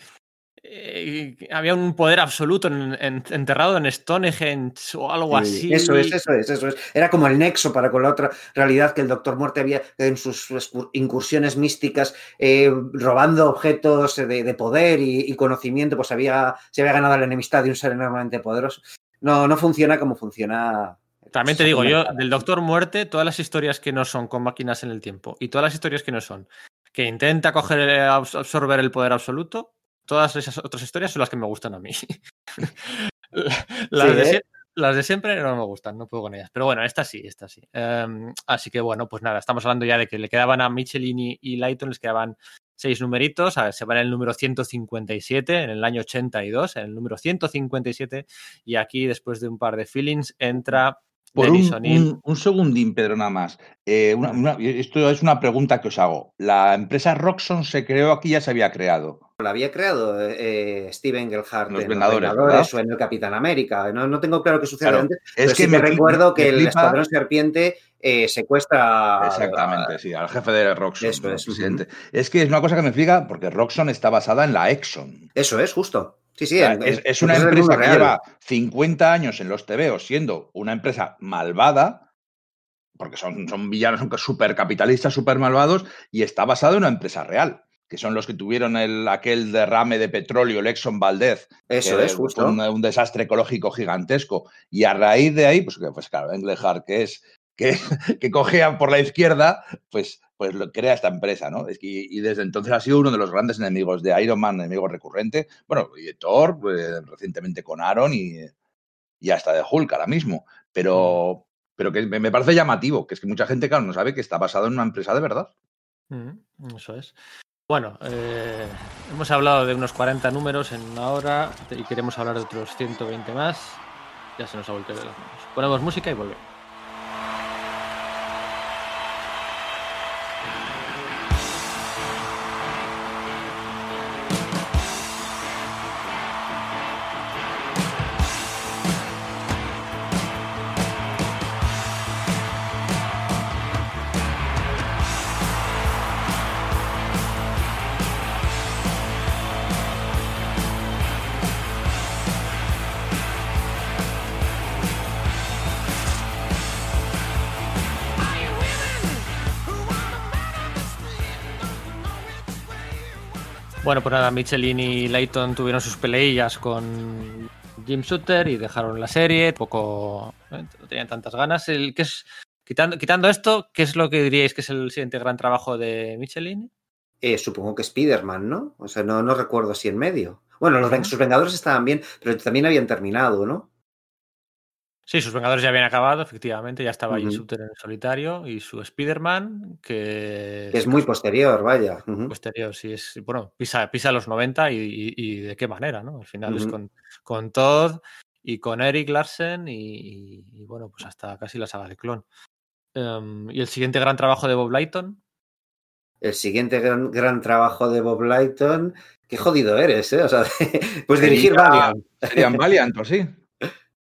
eh, había un poder absoluto en- en- enterrado en Stonehenge o algo Sí, así. Eso es, eso es, eso es. Era como el nexo para con la otra realidad que el Doctor Muerte había en sus incursiones místicas, eh, robando objetos de, de poder y, y conocimiento, pues había, se había ganado la enemistad de un ser enormemente poderoso. No, no funciona como funciona. También te digo, yo, del Doctor Muerte, todas las historias que no son con máquinas en el tiempo y todas las historias que no son, que intenta coger, eh, abs- absorber el poder absoluto, todas esas otras historias son las que me gustan a mí. las, Sí, de ¿eh? Las de siempre no me gustan, no puedo con ellas. Pero bueno, esta sí, esta sí. Em, así que bueno, pues nada, estamos hablando ya de que le quedaban a Michelin y Lighton, les quedaban seis numeritos, a ver, se van en el número 157, en el año 82, en el número 157, y aquí después de un par de feelings entra Por un, un- un segundín, Pedro, nada más. Eh, una- una- esto es una pregunta que os hago. ¿La empresa Roxxon se creó aquí ya se había creado? La había creado eh, Steven Gelhart Los en Vengadores, Los ¿verdad? o en el Capitán América. No, no tengo claro qué sucede Claro, antes, Es pero sí me que fli- recuerdo me que el flipa- Escuadrón Serpiente eh, secuestra. Exactamente, sí, al jefe de Roxxon, Eso es, presidente. Es que es una cosa que me explica porque Roxxon está basada en la Exxon. Eso es, justo. Sí, sí. O sea, en- es, una empresa que real. lleva 50 años en los TVOs siendo una empresa malvada, porque son, son villanos súper capitalistas, súper malvados, y está basado en una empresa real, que son los que tuvieron el, aquel derrame de petróleo, el Exxon Valdez, Eso que es, justo. Un, un desastre ecológico gigantesco. Y a raíz de ahí, pues, que, pues claro, Englehart, que es que, que cogea por la izquierda, pues, pues lo crea esta empresa, ¿no? Es que, y desde entonces ha sido uno de los grandes enemigos de Iron Man, enemigo recurrente. Bueno, y de Thor, eh, recientemente con Aaron y, y hasta de Hulk ahora mismo. Pero, pero que me, me parece llamativo, que es que mucha gente, claro, no sabe que está basado en una empresa de verdad. Mm, Eso es. Bueno, eh, hemos hablado de unos 40 números en una hora y queremos hablar de otros 120 más. Ya se nos ha vuelto de las manos. Ponemos música y volvemos. Bueno, pues nada, Michelin y Layton tuvieron sus peleillas con Jim Shooter y dejaron la serie. Poco. eh, No tenían tantas ganas. El, ¿qué es, quitando, quitando esto, ¿qué es lo que diríais que es el siguiente gran trabajo de Michelin? Eh, supongo que Spider-Man, ¿no? O sea, no, no recuerdo si en medio. Bueno, los, sus Vengadores estaban bien, pero también habían terminado, ¿no? Sí, sus Vengadores ya habían acabado, efectivamente. Ya estaba Jim Ujú. Shooter en el solitario. Y su Spider-Man, que. Que es muy posterior, vaya. Posterior, sí, es, bueno, pisa, pisa los 90 y, y- y de qué manera, ¿no? Al final es con, con Todd y con Eric Larsen y, y- y, bueno, pues hasta casi la saga de clon. Em, y el siguiente gran trabajo de Bob Lighton, El siguiente gran, gran trabajo de Bob Lighton. Qué jodido eres, ¿eh? O sea, pues dirigir Valiant. Serían Valiant, o sí.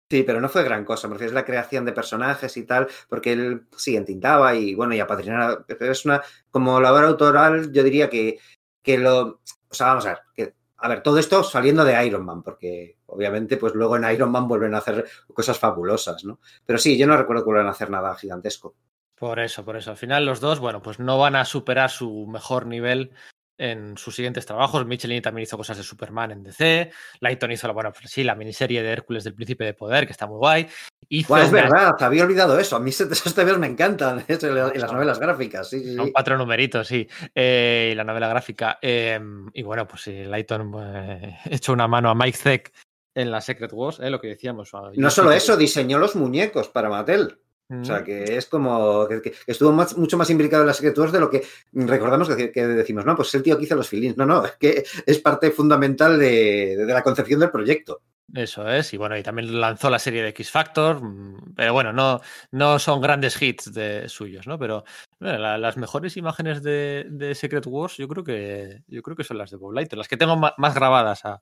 Sí, pero no fue gran cosa, me refiero, es la creación de personajes y tal, porque él sí entintaba y bueno, y apadrinaba. Pero es una, como labor autoral, yo diría que, que lo. O sea, vamos a ver, que, a ver, todo esto saliendo de Iron Man, porque obviamente, pues luego en Iron Man vuelven a hacer cosas fabulosas, ¿no? Pero sí, yo no recuerdo que vuelvan a hacer nada gigantesco. por eso, por eso. Al final los dos, bueno, pues no van a superar su mejor nivel en sus siguientes trabajos. Michelin también hizo cosas de Superman en DC. Lighton hizo, la, bueno, pues sí, la miniserie de Hércules del Príncipe de Poder, que está muy guay. Hizo es una- verdad, había olvidado eso. A mí esos TVs me encantan, en las novelas gráficas, sí, sí, Son cuatro numeritos, sí. Eh, y la novela gráfica. Eh, y bueno, pues sí, Lighton eh, echó una mano a Mike Zeck en la Secret Wars, eh, lo que decíamos. No solo eso, diseñó los muñecos para Mattel. O sea, que es como que, que estuvo más- mucho más implicado en las Secret Wars de lo que recordamos que, que decimos, no, pues es el tío que hizo los filins. No, no, es que es parte fundamental de, de la concepción del proyecto. Eso es, y bueno, y también lanzó la serie de X Factor, mm, pero bueno, no, no son grandes hits de suyos, ¿no? Pero bueno, la- las mejores imágenes de, de Secret Wars, yo creo que yo creo que son las de Bob Lighton, las que tengo ma- más grabadas a,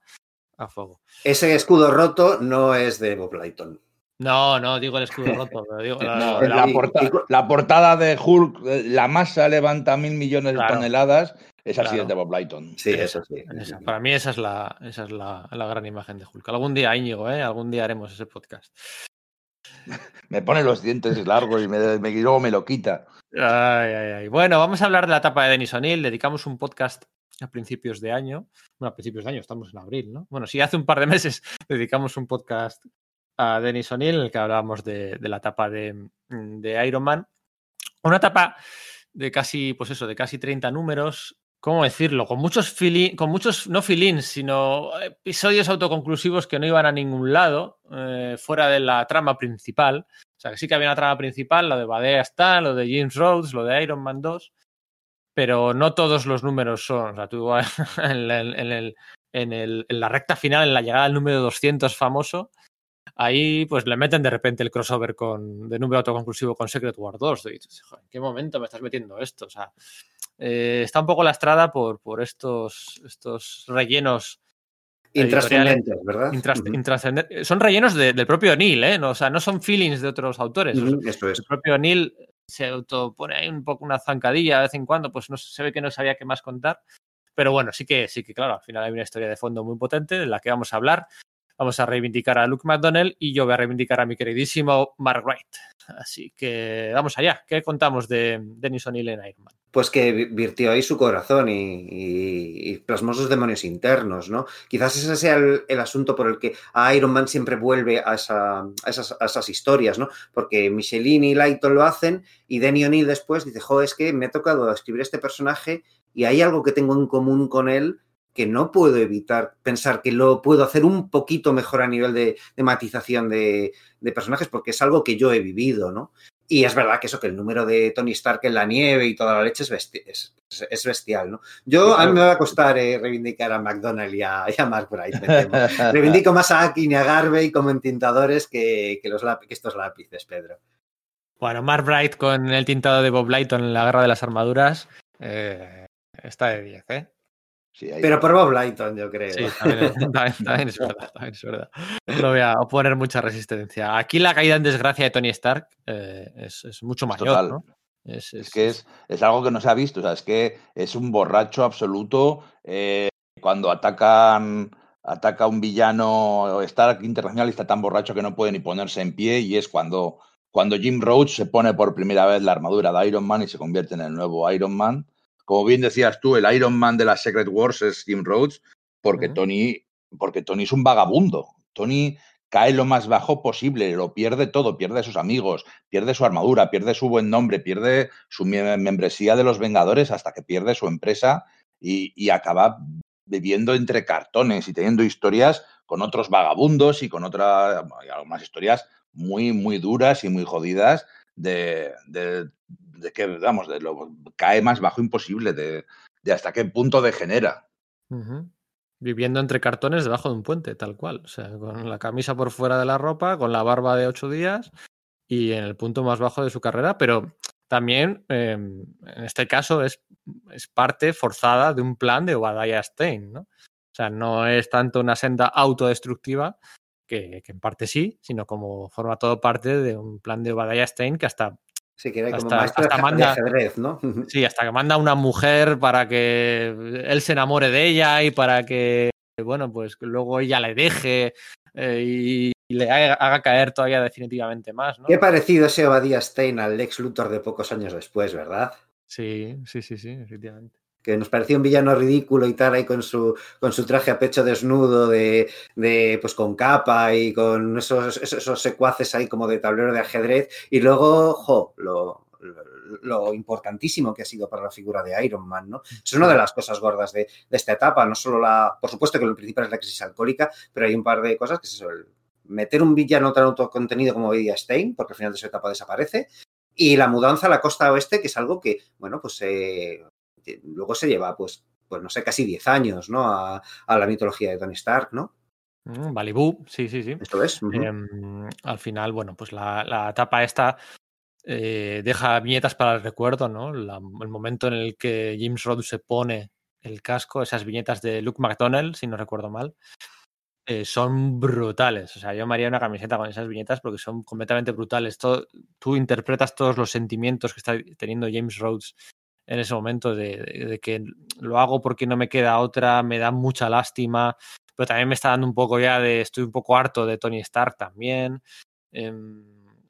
a fuego. Ese escudo roto no es de Bob Lighton. No, no, digo el escudo roto. Digo, la, no, la, la, porta la, portada de Hulk, la masa levanta mil millones claro. de toneladas. Esa claro. sí es de Bob Lighton. Sí, eso sí. Esa, para mí esa es, la, esa es la, la, gran imagen de Hulk. Algún día, Íñigo, ¿eh? algún día haremos ese podcast. me pone los dientes largos y me, me, luego me lo quita. Ay, ay, ay. Bueno, vamos a hablar de la etapa de Denis O'Neill. Dedicamos un podcast a principios de año. Bueno, a principios de año, estamos en abril, ¿no? Bueno, sí, hace un par de meses dedicamos un podcast a Denis O'Neill el que hablábamos de, la etapa de, Iron Man. Una etapa de casi, pues eso, de casi 30 números. ¿Cómo decirlo? Con muchos con muchos, no feelings, sino episodios autoconclusivos que no iban a ningún lado, eh, fuera de la trama principal. O sea, que sí que había una trama principal, lo de Badea está, lo de James Rhodes, lo de Iron Man 2, pero no todos los números son. O sea, tú en, en la recta final, en la llegada al número 200 famoso, ahí pues le meten de repente el crossover con, de número autoconclusivo con Secret War 2. Y dices, ¿en qué momento me estás metiendo esto? O sea, eh, está un poco lastrada por, por estos, estos rellenos. Intrascendentes, ¿verdad? Uh -huh. intrascendentes. Son rellenos de, del propio Neil, ¿eh? No, o sea, no son feelings de otros autores. Uh -huh, eso es. El propio Neil se autopone ahí un poco una zancadilla de vez en cuando, pues no se ve que no sabía qué más contar. Pero bueno, sí que, sí que, claro, al final hay una historia de fondo muy potente de la que vamos a hablar vamos a reivindicar a Luke McDonnell y yo voy a reivindicar a mi queridísimo Mark Wright. Así que vamos allá. ¿Qué contamos de Dennis O'Neill en Iron Man? Pues que virtió ahí su corazón y, y, y, plasmó sus demonios internos, ¿no? Quizás ese sea el, asunto por el que a Iron Man siempre vuelve a, esa, esas, historias, ¿no? Porque Michelini y Lighton lo hacen y Denny O'Neill después dice, jo, es que me ha tocado escribir este personaje y hay algo que tengo en común con él que no puedo evitar pensar que lo puedo hacer un poquito mejor a nivel de, de matización de, de, personajes, porque es algo que yo he vivido, ¿no? Y es verdad que eso, que el número de Tony Stark en la nieve y toda la leche es, besti es, es bestial, ¿no? Yo, a mí me va a costar eh, reivindicar a McDonald y a, y a Mark Bright, Reivindico más a Akin y a Garvey como entintadores que, que, los que estos lápices, Pedro. Bueno, Mark Bright con el tintado de Bob Lighton en la Guerra de las Armaduras eh, está de 10, ¿eh? Sí, Pero por Bob Lighton, yo creo. Sí, también, también, también, es verdad, también, es verdad, No voy a oponer mucha resistencia. Aquí la caída en desgracia de Tony Stark eh, es, es, mucho mayor, Total. ¿no? Es, es, que es, es, algo que no se ha visto. O sea, es que es un borracho absoluto. Eh, cuando atacan ataca un villano Stark internacional y está tan borracho que no puede ni ponerse en pie. Y es cuando, cuando Jim Roach se pone por primera vez la armadura de Iron Man y se convierte en el nuevo Iron Man como bien decías tú, el Iron Man de las Secret Wars es Jim Rhodes, porque, uh -huh. Tony, porque Tony es un vagabundo. Tony cae lo más bajo posible, lo pierde todo, pierde a sus amigos, pierde su armadura, pierde su buen nombre, pierde su membresía de los Vengadores hasta que pierde su empresa y, y acaba viviendo entre cartones y teniendo historias con otros vagabundos y con otras, algunas historias muy, muy duras y muy jodidas de, de, de que, vamos, de lo cae más bajo imposible, de, de hasta qué punto degenera. Viviendo entre cartones debajo de un puente, tal cual. O sea, con la camisa por fuera de la ropa, con la barba de ocho días y en el punto más bajo de su carrera, pero también eh, en este caso es, es, parte forzada de un plan de Obadiah Stein, ¿no? O sea, no es tanto una senda autodestructiva, que, que, en parte sí, sino como forma todo parte de un plan de Obadiah Stein que hasta Sí, que era como hasta, hasta manda, ajedrez, ¿no? Sí, hasta que manda una mujer para que él se enamore de ella y para que, bueno, pues luego ella le deje eh, y, y, le haga, haga, caer todavía definitivamente más, ¿no? Qué parecido ese Obadiah Stein al Lex Luthor de pocos años después, ¿verdad? Sí, sí, sí, sí, efectivamente que nos parecía un villano ridículo y tal, ahí con su, con su traje a pecho desnudo, de, de pues con capa y con esos, esos, secuaces ahí como de tablero de ajedrez, y luego, jo, lo, lo, importantísimo que ha sido para la figura de Iron Man, ¿no? Es una de las cosas gordas de, de, esta etapa, no solo la, por supuesto que lo principal es la crisis alcohólica, pero hay un par de cosas que es eso, meter un villano tan autocontenido como Eddie Stein, porque al final de su etapa desaparece, y la mudanza a la costa oeste, que es algo que, bueno, pues eh, luego se lleva, pues, pues no sé, casi 10 años, ¿no? A, a, la mitología de Tony Stark, ¿no? Mm, Balibú, sí, sí, sí. Esto es. Uh -huh. eh, al final, bueno, pues la, la etapa esta eh, deja viñetas para el recuerdo, ¿no? La, el momento en el que James Rhodes se pone el casco, esas viñetas de Luke McDonnell, si no recuerdo mal. eh, son brutales. O sea, yo me haría una camiseta con esas viñetas porque son completamente brutales. Todo, tú interpretas todos los sentimientos que está teniendo James Rhodes en ese momento de, que lo hago porque no me queda otra, me da mucha lástima, pero también me está dando un poco ya de, estoy un poco harto de Tony Stark también. Eh,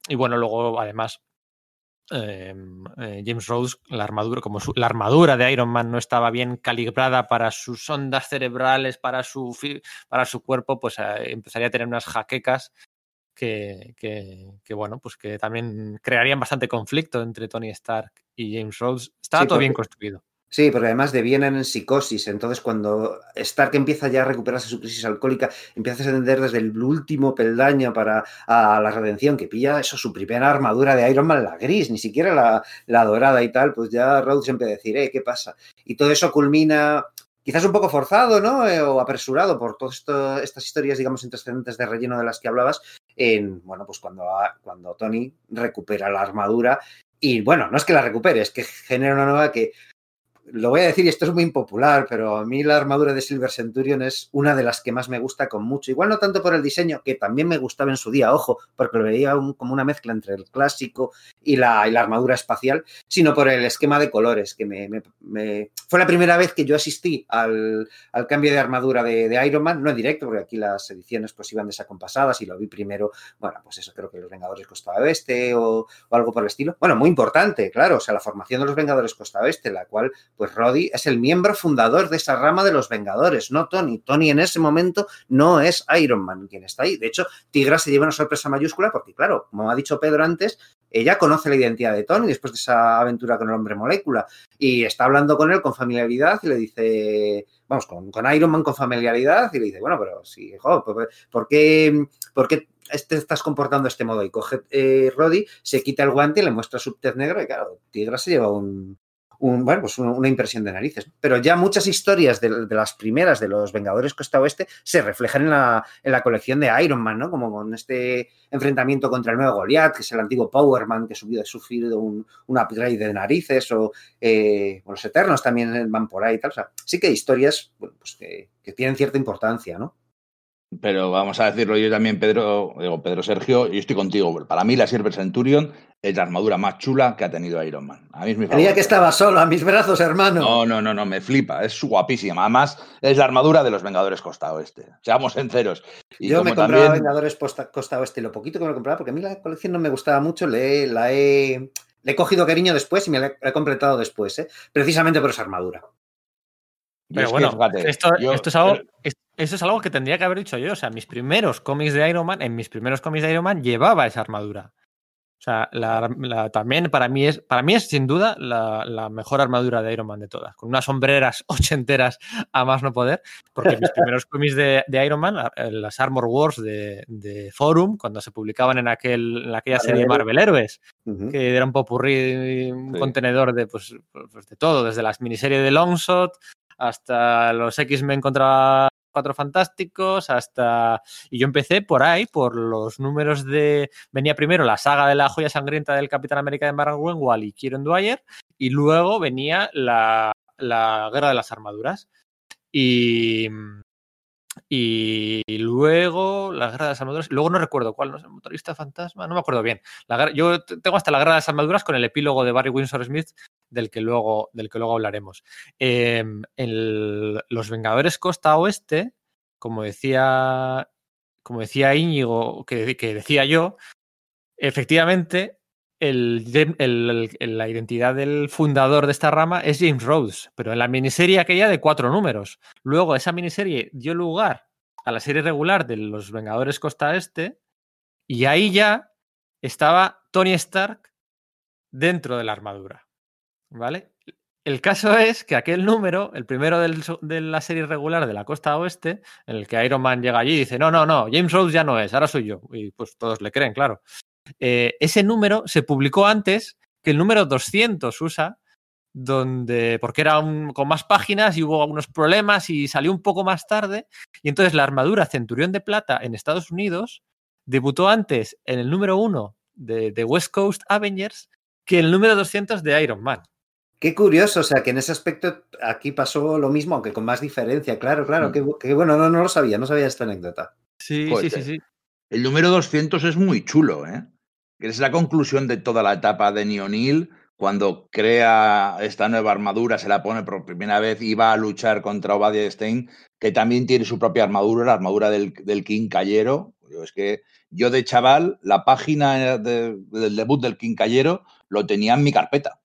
y bueno, luego además eh, eh, James Rhodes, la armadura, como la armadura de Iron Man no estaba bien calibrada para sus ondas cerebrales, para su, para su cuerpo, pues eh, empezaría a tener unas jaquecas que, que, que, bueno, pues que también crearían bastante conflicto entre Tony Stark y James Rhodes. Estaba sí, todo porque, bien construido. Sí, porque además devienen en psicosis. Entonces, cuando Stark empieza ya a recuperarse su crisis alcohólica, empieza a ascender desde el último peldaño para a la redención, que pilla eso, su primera armadura de Iron Man, la gris, ni siquiera la, la dorada y tal, pues ya Rhodes siempre decir, eh, ¿qué pasa? Y todo eso culmina quizás un poco forzado, ¿no? Eh, o apresurado por todas estas historias, digamos, antecedentes de relleno de las que hablabas, en, bueno, pues cuando, cuando Tony recupera la armadura y, bueno, no es que la recupere, es que genera una nueva que lo voy a decir y esto es muy impopular, pero a mí la armadura de Silver Centurion es una de las que más me gusta con mucho. Igual no tanto por el diseño, que también me gustaba en su día, ojo, porque lo veía como una mezcla entre el clásico y la, y la, armadura espacial, sino por el esquema de colores, que me, fue la primera vez que yo asistí al, al cambio de armadura de, de, Iron Man, no en directo, porque aquí las ediciones pues iban desacompasadas y lo vi primero, bueno, pues eso creo que los Vengadores Costa Oeste o, o algo por el estilo. Bueno, muy importante, claro, o sea, la formación de los Vengadores Costa Oeste, la cual pues Roddy es el miembro fundador de esa rama de los Vengadores, no Tony. Tony en ese momento no es Iron Man quien está ahí. De hecho, Tigra se lleva una sorpresa mayúscula porque, claro, como ha dicho Pedro antes, ella conoce la identidad de Tony después de esa aventura con el hombre molécula y está hablando con él con familiaridad y le dice, vamos, con, Iron Man con familiaridad y le dice, bueno, pero sí, ¿por, ¿por, qué, por qué te estás comportando de este modo? Y coge eh, Roddy, se quita el guante y le muestra su tez negra y claro, Tigra se lleva un, un, bueno, pues una impresión de narices. Pero ya muchas historias de, las primeras de los Vengadores Costa Oeste se reflejan en la, en la, colección de Iron Man, ¿no? Como con este enfrentamiento contra el nuevo Goliath, que es el antiguo Power Man que ha sufrido un, un upgrade de narices, o eh, los Eternos también van por ahí y tal. O sí que hay historias pues que tienen cierta importancia, ¿no? Pero vamos a decirlo yo también, Pedro, digo, Pedro Sergio, yo estoy contigo. Para mí la Silver Centurion es la armadura más chula que ha tenido Iron Man. A mí es mi Creía que estaba solo a mis brazos, hermano. No, no, no, no, me flipa, es guapísima. Además, es la armadura de los Vengadores Costa Oeste. Seamos sinceros. Y yo me compraba también... Vengadores Costa, Costa Oeste, lo poquito que me lo compraba, porque a mí la colección no me gustaba mucho, le, la he, le he cogido cariño después y me la he, completado después, ¿eh? precisamente por esa armadura. Pero bueno, que, fíjate, esto, yo, esto, es algo, pero... esto es algo que tendría que haber dicho yo. O sea, mis primeros cómics de Iron Man, en mis primeros cómics de Iron Man llevaba esa armadura. O sea, la, la, también para mí es, para mí es sin duda la, la, mejor armadura de Iron Man de todas, con unas sombreras ochenteras a más no poder, porque mis primeros cómics de, de, Iron Man, las Armor Wars de, de, Forum, cuando se publicaban en, aquel, en aquella serie de Marvel Héroes, uh -huh. que era un popurrí, un sí. contenedor de, pues, pues, de todo, desde las miniseries de Longshot hasta los X-Men contra Cuatro Fantásticos, hasta... Y yo empecé por ahí, por los números de... Venía primero la saga de la joya sangrienta del Capitán América de Mark Wenwall y Kieron Dwyer, y luego venía la, la Guerra de las Armaduras. Y... Y luego la guerra de las armaduras, luego no recuerdo cuál, no sé, motorista fantasma, no me acuerdo bien. La, yo tengo hasta la guerra de las armaduras con el epílogo de Barry Windsor Smith del que luego, del que luego hablaremos. Eh, el, los Vengadores Costa Oeste, como decía, como decía Íñigo, que, que decía yo, efectivamente, la identidad del fundador de esta rama es James Rhodes, pero en la miniserie aquella de cuatro números. Luego esa miniserie dio lugar a la serie regular de los Vengadores Costa Este y ahí ya estaba Tony Stark dentro de la armadura. ¿Vale? El caso es que aquel número, el primero de la serie regular de la costa oeste, en el que Iron Man llega allí y dice, no, no, no, James Rhodes ya no es, ahora soy yo. Y pues todos le creen, claro. Eh, ese número se publicó antes que el número 200 USA, donde, porque era un, con más páginas y hubo algunos problemas y salió un poco más tarde. Y entonces la armadura Centurión de Plata en Estados Unidos debutó antes en el número 1 de, de West Coast Avengers que el número 200 de Iron Man. Qué curioso, o sea, que en ese aspecto aquí pasó lo mismo, aunque con más diferencia, claro, claro, mm. que, bueno, no, no, lo sabía, no sabía esta anécdota. Sí, sí, sí, sí. El número 200 es muy chulo, ¿eh? Es la conclusión de toda la etapa de Neil cuando crea esta nueva armadura, se la pone por primera vez y va a luchar contra Obadiah Stein, que también tiene su propia armadura, la armadura del, del King Cayero. Es que yo de chaval, la página del debut del King Cayero lo tenía en mi carpeta.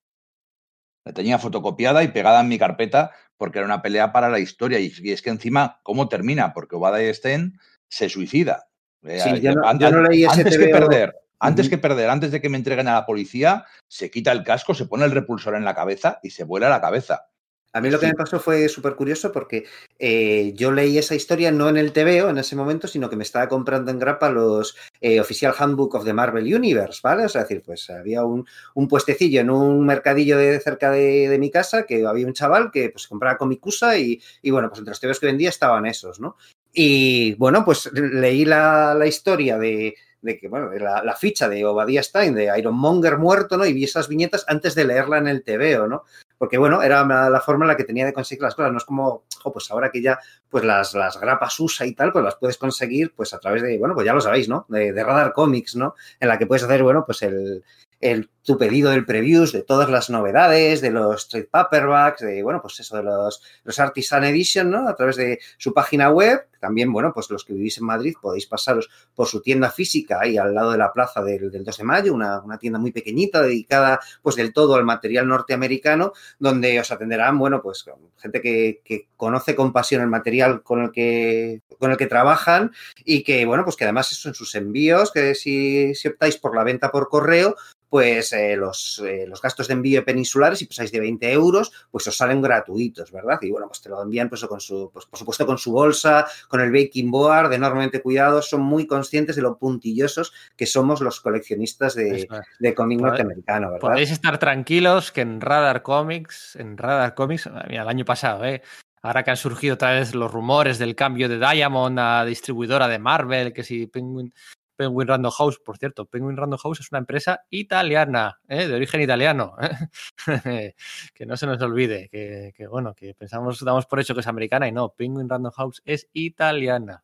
La tenía fotocopiada y pegada en mi carpeta porque era una pelea para la historia. Y, es que encima, ¿cómo termina? Porque Obadiah Stein se suicida. Sí, yo no, leí ese antes que perder, antes que perder, antes de que me entreguen a la policía, se quita el casco, se pone el repulsor en la cabeza y se vuela la cabeza. A mí lo que me pasó fue súper curioso porque eh, yo leí esa historia no en el TVO en ese momento, sino que me estaba comprando en grapa los eh, Official Handbook of the Marvel Universe, ¿vale? O sea, es decir, pues había un, puestecillo en un mercadillo de cerca de, mi casa que había un chaval que pues compraba Comicusa y, y bueno, pues entre los TVOs que vendía estaban esos, ¿no? Y bueno, pues leí la, historia de, que, bueno, la, la, ficha de Obadiah Stein, de Iron Monger muerto, ¿no? Y vi esas viñetas antes de leerla en el TVO, ¿no? porque bueno, era la forma en la que tenía de conseguir las cosas, no es como, pues ahora que ya pues las, las grapas USA y tal, pues las puedes conseguir pues a través de, bueno, pues ya lo sabéis, ¿no? De, Radar Comics, ¿no? En la que puedes hacer, bueno, pues el, el, tu pedido del previews de todas las novedades, de los trade paperbacks, de, bueno, pues eso, de los, los Artisan Edition, ¿no? A través de su página web. También, bueno, pues los que vivís en Madrid podéis pasaros por su tienda física ahí al lado de la plaza del, del 2 de mayo, una, una, tienda muy pequeñita dedicada, pues del todo al material norteamericano, donde os atenderán, bueno, pues gente que conoce con pasión el material con el que, con el que trabajan y que, bueno, pues que además eso en sus envíos, que si, si optáis por la venta por correo, pues eh, los, eh, los, gastos de envío peninsulares, si pasáis de 20 euros, pues os salen gratuitos, ¿verdad? Y bueno, pues te lo envían, pues, con su, pues, por supuesto, con su bolsa, con el baking board, enormemente cuidados, son muy conscientes de lo puntillosos que somos los coleccionistas de, de cómic norteamericano, ¿verdad? Podéis estar tranquilos que en Radar Comics, en Radar Comics, mira, el año pasado, ¿eh? Ahora que han surgido otra vez los rumores del cambio de Diamond a distribuidora de Marvel, que si Penguin Random House, por cierto, Penguin Random House es una empresa italiana, ¿eh? de origen italiano, ¿eh? que no se nos olvide, que, bueno, que pensamos, damos por hecho que es americana y no, Penguin Random House es italiana.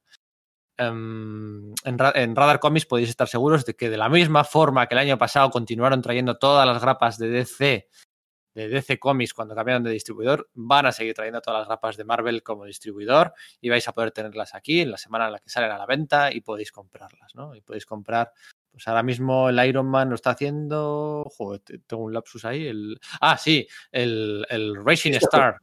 Em, en, en, Radar Comics podéis estar seguros de que de la misma forma que el año pasado continuaron trayendo todas las grapas de DC de DC Comics cuando cambiaron de distribuidor, van a seguir trayendo todas las grapas de Marvel como distribuidor y vais a poder tenerlas aquí en la semana en la que salen a la venta y podéis comprarlas, ¿no? Y podéis comprar, pues ahora mismo el Iron Man lo está haciendo, joder, tengo un lapsus ahí, el, ah, sí, el, el Racing Star.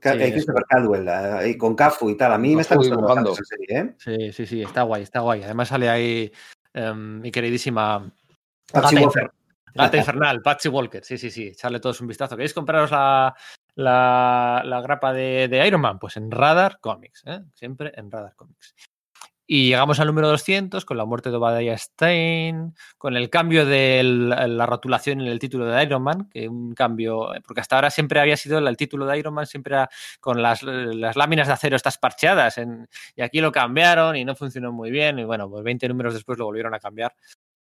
Christopher Caldwell, con Cafu y tal. A mí me está gustando esa serie, ¿eh? Sí, sí, sí, está guay, está guay. Además sale ahí um, mi queridísima Gata Infernal, Patsy Walker. Sí, sí, sí. Echarle todos un vistazo. ¿Queréis compraros la, la, grapa de, Iron Man? Pues en Radar Comics. ¿eh? Siempre en Radar Comics. Y llegamos al número 200 con la muerte de Obadiah Stein, con el cambio de la rotulación en el título de Iron Man, que un cambio, porque hasta ahora siempre había sido el, título de Iron Man, siempre era con las, las láminas de acero estas parcheadas, y aquí lo cambiaron y no funcionó muy bien, y bueno, pues 20 números después lo volvieron a cambiar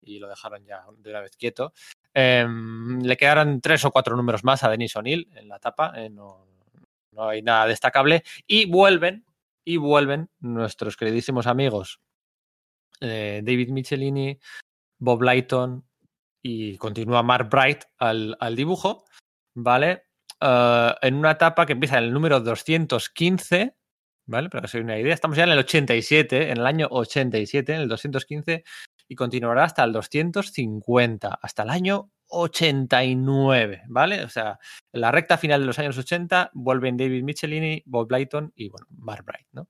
y lo dejaron ya de una vez quieto. Eh, le quedaron tres o cuatro números más a Denis O'Neill en la tapa, eh, no, no, hay nada destacable. Y vuelven, y vuelven nuestros queridísimos amigos eh, David Michelini, Bob Lighton y continúa Mark Bright al, al dibujo, ¿vale? Uh, en una etapa que empieza en el número 215, ¿vale? Para que se una idea, estamos ya en el 87, en el año 87, en el 215 y continuará hasta el 250, hasta el año 89, ¿vale? O sea, en la recta final de los años 80 vuelven David Michelini, Bob Blyton y, bueno, Mark Bright, ¿no?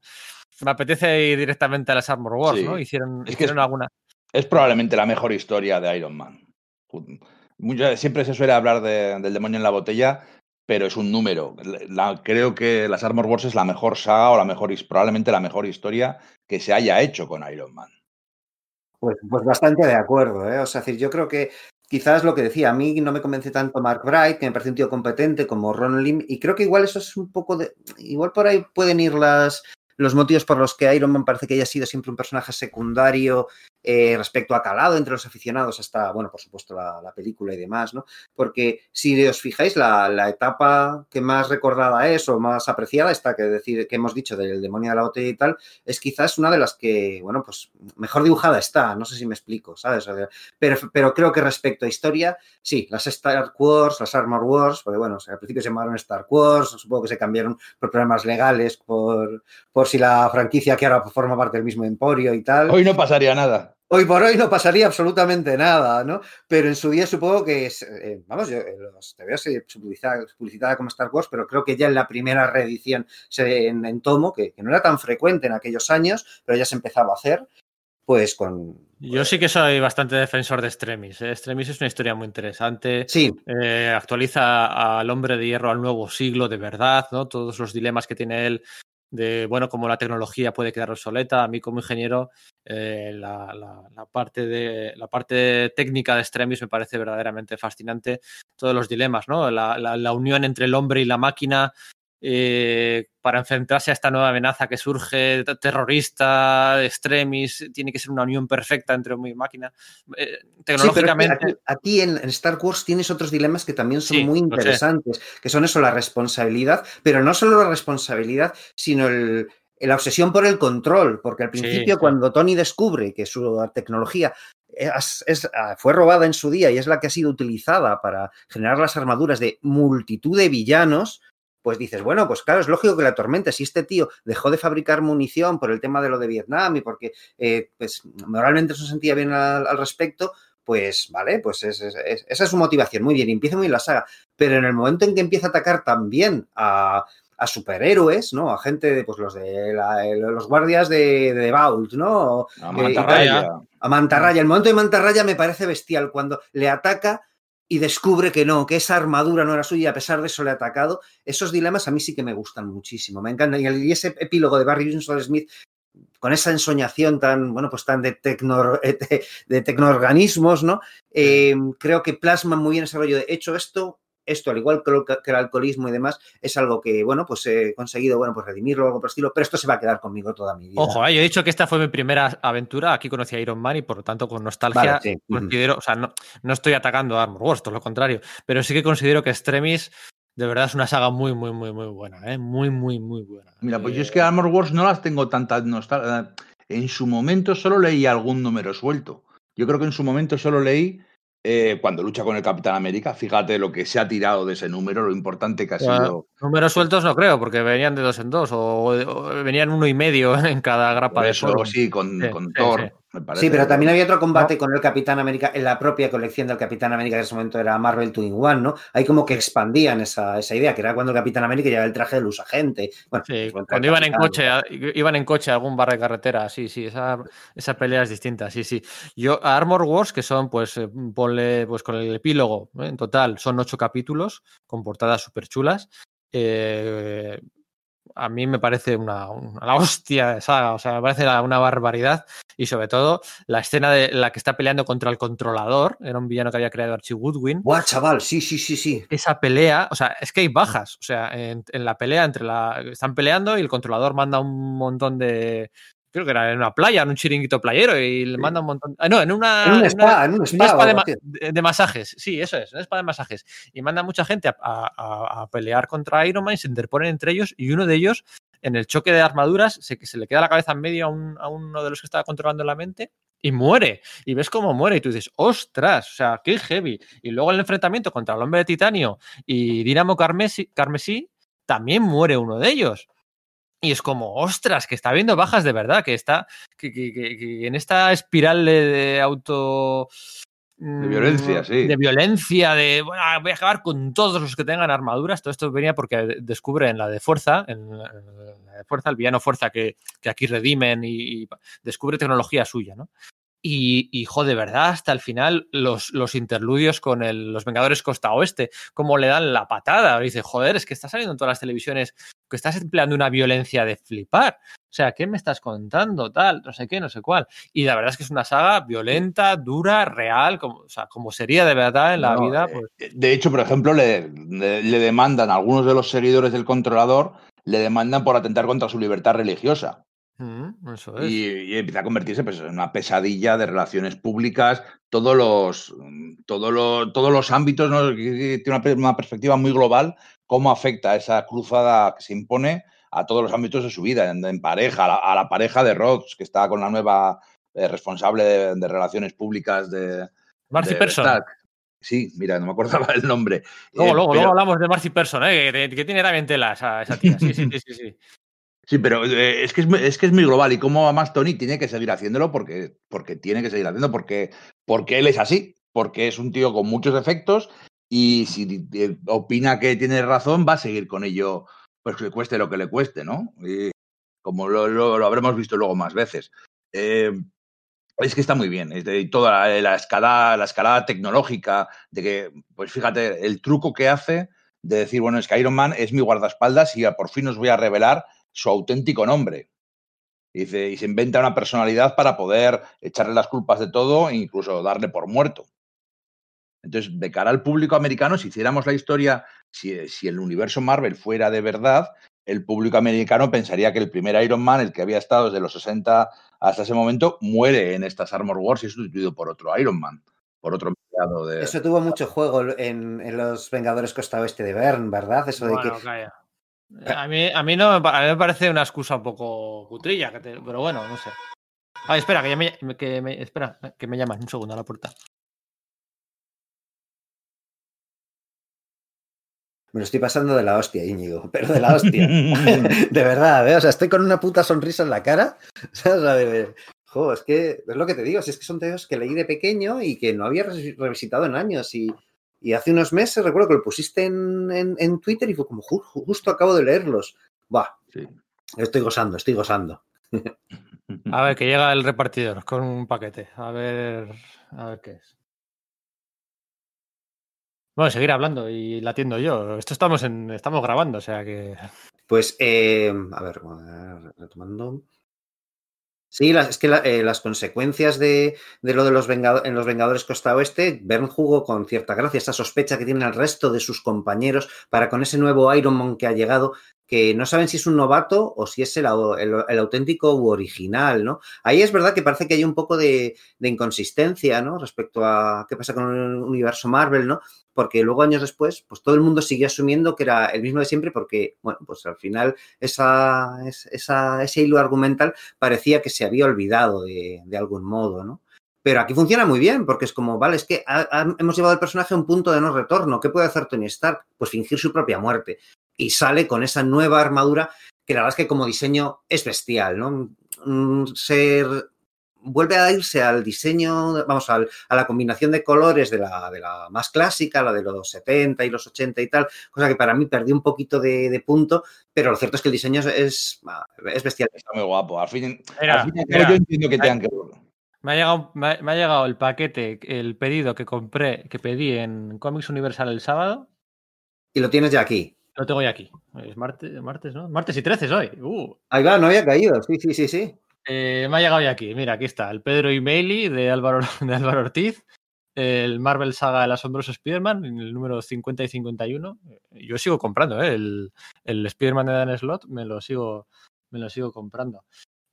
Me apetece ir directamente a las Armor Wars, ¿no? Hicieron, hicieron alguna... Es probablemente la mejor historia de Iron Man. Siempre se suele hablar de, del demonio en la botella, pero es un número. La, creo que las Armor Wars es la mejor saga o la mejor, probablemente la mejor historia que se haya hecho con Iron Man. Pues, pues bastante de acuerdo, ¿eh? O sea, decir, yo creo que quizás lo que decía, a mí no me convence tanto Mark Bright, que me parece un tío competente como Ron Lim, y creo que igual eso es un poco de. Igual por ahí pueden ir las, los motivos por los que Iron Man parece que haya sido siempre un personaje secundario eh, respecto a calado entre los aficionados hasta, bueno, por supuesto, la, la película y demás, ¿no? Porque si os fijáis, la, la, etapa que más recordada es o más apreciada, esta que, decir, que hemos dicho del demonio de la botella y tal, es quizás una de las que, bueno, pues mejor dibujada está, no sé si me explico, ¿sabes? Pero, pero creo que respecto a historia, sí, las Star Wars, las Armor Wars, porque bueno, al principio se llamaron Star Wars, supongo que se cambiaron por problemas legales, por, por si la franquicia que ahora forma parte del mismo emporio y tal. Hoy no pasaría nada. Hoy por hoy no pasaría absolutamente nada, ¿no? Pero en su día supongo que, es, eh, vamos, yo eh, los TVO se publicitaba, publicitada como Star Wars, pero creo que ya en la primera reedición se, en, en, tomo, que, que, no era tan frecuente en aquellos años, pero ya se empezaba a hacer, pues con... Yo sí que soy bastante defensor de Extremis. ¿eh? Extremis es una historia muy interesante. Sí. Eh, actualiza al hombre de hierro al nuevo siglo de verdad, ¿no? Todos los dilemas que tiene él de bueno cómo la tecnología puede quedar obsoleta. A mí como ingeniero eh, la, parte de la parte técnica de Extremis me parece verdaderamente fascinante. Todos los dilemas, ¿no? La, la unión entre el hombre y la máquina. Eh, para enfrentarse a esta nueva amenaza que surge terrorista, extremis, tiene que ser una unión perfecta entre hombre y máquina. Eh, tecnológicamente. Sí, aquí, aquí en, en, Star Wars tienes otros dilemas que también son sí, muy interesantes, que son eso, la responsabilidad, pero no solo la responsabilidad, sino el, la obsesión por el control, porque al principio sí, cuando Tony descubre que su tecnología es, es, ah, fue robada en su día y es la que ha sido utilizada para generar las armaduras de multitud de villanos, pues dices, bueno, pues claro, es lógico que la tormenta, si este tío dejó de fabricar munición por el tema de lo de Vietnam y porque eh, pues, moralmente se sentía bien al, al respecto, pues vale, pues es, es, es, esa es su motivación, muy bien, empieza muy bien la saga, pero en el momento en que empieza a atacar también a, a superhéroes, ¿no? A gente de, pues los de la, los guardias de, de Vault, ¿no? A Mantarraya. Eh, a Mantarraya. El momento de Mantarraya me parece bestial cuando le ataca y descubre que no, que esa armadura no era suya y a pesar de eso le ha atacado. Esos dilemas a mí sí que me gustan muchísimo. Me encantan. Y ese epílogo de Barry Winston Smith con esa ensoñación tan, bueno, pues tan de, tecno, de tecnoorganismos, ¿no? Eh, creo que plasman muy bien ese rollo de hecho esto, esto, al igual que el alcoholismo y demás, es algo que, bueno, pues he conseguido, bueno, pues redimirlo o algo por el estilo, pero esto se va a quedar conmigo toda mi vida. Ojo, eh, yo he dicho que esta fue mi primera aventura, aquí conocí a Iron Man y por lo tanto con nostalgia vale, sí. considero, o sea, no, no, estoy atacando a Armor Wars, todo lo contrario, pero sí que considero que Extremis de verdad es una saga muy, muy, muy, muy buena, ¿eh? muy, muy, muy buena. Mira, pues yo es que Armor Wars no las tengo tantas nostalgia. En su momento solo leí algún número suelto. Yo creo que en su momento solo leí eh, cuando lucha con el Capitán América. Fíjate lo que se ha tirado de ese número, lo importante que ha bueno, sido. Números sueltos no creo, porque venían de dos en dos, o, o venían uno y medio en cada grapa Por de eso, sí, con, Sí, con sí, Thor. sí. Sí, pero también había otro combate con el Capitán América en la propia colección del Capitán América, que en ese momento era Marvel 2 in One, ¿no? Ahí como que expandían esa, esa idea, que era cuando el Capitán América llevaba el traje del usagente. Bueno, Sí, pues, cuando iban en coche, a- iban en coche a algún bar de carretera, sí, sí, esa, esa pelea es distinta, sí, sí. Yo, a Armor Wars, que son, pues, eh, ponle, pues con el epílogo, ¿eh? en total son ocho capítulos, con portadas súper chulas. Eh, a mí me parece una, una la hostia de saga, o sea, me parece la- una barbaridad. Y sobre todo, la escena de la que está peleando contra el controlador, era un villano que había creado Archie Woodwin. Buah, chaval, sí, sí, sí, sí. esa pelea, o sea, es que hay bajas, o sea, en, en, la pelea entre la. Están peleando y el controlador manda un montón de. Creo que era en una playa, en un chiringuito playero, y le manda un montón. Ah, no, en una. En un spa, en un una spa. spa de, ma- masajes, sí, eso es, un spa de masajes. Y manda mucha gente a, a- a pelear contra Iron Man y se interponen entre ellos, y uno de ellos, en el choque de armaduras, se, se le queda la cabeza en medio a, un- a uno de los que estaba controlando la mente y muere. Y ves cómo muere y tú dices, ostras, o sea, qué heavy. Y luego el enfrentamiento contra el hombre de titanio y Dinamo Carmesí, Carmesí también muere uno de ellos. Y es como, ostras, que está habiendo bajas de verdad, que está, que, que- que- que en esta espiral de, de auto... De violencia, mm, sí. De violencia, de bueno, voy a acabar con todos los que tengan armaduras. Todo esto venía porque descubre en la de fuerza, en la de fuerza, el villano fuerza que, que aquí redimen y, y descubre tecnología suya, ¿no? Y, y de verdad, hasta el final, los, los interludios con el- los Vengadores Costa Oeste, cómo le dan la patada. Dice, joder, es que está saliendo en todas las televisiones que estás empleando una violencia de flipar. O sea, ¿qué me estás contando? Tal, no sé qué, no sé cuál. Y la verdad es que es una saga violenta, dura, real, como, o sea, como sería de verdad en la No, vida. eh, Pues, De hecho, por ejemplo, le, le- le demandan a algunos de los seguidores del controlador le demandan por atentar contra su libertad religiosa. Mm, eso es. Y, y empieza a convertirse pues, en una pesadilla de relaciones públicas, todos los, todos los, todos los ámbitos, ¿no? Tiene una, una perspectiva muy global, cómo afecta esa cruzada que se impone a todos los ámbitos de su vida, en, en pareja, a la, a la pareja de Rhodes, que está con la nueva eh, responsable de, de relaciones públicas de, Marcy de Person. Stark. Sí, mira, no me acordaba el nombre. Luego, Eh, luego, pero- luego hablamos de Marcy Person, ¿eh? que, que tiene también tela esa, esa tía. Sí, sí, sí, sí, sí. Sí, pero eh, es, que es, es que es muy global y como además Tony tiene que seguir haciéndolo porque, tiene que seguir haciendo, porque, él es así, porque es un tío con muchos defectos y si eh, opina que tiene razón va a seguir con ello, pues que cueste lo que le cueste, ¿no? Como lo, habremos visto luego más veces. Eh, es que está muy bien, es toda la, la escalada, la escalada tecnológica, de que, pues fíjate, el truco que hace de decir, bueno, es que Iron Man es mi guardaespaldas y por fin os voy a revelar su auténtico nombre. Y, dice, y se inventa una personalidad para poder echarle las culpas de todo e incluso darle por muerto. Entonces, de cara al público americano, si hiciéramos la historia, si, si el universo Marvel fuera de verdad, el público americano pensaría que el primer Iron Man, el que había estado desde los 60 hasta ese momento, muere en estas Armor Wars y es sustituido por otro Iron Man, por otro empleado de... Eso tuvo mucho juego en, en los Vengadores Costa Oeste de Bern, ¿verdad? Eso de que calla. A mí, a, mí no, me a mí me parece una excusa un poco cutrilla, que te- pero bueno, no sé. Ay, espera, que, ya me, que me- espera, que me llaman un segundo a la puerta. me lo estoy pasando de la hostia, Íñigo, pero de la hostia. de verdad, ¿eh? O sea, estoy con una puta sonrisa en la cara. O sea, de jo, es que es lo que te digo, si es que son teos que leí de pequeño y que no había re- revisitado en años. Y, y hace unos meses recuerdo que lo pusiste en, en- en Twitter y fue como, "Ju- justo acabo de leerlos. Buah, Sí. estoy gozando, estoy gozando. A ver, que llega el repartidor con un paquete. A ver, a ver qué es. Bueno, seguir hablando y la atiendo yo. Esto estamos en, estamos grabando, o sea que. Pues, eh, a ver, retomando. Sí, las, es que la- eh, las consecuencias de, de lo de los Vengadores, en los Vengadores Costa Oeste, Bern jugó con cierta gracia, esa sospecha que tienen el resto de sus compañeros para con ese nuevo Iron Man que ha llegado, que no saben si es un novato o si es el, au- el- el auténtico u original, ¿no? Ahí es verdad que parece que hay un poco de, inconsistencia, ¿no? Respecto a qué pasa con el universo Marvel, ¿no? Porque luego años después, pues todo el mundo siguió asumiendo que era el mismo de siempre porque, bueno, pues al final esa, es- esa, ese hilo argumental parecía que se había olvidado de, algún modo, ¿no? Pero aquí funciona muy bien, porque es como, vale, es que hemos llevado al personaje a un punto de no retorno. ¿Qué puede hacer Tony Stark? Pues fingir su propia muerte. Y sale con esa nueva armadura que la verdad es que como diseño es bestial, ¿no? Mm, Ser, vuelve a irse al diseño, vamos, al, a la combinación de colores de la, de la más clásica, la de los 70 y los 80 y tal, cosa que para mí perdió un poquito de, de punto, pero lo cierto es que el diseño es, es, es bestial. Está muy guapo. Al fin, Mira, al fin y al cabo mira. yo entiendo que tengan que... Me ha, llegado, me, ha, me ha llegado el paquete, el pedido que compré, que pedí en Comics Universal el sábado. Y lo tienes ya aquí. Lo tengo ya aquí. Es martes, martes ¿no? Martes y 13 es hoy. Uh. Ahí va, no había caído. Sí, sí, sí, sí. Eh, me ha llegado ya aquí. Mira, aquí está. El Pedro Emaili de Álvaro, de Álvaro Ortiz. El Marvel Saga El Asombroso Spider-Man, en el número 50 y 51. Yo sigo comprando, ¿eh? El, el Spider-Man de Dan Slot me lo sigo, me lo sigo comprando.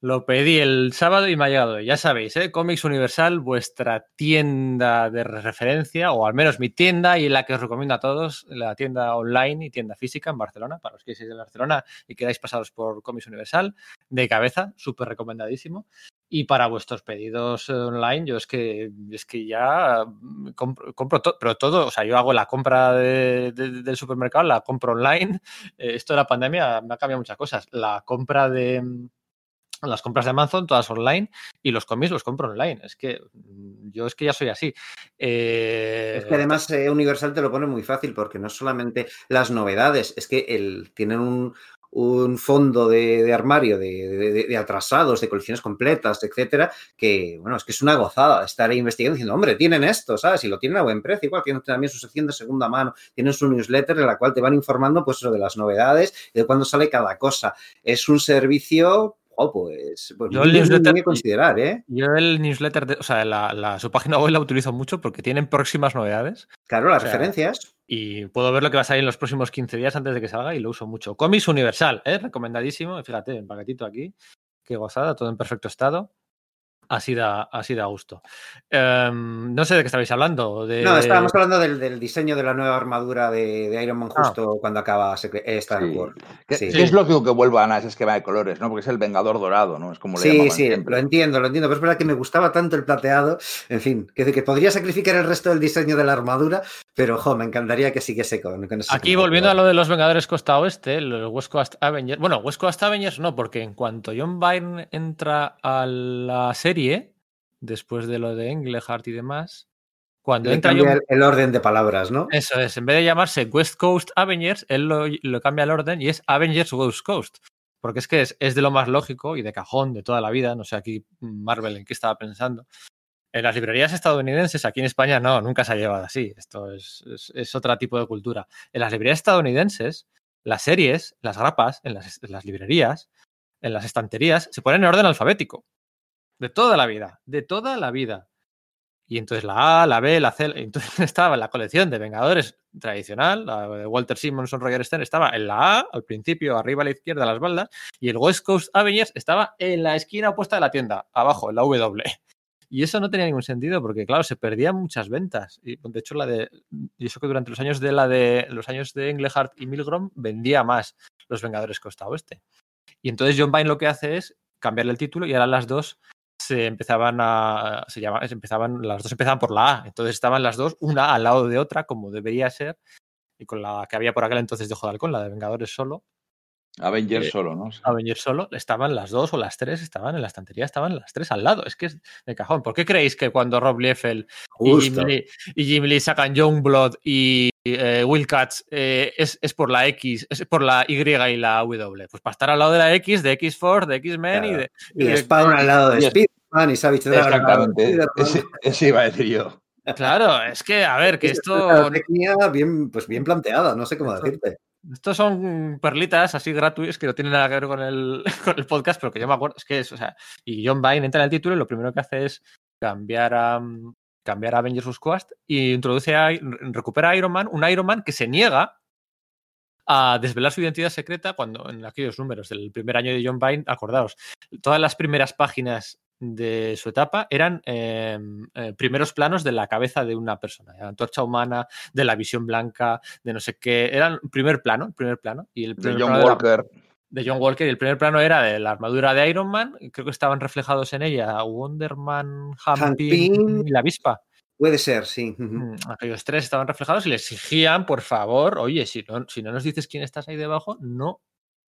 Lo pedí el sábado y me ha llegado. Ya sabéis, ¿eh? Comics Universal, vuestra tienda de referencia, o al menos mi tienda y la que os recomiendo a todos, la tienda online y tienda física en Barcelona, para los que seáis de Barcelona y queráis pasaros por Comics Universal, de cabeza, súper recomendadísimo. Y para vuestros pedidos eh, online, yo es que es que ya mm, compro, compro todo, pero todo, o sea, yo hago la compra de, del supermercado, la compro online. Eh, esto de la pandemia me ha cambiado muchas cosas. La compra de mm, las compras de Amazon, todas online, y los cómics los compro online. Es que mm, yo es que ya soy así. Eh, Es que además eh, Universal te lo pone muy fácil porque no solamente las novedades, es que el, tienen un, un fondo de, de armario de, de, de, atrasados, de colecciones completas, etcétera, que bueno, es que es una gozada estar ahí investigando diciendo, hombre, tienen esto, ¿sabes? Y lo tienen a buen precio, igual tienen también su sección de segunda mano, tienen su newsletter en la cual te van informando pues de las novedades y de cuándo sale cada cosa. Es un servicio Oh, pues, pues Yo el newsletter- considerar, ¿eh? Yo el newsletter, de- o sea, la, la- su página web la utilizo mucho porque tienen próximas novedades Claro, las O sea, referencias. y puedo ver lo que va a salir en los próximos 15 días antes de que salga y lo uso mucho. Comics Universal, ¿eh? recomendadísimo. Fíjate, en paquetito aquí. Qué gozada, todo en perfecto estado. Así da, así da gusto. Em, no sé de qué estabais hablando. De... No, estábamos hablando del, del diseño de la nueva armadura de, de Iron Man Ah. justo cuando acaba eh, Star Sí. Wars. ¿Qué, Sí. qué es lógico que vuelvan a ese esquema de colores, ¿no? Porque es el Vengador Dorado, ¿no? Es como le Sí, sí, siempre. lo entiendo, lo entiendo, pero es verdad que me gustaba tanto el plateado, en fin, que, que podría sacrificar el resto del diseño de la armadura, pero jo, me encantaría que siguiese con, con ese Aquí volviendo a lo de los Vengadores Costa Oeste, los West Coast Avengers. Bueno, West Coast Avengers no, porque en cuanto John Byrne entra a la serie, después de lo de Englehart y demás, cuando Le entra John el, el orden de palabras, ¿no? Eso es, en vez de llamarse West Coast Avengers, él lo, lo cambia el orden y es Avengers West Coast. Porque es que es, es de lo más lógico y de cajón de toda la vida. No sé aquí Marvel en qué estaba pensando. En las librerías estadounidenses, aquí en España no, nunca se ha llevado así. Esto es, otro tipo de cultura. En las librerías estadounidenses, las series, las grapas, en las, en las librerías, en las estanterías, se ponen en orden alfabético. De toda la vida, de toda la vida. Y entonces la A, la B, la C, entonces estaba la colección de Vengadores tradicional, la de Walter Simonson, Roger Stern, estaba en la A, al principio, arriba a la izquierda, a las baldas, y el West Coast Avengers estaba en la esquina opuesta de la tienda, abajo, en la W. Y eso no tenía ningún sentido porque, claro, se perdían muchas ventas. Y de hecho, la de. Y eso que durante los años de la de los años de Englehart y Milgrom vendía más los Vengadores Costa Oeste. Y entonces John Byrne lo que hace es cambiarle el título y ahora las dos se empezaban a. Se llama, se empezaban, las dos empezaban por la A. Entonces estaban las dos, una al lado de otra, como debería ser. Y con la que había por aquel entonces de Ojo de Halcón, la de Vengadores solo, Avengers Eh, solo, ¿no? Avengers solo, estaban las dos o las tres, estaban en la estantería, estaban las tres al lado. Es que es de cajón. ¿Por qué creéis que cuando Rob Liefeld y Jim. Lee, y Jim Lee sacan Youngblood y eh, Will Katz eh, es, es por la X, es por la Y y la W? Pues para estar al lado de la X, de X-Force, de X-Men y de. Y de- Spawn al lado de Spider-Man y Savage Exactamente. Spider-Man. Ese, ese iba a decir yo. Claro, es que, a ver, que Es esto. una técnica bien, pues bien planteada, no sé cómo Esto- decirte. Estos son perlitas así gratuitas que no tienen nada que ver con el, con el podcast, pero que yo me acuerdo. Es que es, o sea, y John Byrne entra en el título y lo primero que hace es cambiar a, cambiar a Avengers. Quest y introduce a, recupera a Iron Man, un Iron Man que se niega a desvelar su identidad secreta cuando en aquellos números del primer año de John Byrne, acordaos, todas las primeras páginas de su etapa eran eh, eh, primeros planos de la cabeza de una persona, de la antorcha humana, de la visión blanca, de no sé qué, eran primer plano, primer plano, y el De primer John plano de la- Walker. de John Walker. Y el primer plano era de la armadura de Iron Man, creo que estaban reflejados en ella Wonder Man, y la avispa. Puede ser, sí. Mm, Aquellos tres estaban reflejados y le exigían, por favor, oye, si no, si no nos dices quién estás ahí debajo, no,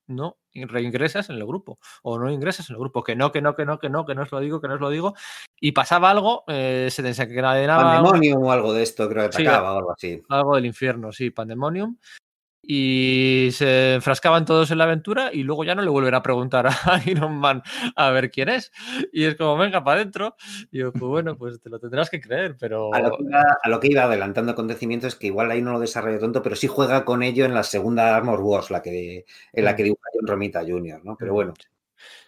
no reingresas en el grupo. O no ingresas en el grupo. Que no, que no, que no, que no, que no os lo digo, que no os lo digo. Y pasaba algo, eh, se desencadenaba Pandemonium o algo de esto, creo que Sí, atacaba o algo así. algo del infierno, sí, Pandemonium. Y se enfrascaban todos en la aventura y luego ya no le vuelven a preguntar a Iron Man a ver quién es. Y es como, venga, para adentro. Y yo, pues bueno, pues te lo tendrás que creer, pero... A lo, que iba, a lo que iba adelantando acontecimientos es que igual ahí no lo desarrolla tanto, pero sí juega con ello en la segunda Armor Wars, la que, en la que dibuja John Romita Jr., ¿no? Pero bueno,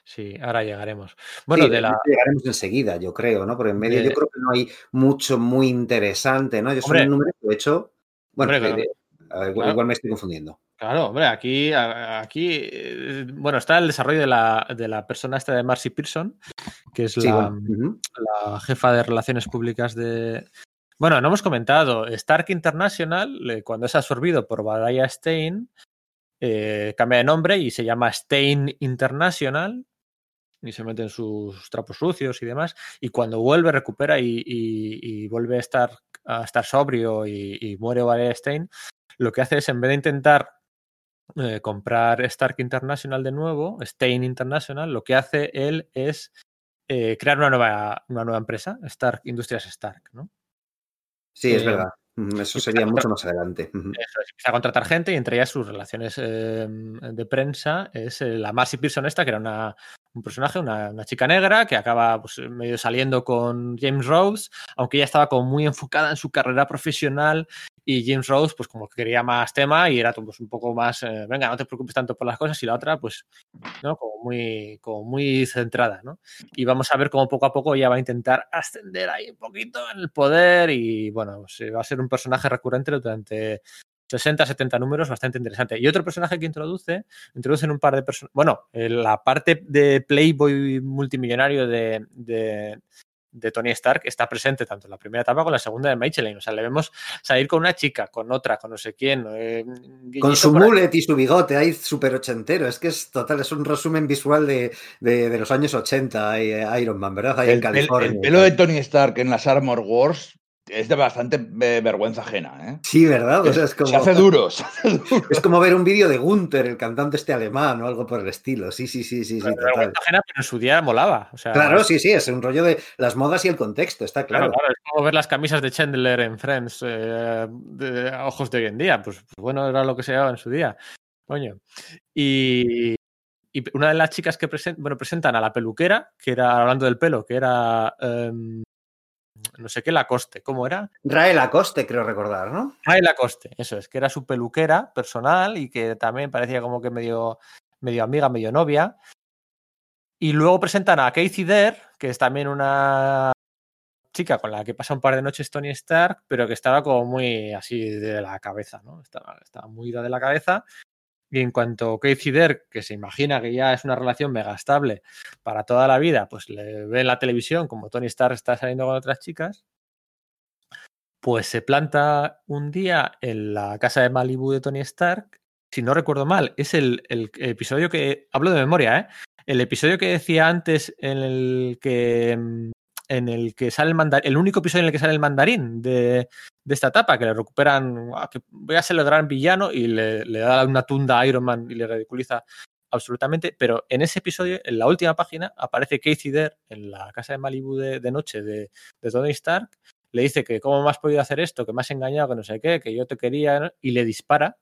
Sí, ahora llegaremos. Bueno, sí, de la... llegaremos enseguida, yo creo, ¿no? Porque en medio de- yo creo que no hay mucho muy interesante, ¿no? Yo soy Hombre. un número que he hecho. Bueno, Hombre, de- claro. de- a ver, igual, Claro. igual me estoy confundiendo. Claro, hombre, aquí, aquí, eh, bueno, está el desarrollo de la, de la persona esta de Marcy Pearson, que es Sí, la, jefa de relaciones públicas de... Bueno, no hemos comentado, Stark International, eh, cuando es absorbido por Badaya Stein, eh, cambia de nombre y se llama Stein International y se meten sus trapos sucios y demás. Y cuando vuelve, recupera y, y- y vuelve a estar, a estar sobrio y, y muere Badaya Stein, lo que hace es, en vez de intentar eh, comprar Stark International de nuevo, Stein International, lo que hace él es eh, crear una nueva, una nueva empresa, Stark Industrias Stark, ¿no? Sí, es Eh, verdad. Eso sería mucho más adelante. Ujú. Eso es, empieza a contratar gente y entre ellas sus relaciones eh, de prensa es la Marcy Pearson esta, que era una, un personaje, una, una chica negra que acaba pues, medio saliendo con James Rhodes, aunque ella estaba como muy enfocada en su carrera profesional y James Rose, pues como que quería más tema y era pues, un poco más, eh, venga, no te preocupes tanto por las cosas y la otra, pues, ¿no? Como muy, como muy centrada, ¿no? Y vamos a ver cómo poco a poco ella va a intentar ascender ahí un poquito en el poder y, bueno, se va a ser un personaje recurrente durante 60, 70 números, bastante interesante. Y otro personaje que introduce, introducen un par de personas, bueno, la parte de Playboy multimillonario de, de, Tony Stark está presente tanto en la primera etapa como en la segunda de Michelin. O sea, le vemos salir con una chica, con otra, con no sé quién. Eh, con su mullet y su bigote, ahí súper ochentero. Es que es total, es un resumen visual de, de, de los años 80, eh, Iron Man, ¿verdad? Ahí el, en California. El, el pelo de Tony Stark en las Armor Wars es de bastante vergüenza ajena, ¿eh? Sí, ¿verdad? O sea, es como... se, hace duro, se hace duro. Es como ver un vídeo de Gunther, el cantante este alemán o algo por el estilo. Sí, sí, sí, sí. sí pero vergüenza ajena, pero en su día molaba. O sea, claro, sí, sí, es un rollo de las modas y el contexto, está claro. Claro, claro es como ver las camisas de Chandler en Friends eh, de, a ojos de hoy en día. Pues, pues, bueno, era lo que se llevaba en su día. Coño. Y, y una de las chicas que present, bueno, presentan a la peluquera, que era, hablando del pelo, que era... Um, no sé qué Lacoste, ¿cómo era? Rae Lacoste, creo recordar, ¿no? Rae Lacoste, eso es, que era su peluquera personal y que también parecía como que medio, medio amiga, medio novia. Y luego presentan a Casey Dare, que es también una chica con la que pasa un par de noches Tony Stark, pero que estaba como muy así de la cabeza, ¿no? Estaba, estaba muy ida de la cabeza. Y en cuanto Casey Dare, que se imagina que ya es una relación mega estable para toda la vida, pues le ve en la televisión como Tony Stark está saliendo con otras chicas, pues se planta un día en la casa de Malibu de Tony Stark. Si no recuerdo mal, es el, el episodio que. Hablo de memoria, ¿eh? El episodio que decía antes en el que en el que sale el mandarín, el único episodio en el que sale el mandarín de, esta etapa, que le recuperan, que voy a ser el gran villano y le, da una tunda a Iron Man y le ridiculiza absolutamente, pero en ese episodio, en la última página, aparece Casey Dare en la casa de Malibu de, de noche de, de, Tony Stark, le dice que cómo me has podido hacer esto, que me has engañado, que no sé qué, que yo te quería, y le dispara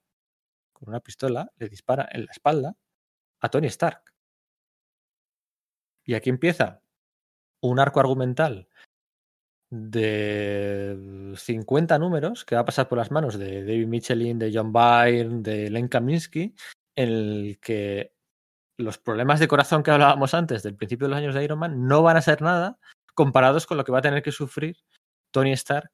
con una pistola, le dispara en la espalda a Tony Stark. Y aquí empieza un arco argumental de 50 números que va a pasar por las manos de David Michelin, de John Byrne, de Len Kaminsky, en el que los problemas de corazón que hablábamos antes del principio de los años de Iron Man no van a ser nada comparados con lo que va a tener que sufrir Tony Stark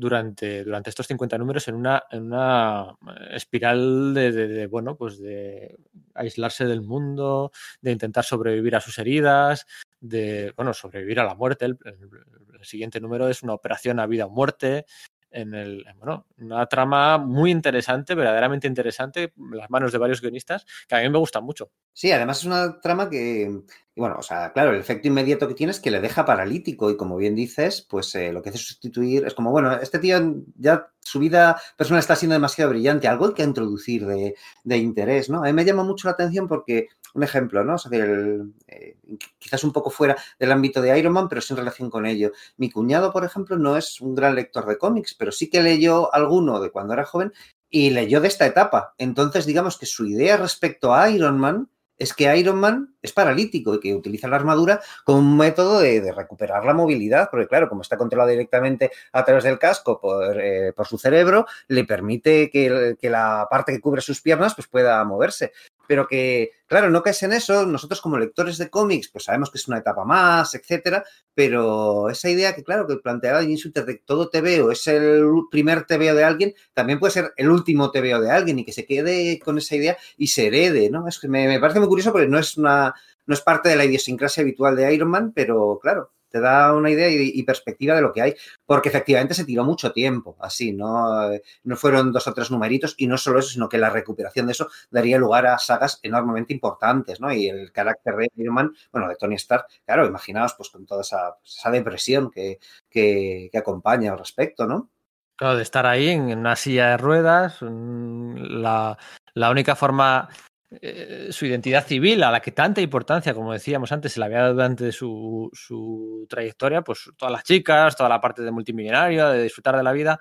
durante, durante estos 50 números en una, en una espiral de, de, de, bueno, pues de aislarse del mundo, de intentar sobrevivir a sus heridas, de, bueno, sobrevivir a la muerte. El, el siguiente número es una operación a vida o muerte. En el, bueno, una trama muy interesante, verdaderamente interesante, las manos de varios guionistas, que a mí me gusta mucho. Sí, además es una trama que, bueno, o sea, claro, el efecto inmediato que tiene es que le deja paralítico y como bien dices, pues eh, lo que hace es sustituir, es como, bueno, este tío ya su vida personal está siendo demasiado brillante, algo hay que introducir de, de interés, ¿no? A mí me llama mucho la atención porque, un ejemplo, ¿no? O sea, eh, quizás un poco fuera del ámbito de Iron Man, pero sin relación con ello. Mi cuñado, por ejemplo, no es un gran lector de cómics, pero sí que leyó alguno de cuando era joven y leyó de esta etapa. Entonces, digamos que su idea respecto a Iron Man es que Iron Man es paralítico y que utiliza la armadura como un método de, recuperar la movilidad, porque claro, como está controlado directamente a través del casco por, eh, su cerebro, le permite que, que, la parte que cubre sus piernas pues pueda moverse. Pero que, claro, no caes en eso, nosotros como lectores de cómics, pues sabemos que es una etapa más, etcétera, pero esa idea que, claro, que planteaba Jim Shooter de todo te veo, es el primer te veo de alguien, también puede ser el último te veo de alguien y que se quede con esa idea y se herede, ¿no? Es que me, me parece muy curioso porque no es una, no es parte de la idiosincrasia habitual de Iron Man, pero claro, te da una idea y, perspectiva de lo que hay, porque efectivamente se tiró mucho tiempo, así, ¿no? No fueron dos o tres numeritos, y no solo eso, sino que la recuperación de eso daría lugar a sagas enormemente importantes, ¿no? Y el carácter de Iron Man, bueno, de Tony Stark, claro, imaginaos, pues con toda esa, esa depresión que, que, que acompaña al respecto, ¿no? Claro, de estar ahí en una silla de ruedas, la, la única forma eh, su identidad civil, a la que tanta importancia, como decíamos antes, se le había dado durante su, su, trayectoria, pues todas las chicas, toda la parte de multimillonario, de disfrutar de la vida,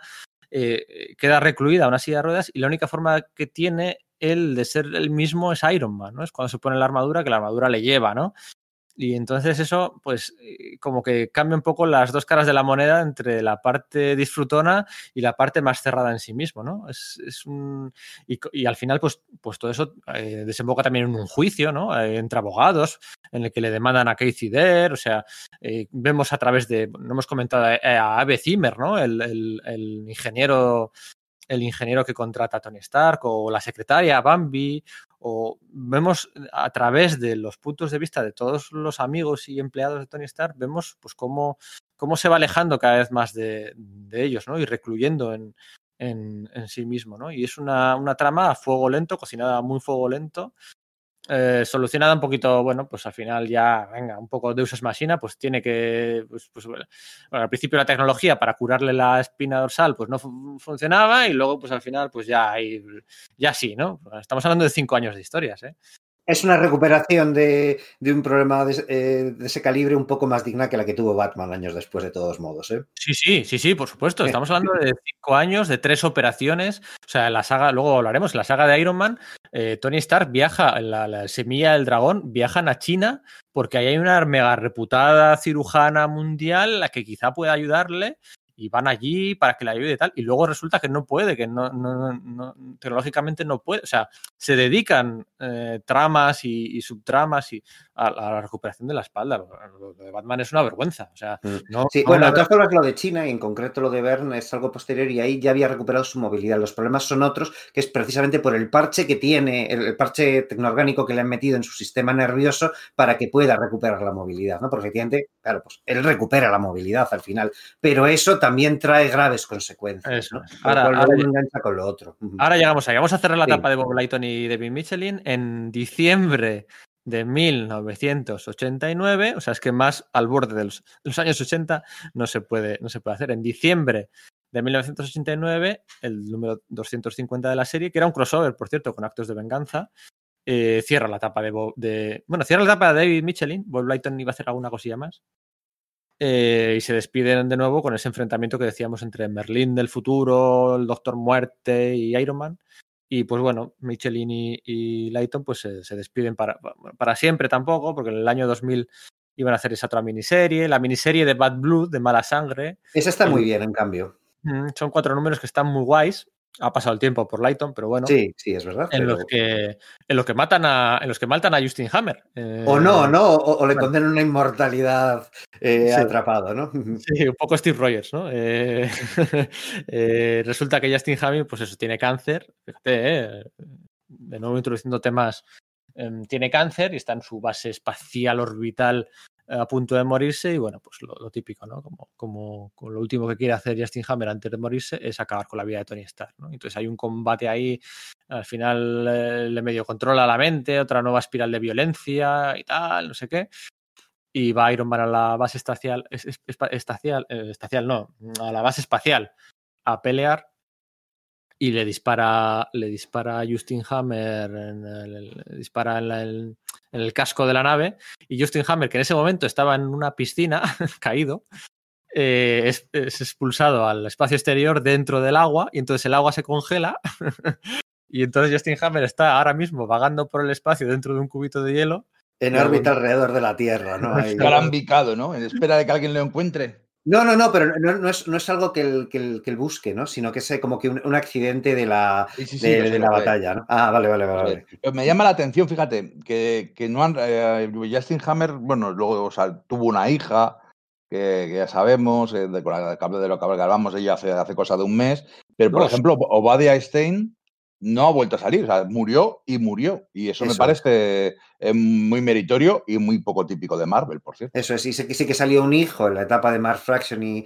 eh, queda recluida a una silla de ruedas y la única forma que tiene él de ser el mismo es Iron Man, ¿no? Es cuando se pone la armadura, que la armadura le lleva, ¿no? Y entonces eso, pues, eh, como que cambia un poco las dos caras de la moneda entre la parte disfrutona y la parte más cerrada en sí mismo, ¿no? Es, es un... Y, y, al final, pues, pues todo eso eh, desemboca también en un juicio, ¿no? Eh, entre abogados, en el que le demandan a Casey Der, o sea, eh, vemos a través de, no hemos comentado a, Abe Zimmer, ¿no? El, el ingeniero el ingeniero que contrata a Tony Stark o la secretaria Bambi o vemos a través de los puntos de vista de todos los amigos y empleados de Tony Stark, vemos pues cómo, cómo se va alejando cada vez más de, ellos, ¿no? Y recluyendo en, en, en, sí mismo, ¿no? Y es una, una trama a fuego lento, cocinada a muy fuego lento, eh, solucionada un poquito, bueno, pues al final ya, venga, un poco de usos machina, pues tiene que, pues, pues bueno, al principio la tecnología para curarle la espina dorsal, pues no fu funcionaba y luego, pues al final, pues ya, hay, ya sí, ¿no? Estamos hablando de cinco años de historias, ¿eh? es una recuperación de, de un problema de, eh, de, ese calibre un poco más digna que la que tuvo Batman años después, de todos modos. ¿eh? Sí, sí, sí, sí, por supuesto. Estamos hablando de cinco años, de tres operaciones. O sea, la saga, luego hablaremos, la saga de Iron Man, eh, Tony Stark viaja, la, la, semilla del dragón, viajan a China porque ahí hay una mega reputada cirujana mundial la que quizá pueda ayudarle y van allí para que le ayude y tal, y luego resulta que no puede, que no, no, no tecnológicamente no puede, o sea, se dedican eh, tramas y, y, subtramas y a, a, la recuperación de la espalda. Lo, lo, de Batman es una vergüenza, o sea, no, sí, bueno, de todas formas lo de China y en concreto lo de Bern es algo posterior y ahí ya había recuperado su movilidad. Los problemas son otros, que es precisamente por el parche que tiene, el, el parche tecnoorgánico que le han metido en su sistema nervioso para que pueda recuperar la movilidad, ¿no? Porque efectivamente, claro, pues él recupera la movilidad al final, pero eso también trae graves consecuencias. Eso. ¿no? Ahora, ahora, engancha con lo otro. ahora llegamos ahí. Vamos a cerrar la sí. etapa de Bob Lighton y David Michelin en diciembre de 1989, o sea, es que más al borde de los, los, años 80 no se, puede, no se puede hacer. En diciembre de 1989, el número 250 de la serie, que era un crossover, por cierto, con actos de venganza, eh, cierra la etapa de, Bob, de, Bueno, cierra la etapa de David Michelin. Bob Lighton iba a hacer alguna cosilla más. Eh, y se despiden de nuevo con ese enfrentamiento que decíamos entre Merlín del futuro, el Doctor Muerte y Iron Man. Y pues bueno, Michelin y, y Lighton pues se, se, despiden para, para siempre tampoco, porque en el año 2000 iban a hacer esa otra miniserie, la miniserie de Bad Blood, de Mala Sangre. Esa está muy bien, en cambio. Son cuatro números que están muy guays ha pasado el tiempo por Lighton, pero bueno. Sí, sí, es verdad. En, pero... los, que, en los que matan a. En los que matan a Justin Hammer. Eh, o no, no, o, o le bueno. condenan una inmortalidad eh, sí. atrapado, ¿no? Sí, un poco Steve Rogers, ¿no? Eh, resulta que Justin Hammer, pues eso, tiene cáncer. Fíjate, de nuevo introduciendo temas. em, tiene cáncer y está en su base espacial orbital a punto de morirse y bueno, pues lo, típico, ¿no? Como, como, como, lo último que quiere hacer Justin Hammer antes de morirse es acabar con la vida de Tony Stark, ¿no? Entonces hay un combate ahí, al final eh, le medio controla la mente, otra nueva espiral de violencia y tal, no sé qué. Y va Iron Man a la base espacial, espacial, eh, espacial no, a la base espacial a pelear y le dispara, le dispara a Justin Hammer, en el, le dispara en, la, en, el casco de la nave, y Justin Hammer, que en ese momento estaba en una piscina, caído, eh, es, es, expulsado al espacio exterior dentro del agua, y entonces el agua se congela, y entonces Justin Hammer está ahora mismo vagando por el espacio dentro de un cubito de hielo. En órbita alrededor de la Tierra, ¿no? Ahí, Calambicado, ¿no? En espera de que alguien lo encuentre. No, no, no, pero no, no, es, no es, algo que el, que, el, que el, busque, ¿no? Sino que es como que un, un accidente de la, sí, sí, sí, de, de la batalla, ¿no? Ah, vale, vale, vale. Pero me llama la atención, fíjate, que, que no han. Eh, Justin Hammer, bueno, luego o sea, tuvo una hija, que, que, ya sabemos, eh, de, de, de, lo que hablamos ella hace, hace cosa de un mes, pero por Uf. ejemplo, Obadiah Stein no ha vuelto a salir, o sea, murió y murió. Y eso, eso. me parece eh, muy meritorio y muy poco típico de Marvel, por cierto. Eso es, sí, sí, sí que salió un hijo en la etapa de Mark Fraction y,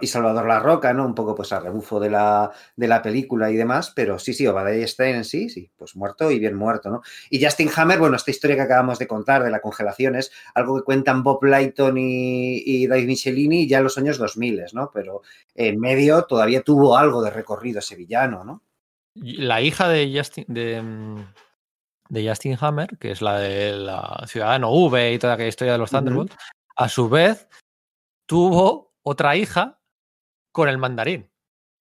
y, Salvador La Roca, ¿no? Un poco pues a rebufo de la, de la película y demás, pero sí, sí, Obadiah Stein en sí, sí, pues muerto y bien muerto, ¿no? Y Justin Hammer, bueno, esta historia que acabamos de contar de la congelación es algo que cuentan Bob Lighton y, y Dave Michelini ya en los años 2000, ¿no? Pero en medio todavía tuvo algo de recorrido ese villano, ¿no? La hija de Justin, de, de, Justin Hammer, que es la de la Ciudadano V y toda aquella historia de los Thunderbolts, uh -huh. a su vez tuvo otra hija con el mandarín.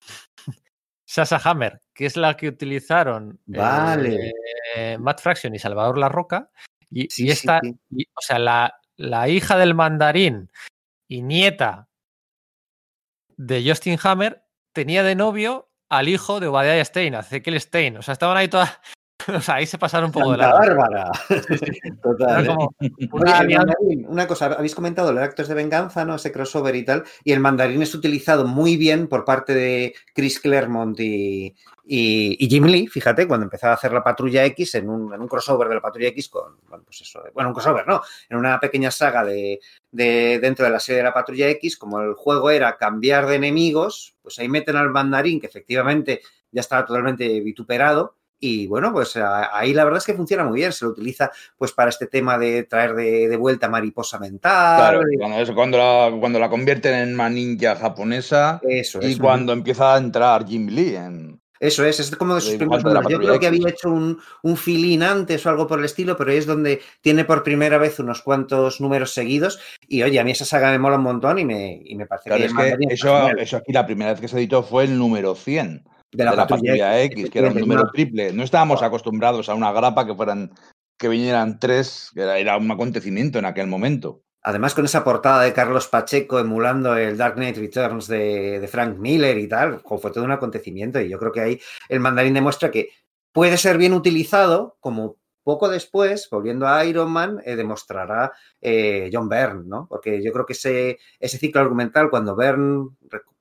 Sasha Hammer, que es la que utilizaron vale. eh, Matt Fraction y Salvador La Roca. Y, sí, y esta, sí, sí. Y, o sea, la, la hija del mandarín y nieta de Justin Hammer tenía de novio al hijo de Obadiah Stein, a Ezekiel Stein. O sea, estaban ahí todas. O sea, ahí se pasaron un poco de la bárbara. Total. ¿eh? Una, una, cosa, habéis comentado los actos de venganza, ¿no? Ese crossover y tal. Y el mandarín es utilizado muy bien por parte de Chris Claremont y, y, Jim Lee, fíjate, cuando empezaba a hacer la Patrulla X en un, en un crossover de la Patrulla X con, bueno, pues eso, bueno, un crossover, no, en una pequeña saga de, de, dentro de la serie de la Patrulla X, como el juego era cambiar de enemigos, pues ahí meten al mandarín, que efectivamente ya estaba totalmente vituperado, y bueno, pues ahí la verdad es que funciona muy bien. Se lo utiliza pues para este tema de traer de, de vuelta mariposa mental. Claro, cuando, cuando, la, cuando la convierten en una ninja japonesa eso, y cuando empieza a entrar Jim Lee en, eso es, es como de sus primeros números. Yo creo que había hecho un, un filín antes o algo por el estilo, pero es donde tiene por primera vez unos cuantos números seguidos. Y oye, a mí esa saga me mola un montón y me, y me parece que, es que eso, eso, aquí la primera vez que se editó fue el número 100 de la, de la patrulla, X, X, que era un número triple. No estábamos acostumbrados a una grapa que fueran que vinieran tres, que era, era un acontecimiento en aquel momento. Además, con esa portada de Carlos Pacheco emulando el Dark Knight Returns de, de, Frank Miller y tal, fue todo un acontecimiento. Y yo creo que ahí el mandarín demuestra que puede ser bien utilizado, como poco después, volviendo a Iron Man, eh, demostrará eh, John Byrne, ¿no? Porque yo creo que ese, ese ciclo argumental, cuando Byrne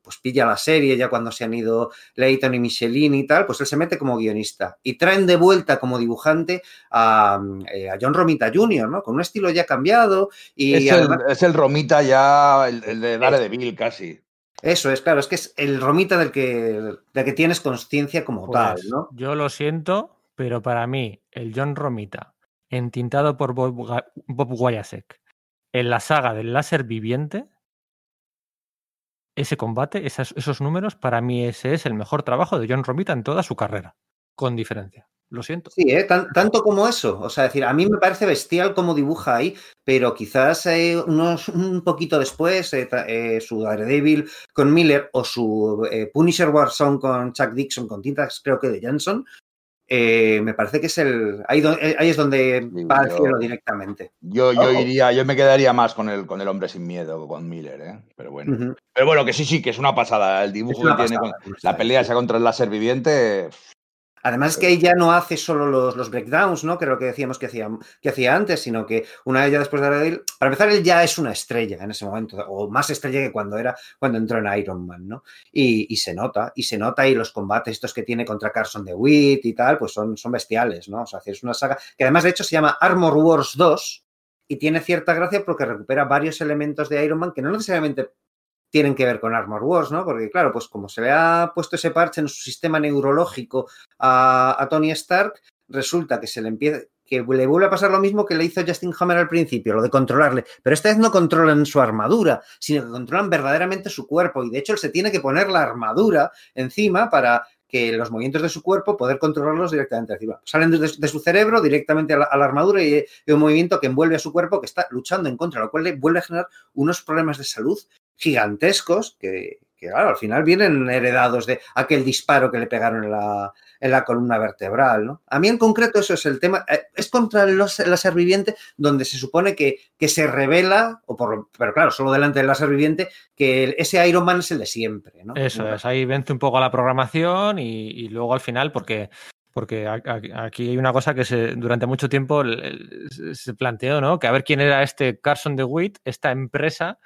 pues pilla la serie, ya cuando se han ido Leighton y Michelin y tal, pues él se mete como guionista. Y traen de vuelta como dibujante a, eh, a John Romita Jr., ¿no? Con un estilo ya cambiado. Y es, además... el, es el, Romita ya, el, el de Daredevil casi. Eso es, claro, es que es el Romita del que, del que tienes conciencia como pues, tal, ¿no? Yo lo siento, pero para mí, el John Romita, entintado por Bob, Bob Guayasek, en la saga del láser viviente, ese combate, esos números, para mí ese es el mejor trabajo de John Romita en toda su carrera, con diferencia. Lo siento. Sí, ¿eh? Tan, tanto como eso. O sea, decir, a mí me parece bestial cómo dibuja ahí, pero quizás eh, unos, un poquito después, eh, su Daredevil con Miller o su Punisher Warzone con Chuck Dixon con tintas, creo que de Johnson, eh, me parece que es el ahí, do, ahí es donde va al cielo directamente. Yo, yo iría, yo me quedaría más con el con el hombre sin miedo, con Miller, ¿eh? pero bueno. Uh -huh. Pero bueno, que sí, sí, que es una pasada. El dibujo que pasada, tiene con, la pelea esa contra el láser viviente. Además que ella no hace solo los, los breakdowns, ¿no? Que era lo que decíamos que hacía, que hacía antes, sino que una vez ya después de Daredevil, para empezar, él ya es una estrella en ese momento, o más estrella que cuando era, cuando entró en Iron Man, ¿no? Y, y se nota, y se nota, y los combates estos que tiene contra Carson DeWitt y tal, pues son, son bestiales, ¿no? O sea, es una saga que además de hecho se llama Armor Wars 2 y tiene cierta gracia porque recupera varios elementos de Iron Man que no necesariamente tienen que ver con Armor Wars, ¿no? Porque, claro, pues como se le ha puesto ese parche en su sistema neurológico a, Tony Stark, resulta que se le empieza que le vuelve a pasar lo mismo que le hizo Justin Hammer al principio, lo de controlarle. Pero esta vez no controlan su armadura, sino que controlan verdaderamente su cuerpo. Y de hecho, él se tiene que poner la armadura encima para que los movimientos de su cuerpo poder controlarlos directamente encima. Salen de, su cerebro directamente a la, a la armadura y, y, un movimiento que envuelve a su cuerpo que está luchando en contra, lo cual le vuelve a generar unos problemas de salud gigantescos que, que claro, al final vienen heredados de aquel disparo que le pegaron en la, en la columna vertebral. ¿no? A mí en concreto eso es el tema, eh, es contra el láser viviente donde se supone que, que se revela, o por, pero claro, solo delante del láser viviente, que ese Iron Man es el de siempre. ¿no? Eso es, ahí vence un poco la programación y, y luego al final, porque porque aquí hay una cosa que se, durante mucho tiempo se planteó, ¿no? Que a ver quién era este Carson DeWitt, esta empresa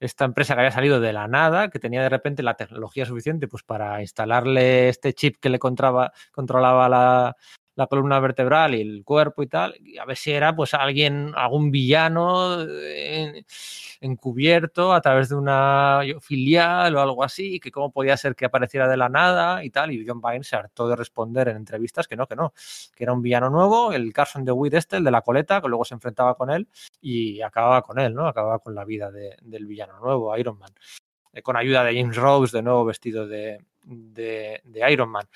esta empresa que había salido de la nada, que tenía de repente la tecnología suficiente pues para instalarle este chip que le controlaba, controlaba la, la columna vertebral y el cuerpo y tal, y a ver si era pues alguien, algún villano en, encubierto a través de una filial o algo así, que cómo podía ser que apareciera de la nada y tal, y John Byrne se hartó de responder en entrevistas que no, que no, que era un villano nuevo, el Carson de Witt este, el de la coleta, que luego se enfrentaba con él y acababa con él, ¿no? Acababa con la vida de, del villano nuevo, Iron Man eh, con ayuda de James Rose, de nuevo vestido de, de, Iron Man.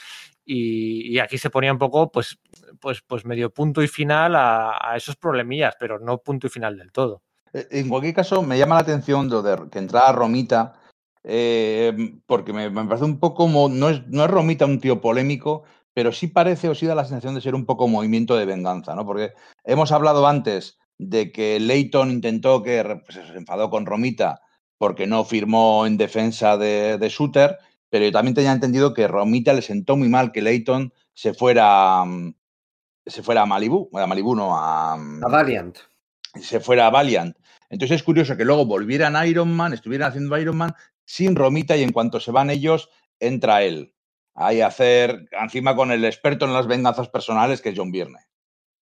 Y, aquí se ponía un poco, pues, pues, pues medio punto y final a, esos problemillas, pero no punto y final del todo. Eh, en cualquier caso, me llama la atención de que entrara Romita, eh, porque me, me, parece un poco como, no es, no es Romita un tío polémico, pero sí parece o sí da la sensación de ser un poco movimiento de venganza, ¿no? Porque hemos hablado antes de que Leighton intentó que pues, se enfadó con Romita porque no firmó en defensa de, de Shooter, pero yo también tenía entendido que Romita le sentó muy mal que Leighton se fuera, mm, se fuera a Malibu, a Malibu no, a, mm, a Valiant. Se fuera a Valiant. Entonces es curioso que luego volvieran a Iron Man, estuvieran haciendo Iron Man sin Romita y en cuanto se van ellos, entra él. Ahí a hacer, encima con el experto en las venganzas personales, que es John Byrne.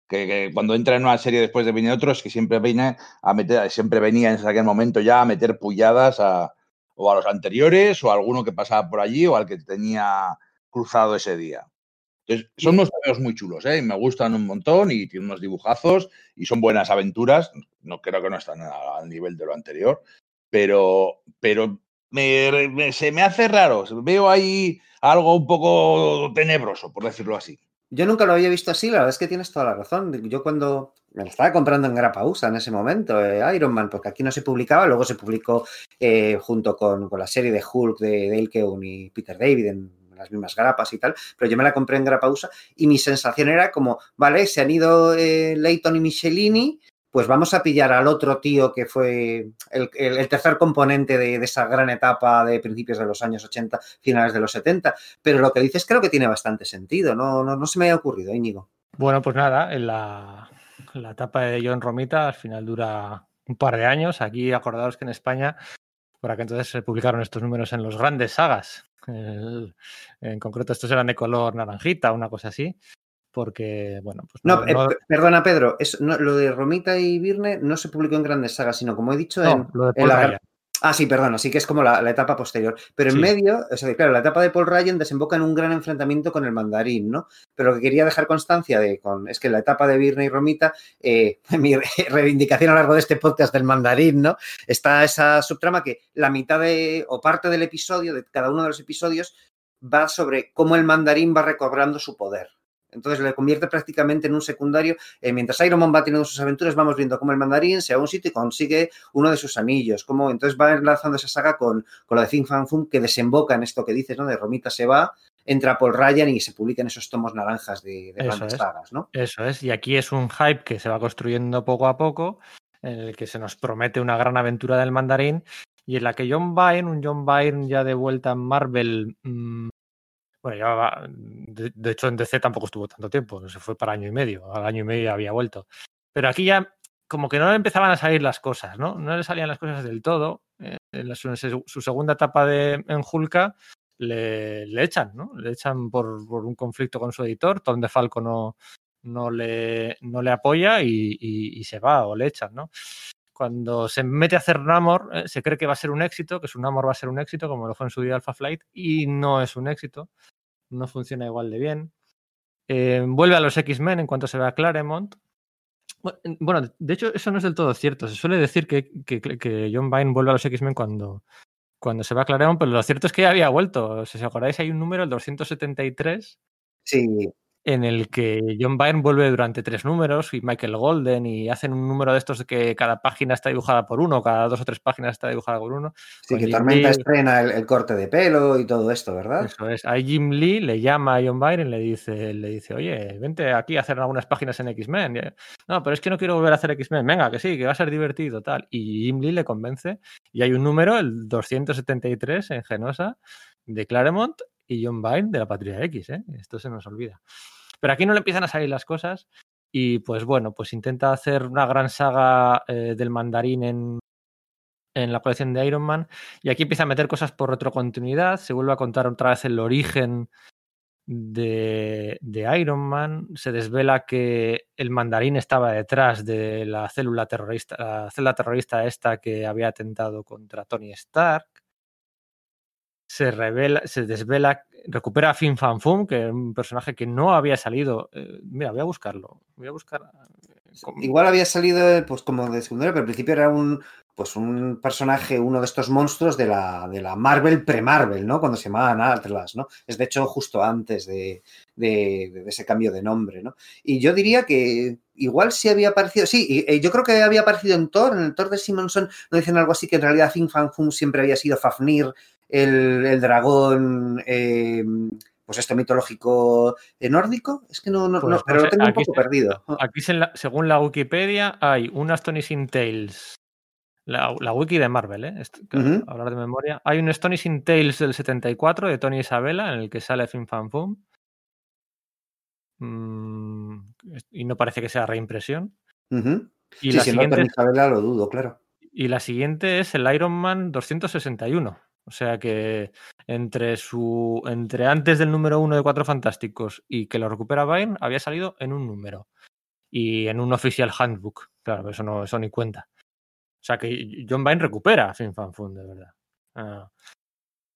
Que, cuando entra en una serie después de venir otros, que siempre viene a meter, siempre venía en aquel momento ya a meter pulladas a, o a los anteriores, o a alguno que pasaba por allí, o al que tenía cruzado ese día. Entonces, son unos videos muy chulos, ¿eh? me gustan un montón y tienen unos dibujazos y son buenas aventuras. No creo que no están al nivel de lo anterior, pero, pero se me hace raro. Veo ahí algo un poco tenebroso, por decirlo así. Yo nunca lo había visto así, la verdad es que tienes toda la razón. Yo cuando me lo estaba comprando en Grapausa en ese momento, eh, Iron Man, porque aquí no se publicaba, luego se publicó eh, junto con, con, la serie de Hulk de Dale Keown y Peter David en las mismas grapas y tal, pero yo me la compré en Grapausa y mi sensación era como, vale, se han ido eh, Leighton y Michelini, pues vamos a pillar al otro tío que fue el, el, tercer componente de, de, esa gran etapa de principios de los años 80, finales de los 70. Pero lo que dices creo que tiene bastante sentido, no, no, no se me ha ocurrido, Íñigo. Bueno, pues nada, en la, la etapa de John Romita al final dura un par de años. Aquí acordaos que en España, por aquel entonces se publicaron estos números en los grandes sagas. El, en concreto, estos eran de color naranjita, una cosa así porque, bueno, pues no. no, eh, perdona, Pedro, es, no, lo de Romita y Virne no se publicó en Grandes Sagas, sino como he dicho, en, lo de en la, Ah, sí, perdón, así que es como la, la etapa posterior. Pero en Sí. medio, o sea, claro, la etapa de Paul Ryan desemboca en un gran enfrentamiento con el mandarín, ¿no? Pero lo que quería dejar constancia de con, es que en la etapa de Virne y Romita, eh, mi reivindicación a lo largo de este podcast del mandarín, ¿no? Está esa subtrama que la mitad de, o parte del episodio, de cada uno de los episodios, va sobre cómo el mandarín va recobrando su poder. Entonces le convierte prácticamente en un secundario. Eh, mientras Iron Man va teniendo sus aventuras, vamos viendo cómo el mandarín se va a un sitio y consigue uno de sus anillos. Cómo, entonces va enlazando esa saga con, con lo de Fin Fan Fum que desemboca en esto que dices, ¿no? De Romita se va, entra Paul Ryan y se publican esos tomos naranjas de, de grandes es. sagas, ¿no? Eso es, y aquí es un hype que se va construyendo poco a poco, en el que se nos promete una gran aventura del mandarín, y en la que John Byrne, un John Byrne ya de vuelta en Marvel, mmm, bueno, ya de, de, hecho en DC tampoco estuvo tanto tiempo, se fue para año y medio, al año y medio había vuelto. Pero aquí ya como que no le empezaban a salir las cosas, ¿no? No le salían las cosas del todo. Eh, en, la, su, su, segunda etapa de, en Hulka le, le, echan, ¿no? Le echan por, por, un conflicto con su editor, Tom DeFalco no, no, le, no le apoya y, y, y se va o le echan, ¿no? Cuando se mete a hacer Namor, eh, se cree que va a ser un éxito, que su Namor va a ser un éxito, como lo fue en su día Alpha Flight, y no es un éxito. No funciona igual de bien. Eh, vuelve a los X-Men en cuanto se ve a Claremont. Bueno, de hecho, eso no es del todo cierto. Se suele decir que, que, John Byrne vuelve a los X-Men cuando, cuando se va a Claremont, pero lo cierto es que ya había vuelto. Si os acordáis, hay un número, el 273. Sí, en el que John Byrne vuelve durante tres números y Michael Golden y hacen un número de estos de que cada página está dibujada por uno, cada dos o tres páginas está dibujada por uno. Sí, Con que Jim Tormenta Lee, estrena el, el, corte de pelo y todo esto, ¿verdad? Eso es. Ahí Jim Lee le llama a John Byrne y le dice, le dice, oye, vente aquí a hacer algunas páginas en X-Men. No, pero es que no quiero volver a hacer X-Men. Venga, que sí, que va a ser divertido, tal. Y Jim Lee le convence y hay un número, el 273 en Genosa, de Claremont y John Byrne de la Patria X, ¿eh? Esto se nos olvida. Pero aquí no le empiezan a salir las cosas y pues bueno, pues intenta hacer una gran saga eh, del mandarín en, en la colección de Iron Man y aquí empieza a meter cosas por retrocontinuidad, se vuelve a contar otra vez el origen de, de, Iron Man, se desvela que el mandarín estaba detrás de la célula terrorista, la célula terrorista esta que había atentado contra Tony Stark. Se revela, se desvela recupera a Fin Fan Fum, que es un personaje que no había salido. Eh, mira, voy a buscarlo. Voy a buscar. Eh, Igual había salido pues como de secundario, pero al principio era un pues un personaje, uno de estos monstruos de la, de la Marvel pre-Marvel, ¿no? Cuando se llamaban Atlas, ¿no? Es de hecho justo antes de, de, de, ese cambio de nombre, ¿no? Y yo diría que igual sí había aparecido, sí, y, yo creo que había aparecido en Thor, en el Thor de Simonson, no dicen algo así que en realidad Fin Fan Fum siempre había sido Fafnir, el, el dragón eh, pues esto mitológico nórdico. Es que no, no, Pues, pero no lo tengo un poco se- perdido. Aquí, se según la Wikipedia, hay un Astonishing Tales. La, la wiki de Marvel, ¿eh? Esto- claro, Ujú. Hablar de memoria. Hay un Astonishing Tales del 74 de Tony Isabella, en el que sale Fin Fan Fum. Mm, y no parece que sea reimpresión. Y, Sí, la si no, siguiente, Tony Isabella lo dudo, claro. y la siguiente es el Iron Man 261. O sea que entre su. entre antes del número uno de Cuatro Fantásticos y que lo recupera Byrne, había salido en un número. Y en un official handbook. Claro, eso no, eso ni cuenta. O sea que John Byrne recupera a Fin Fan Fum, de verdad. Ah,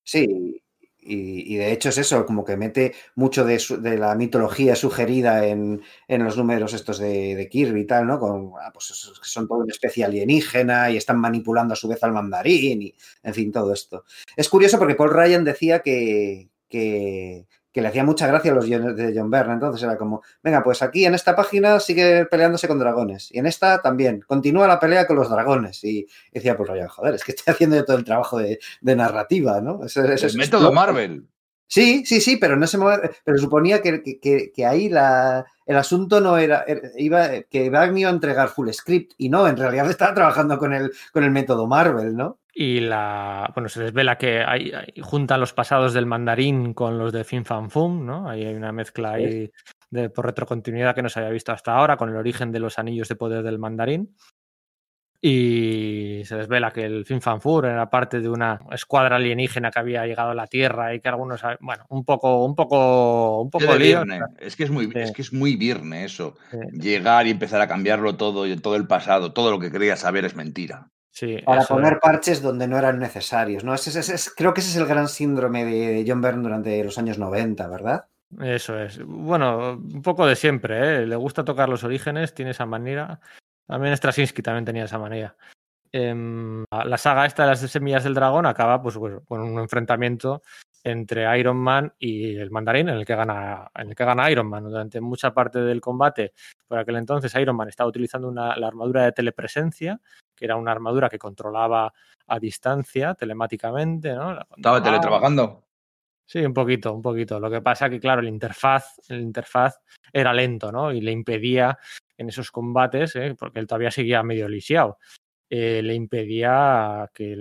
Sí, y, de hecho es eso, como que mete mucho de, la mitología sugerida en, en los números estos de, Kirby y tal, ¿no? Con, ah, pues son todo una especie alienígena y están manipulando a su vez al mandarín y, en fin, todo esto. Es curioso porque Paul Ryan decía que, que, que le hacía mucha gracia a los guiones de John Byrne, entonces era como, venga, pues aquí en esta página sigue peleándose con dragones y en esta también, continúa la pelea con los dragones y decía Paul Ryan, joder, es que estoy haciendo yo todo el trabajo de, de narrativa, ¿no? Eso- eso El método Marvel. Sí, sí, sí, pero no se mueve, pero suponía que, que- que- ahí la, el asunto no era, era- iba, que iba a entregar full script y no, en realidad estaba trabajando con el, con el método Marvel, ¿no? Y la. Bueno, se desvela que hay, hay- juntan los pasados del mandarín con los de Fin Fan Fum, ¿no? Ahí hay una mezcla ahí de, por retrocontinuidad que no se había visto hasta ahora, con el origen de los anillos de poder del mandarín. Y se desvela que el Fin Fan Fum era parte de una escuadra alienígena que había llegado a la Tierra y que algunos. Bueno, un poco, un poco, un poco lío. Es que es muy, Sí. es que es muy Virne eso. Sí, Llegar y empezar a cambiarlo todo y todo el pasado, todo lo que creías saber es mentira. Sí, Para poner es. parches donde no eran necesarios, ¿no? Ese es- creo que ese es el gran síndrome de John Byrne durante los años 90, ¿verdad? Eso es. Bueno, un poco de siempre, ¿eh? Le gusta tocar los orígenes, tiene esa manera. También Straczynski también tenía esa manera. Em, la saga esta de las semillas del dragón acaba pues, bueno, con un enfrentamiento entre Iron Man y el mandarín en el que gana, en el que gana Iron Man. Durante mucha parte del combate, por aquel entonces, Iron Man estaba utilizando una- la armadura de telepresencia, que era una armadura que controlaba a distancia, telemáticamente, ¿no? Estaba teletrabajando. Sí, un poquito, un poquito. Lo que pasa que, claro, el interfaz, el interfaz era lento, ¿no? Y le impedía en esos combates, ¿eh? porque él todavía seguía medio lisiado, eh, le impedía que,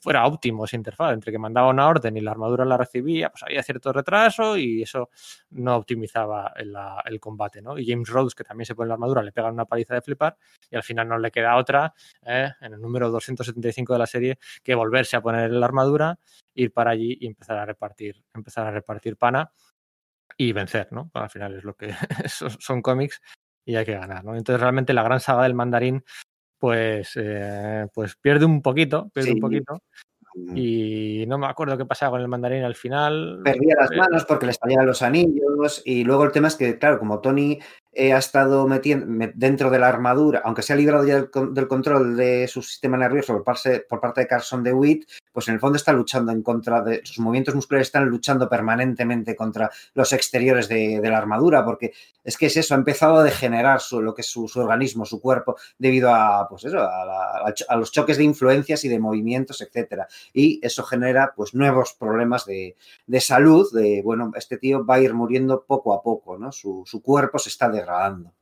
fuera óptimo esa interfaz. Entre que mandaba una orden y la armadura la recibía, pues había cierto retraso y eso no optimizaba el, combate, ¿no? Y James Rhodes, que también se pone la armadura, le pega una paliza de flipar y al final no le queda otra, ¿eh? en el número 275 de la serie, que volverse a poner la armadura ir para allí y empezar a repartir, empezar a repartir pana y vencer, ¿no? Al final es lo que son, son cómics y hay que ganar, ¿no? Entonces realmente la gran saga del mandarín, pues, eh, pues pierde un poquito, pierde un poquito. Y no me acuerdo qué pasaba con el mandarín al final. Perdía las manos porque le salían los anillos y luego el tema es que, claro, como Tony ha estado metiendo dentro de la armadura, aunque se ha librado ya del, con- del control de su sistema nervioso por parte, de Carson DeWitt, pues en el fondo está luchando en contra de sus movimientos musculares, están luchando permanentemente contra los exteriores de, de la armadura, porque es que es eso, ha empezado a degenerar su, lo que es su, organismo, su cuerpo, debido a, pues eso, a, los choques de influencias y de movimientos, etcétera. Y eso genera pues nuevos problemas de, de salud, de, bueno, este tío va a ir muriendo poco a poco, ¿no? Su, su cuerpo se está degradando.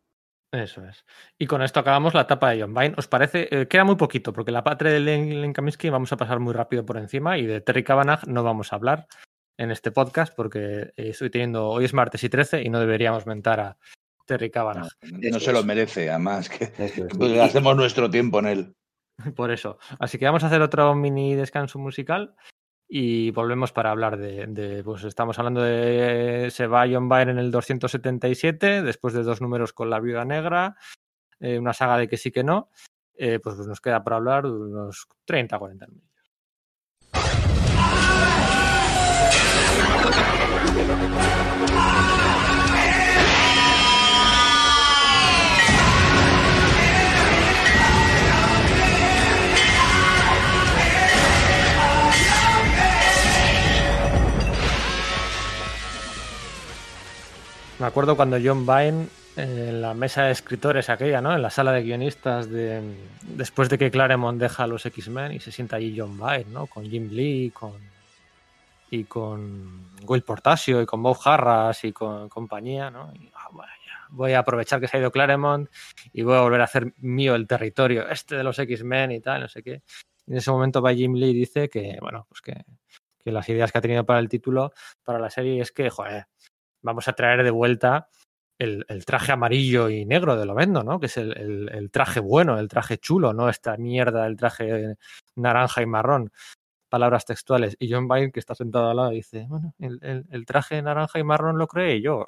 Eso es. Y con esto acabamos la etapa de John Vine. ¿Os parece? Eh, queda muy poquito, porque la patria de Len, Len Kaminsky vamos a pasar muy rápido por encima y de Terry Cavanagh no vamos a hablar en este podcast porque eh, estoy teniendo, hoy es martes y 13 y no deberíamos mentar a Terry Cavanagh. No, Eso se lo merece, además, que pues, hacemos nuestro tiempo en él. Por eso. Así que vamos a hacer otro mini descanso musical y volvemos para hablar de, de, pues estamos hablando de se va John Byrne en el 277, después de dos números con la viuda negra, eh, una saga de que sí que no, eh, pues nos queda por hablar unos 30, 40 minutos. Me acuerdo cuando John Byrne eh, en la mesa de escritores aquella, ¿no? En la sala de guionistas de después de que Claremont deja a los X-Men y se sienta allí John Byrne, ¿no? Con Jim Lee, con y con Will Portasio y con Bob Harras y con compañía, ¿no? Y, ah, bueno, ya, voy a aprovechar que se ha ido Claremont y voy a volver a hacer mío el territorio este de los X-Men y tal, no sé qué. En ese momento va Jim Lee y dice que, bueno, pues que, que las ideas que ha tenido para el título, para la serie, es que, joder, vamos a traer de vuelta el, el, traje amarillo y negro de Lovendo, ¿no? Que es el, el, el, traje bueno, el traje chulo, ¿no? Esta mierda, el traje naranja y marrón. Palabras textuales. Y John Byrne, que está sentado al lado, dice, bueno, el, traje naranja y marrón lo creé yo.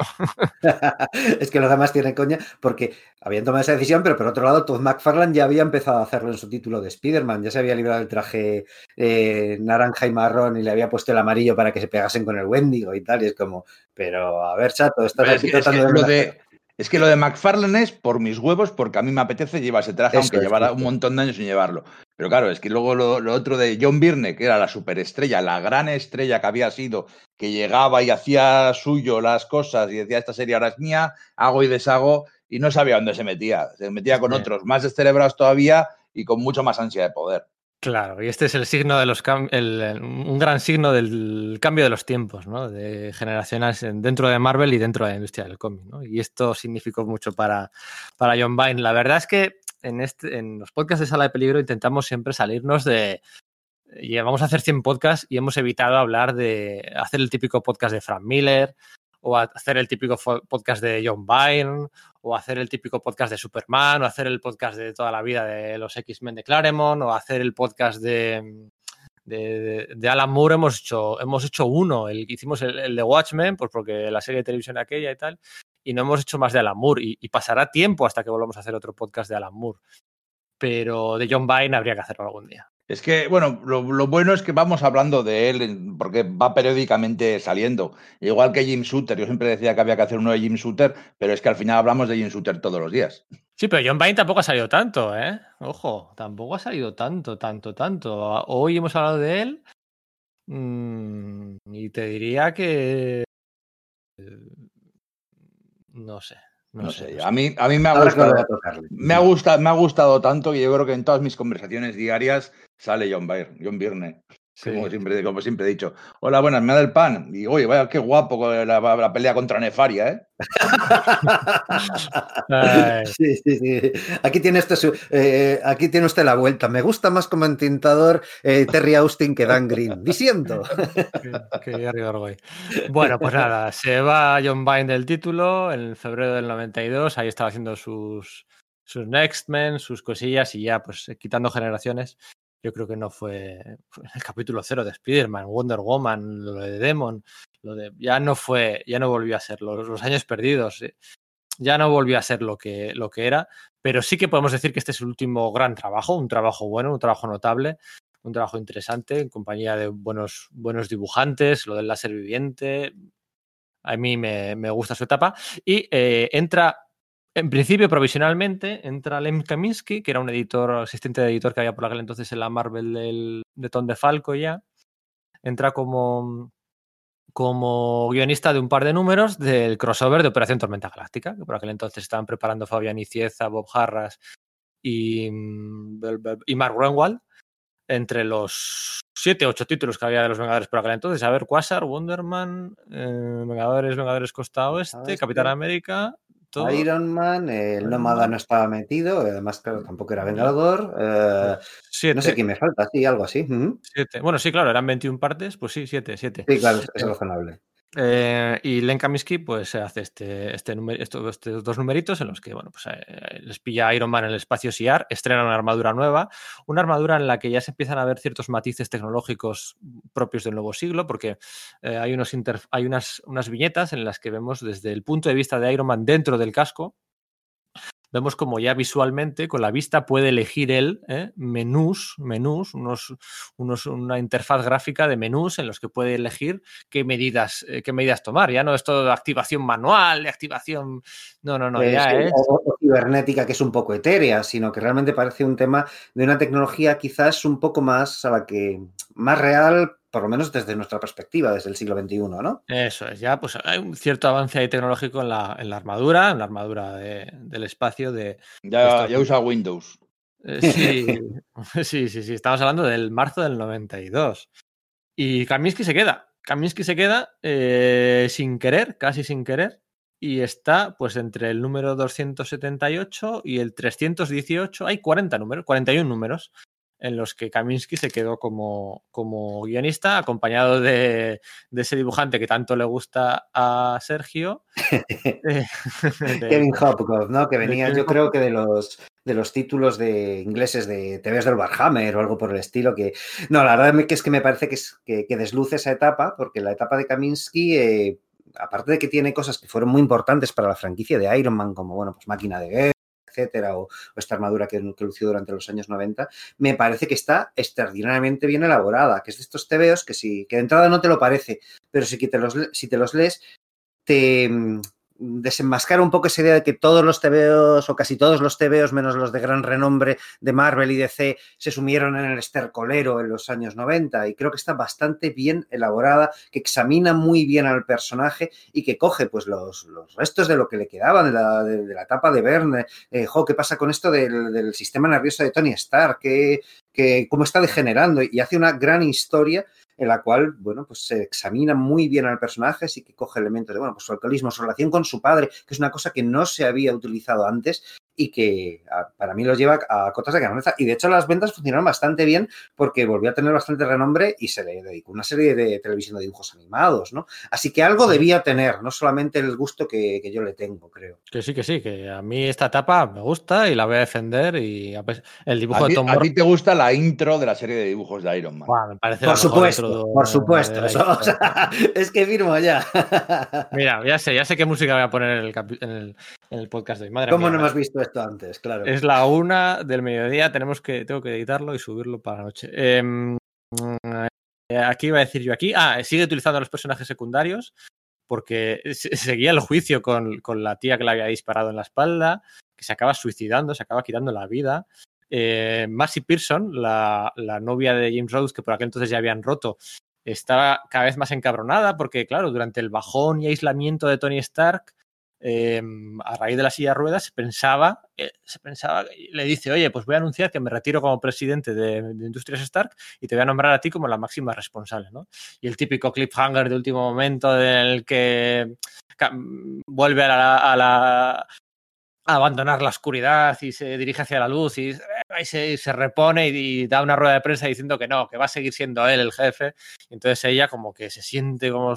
es que los demás tienen coña, porque habían tomado esa decisión, pero por otro lado, Todd McFarlane ya había empezado a hacerlo en su título de Spider-Man. Ya se había librado el traje eh, naranja y marrón y le había puesto el amarillo para que se pegasen con el Wendigo y tal. Y es como, pero a ver, chato, estás aquí es tratando que de... Es que lo de McFarlane es por mis huevos, porque a mí me apetece llevar ese traje, Eso aunque es, llevara un montón de años sin llevarlo. Pero claro, es que luego lo, lo, otro de John Byrne, que era la superestrella, la gran estrella que había sido, que llegaba y hacía suyo las cosas y decía, esta serie ahora es mía, hago y deshago, y no sabía dónde se metía. Se metía con sí. otros más descerebrados todavía y con mucho más ansia de poder. Claro, y este es el signo de los el, un gran signo del cambio de los tiempos, ¿no? De generaciones dentro de Marvel y dentro de la industria del cómic, ¿no? Y esto significó mucho para, para John Byrne. La verdad es que en, este, en los podcasts de Sala de Peligro intentamos siempre salirnos de. Llevamos a hacer 100 podcasts y hemos evitado hablar de hacer el típico podcast de Frank Miller, o hacer el típico podcast de John Byrne, o hacer el típico podcast de Superman, o hacer el podcast de toda la vida de los X-Men de Claremont, o hacer el podcast de, de, Alan Moore. Hemos hecho, hemos hecho uno, el hicimos el, el, de Watchmen, pues porque la serie de televisión aquella y tal, y no hemos hecho más de Alan Moore, y, y pasará tiempo hasta que volvamos a hacer otro podcast de Alan Moore. Pero de John Byrne habría que hacerlo algún día. Es que, bueno, lo, bueno es que vamos hablando de él porque va periódicamente saliendo. Igual que Jim Shooter, yo siempre decía que había que hacer uno de Jim Shooter, pero es que al final hablamos de Jim Shooter todos los días. Sí, pero John Byrne tampoco ha salido tanto, ¿eh? Ojo, tampoco ha salido tanto, tanto, tanto. Hoy hemos hablado de él mmm, y te diría que... No sé, no, no sé, sé, a mí, a mí me, ha gustado, me, ha gustado, me ha gustado tanto que yo creo que en todas mis conversaciones diarias sale John Byrne, John Byrne. Sí. Como, siempre, como siempre he dicho. Hola, buenas, me da el pan. Y oye, vaya, qué guapo la, la pelea contra Nefaria, ¿eh? sí, sí, sí. Aquí tiene, este, eh, aquí tiene usted la vuelta. Me gusta más como entintador eh, Terry Austin que Dan Green. Diciendo. qué, qué bueno, pues nada, se va John Byrne del título en febrero del 92. Ahí estaba haciendo sus, sus Next Men, sus cosillas y ya, pues quitando generaciones yo creo que no fue, el capítulo cero de Spider-Man, Wonder Woman, lo de Demon, lo de ya no fue, ya no volvió a ser los, los años perdidos, ¿eh? ya no volvió a ser lo que, lo que era, pero sí que podemos decir que este es el último gran trabajo, un trabajo bueno, un trabajo notable, un trabajo interesante, en compañía de buenos, buenos dibujantes, lo del láser viviente, a mí me, me gusta su etapa, y eh, entra en principio, provisionalmente, entra Lem Kaminsky, que era un editor, asistente de editor que había por aquel entonces en la Marvel del, de Ton de Falco ya. Entra como, como guionista de un par de números del crossover de Operación Tormenta Galáctica, que por aquel entonces estaban preparando Fabián Icieza, Bob Harras y, y Mark Renwald entre los siete, ocho títulos que había de los Vengadores por aquel entonces. A ver, Quasar, Wonderman, eh, Vengadores, Vengadores Costa Oeste, Capitán América, todo. Iron Man, el Nómada no estaba metido, además, claro, tampoco era Vengador. Eh, siete. No sé quién me falta, sí, algo así. Uh -huh. Siete. Bueno, sí, claro, eran 21 partes, pues sí, siete, siete. Sí, claro, es razonable. Eh, y Len Kaminsky pues hace este, este estos, dos numeritos en los que bueno, pues, eh, les pilla Iron Man en el espacio SIAR, estrena una armadura nueva, una armadura en la que ya se empiezan a ver ciertos matices tecnológicos propios del nuevo siglo, porque eh, hay, unos hay unas, unas viñetas en las que vemos desde el punto de vista de Iron Man dentro del casco, vemos como ya visualmente con la vista puede elegir él ¿eh? menús, menús, unos, unos, una interfaz gráfica de menús en los que puede elegir qué medidas, eh, qué medidas tomar. Ya no es todo de activación manual, de activación. No, no, no. Es ya es... O, o, cibernética que es un poco etérea, sino que realmente parece un tema de una tecnología quizás un poco más a la que más real por lo menos desde nuestra perspectiva, desde el siglo XXI, ¿no? Eso es, ya pues hay un cierto avance ahí tecnológico en la, en la armadura, en la armadura de, del espacio de... Ya, de ya usa Windows. Eh, sí, sí, sí, sí, estamos hablando del marzo del 92. Y Kaminsky se queda. Kaminsky se queda eh, sin querer, casi sin querer, y está pues entre el número 278 y el 318. Hay 40 números, 41 números en los que Kaminsky se quedó como, como guionista, acompañado de, de, ese dibujante que tanto le gusta a Sergio. de, Kevin Hopkins, ¿no? Que venía, yo creo que de los de los títulos de ingleses de TVs del Warhammer o algo por el estilo que no la verdad es que me parece que, es, que, que desluce esa etapa porque la etapa de Kaminsky eh, aparte de que tiene cosas que fueron muy importantes para la franquicia de Iron Man como bueno pues máquina de guerra etcétera, o, esta armadura que, lució durante los años 90, me parece que está extraordinariamente bien elaborada, que es de estos tebeos que sí, que de entrada no te lo parece, pero si, te, los, si te los lees, te, desenmascara un poco esa idea de que todos los TVOs o casi todos los TVOs, menos los de gran renombre de Marvel y DC, se sumieron en el estercolero en los años 90 y creo que está bastante bien elaborada, que examina muy bien al personaje y que coge pues los, los restos de lo que le quedaba de la, de, de la etapa de Verne. Eh, ¿qué pasa con esto del, del sistema nervioso de Tony Stark? ¿Qué, que cómo está degenerando y hace una gran historia en la cual, bueno, pues se examina muy bien al personaje, sí que coge elementos de, bueno, pues su alcoholismo, su relación con su padre, que es una cosa que no se había utilizado antes y que a, para mí los lleva a cotas de canoneza. Y de hecho las ventas funcionaron bastante bien porque volvió a tener bastante renombre y se le dedicó una serie de televisión de dibujos animados, ¿no? Así que algo debía tener, no solamente el gusto que, que, yo le tengo, creo. Que sí, que sí, que a mí esta etapa me gusta y la voy a defender y el dibujo a de Tom A ti te gusta la intro de la serie de dibujos de Iron Man. Bueno, me parece por supuesto, de, por supuesto. O sea, es que firmo ya. Mira, ya sé, ya sé qué música voy a poner en el, en el, en el podcast de hoy. Madre ¿Cómo mía, no hemos visto antes? Claro. Es la una del mediodía, tenemos que, tengo que editarlo y subirlo para la noche. Eh, aquí iba a decir yo aquí. Ah, sigue utilizando a los personajes secundarios porque seguía el juicio con, con, la tía que le había disparado en la espalda, que se acaba suicidando, se acaba quitando la vida. Eh, Massey Pearson, la, la, novia de James Rhodes, que por aquel entonces ya habían roto, está cada vez más encabronada porque, claro, durante el bajón y aislamiento de Tony Stark, eh, a raíz de la silla de ruedas se pensaba, eh, se pensaba, le dice, oye, pues voy a anunciar que me retiro como presidente de, Industrias Stark y te voy a nombrar a ti como la máxima responsable, ¿no? Y el típico cliffhanger de último momento en el que vuelve a la a abandonar la oscuridad y se dirige hacia la luz y, y se, se, repone y, y, da una rueda de prensa diciendo que no, que va a seguir siendo él el jefe. Entonces ella como que se siente como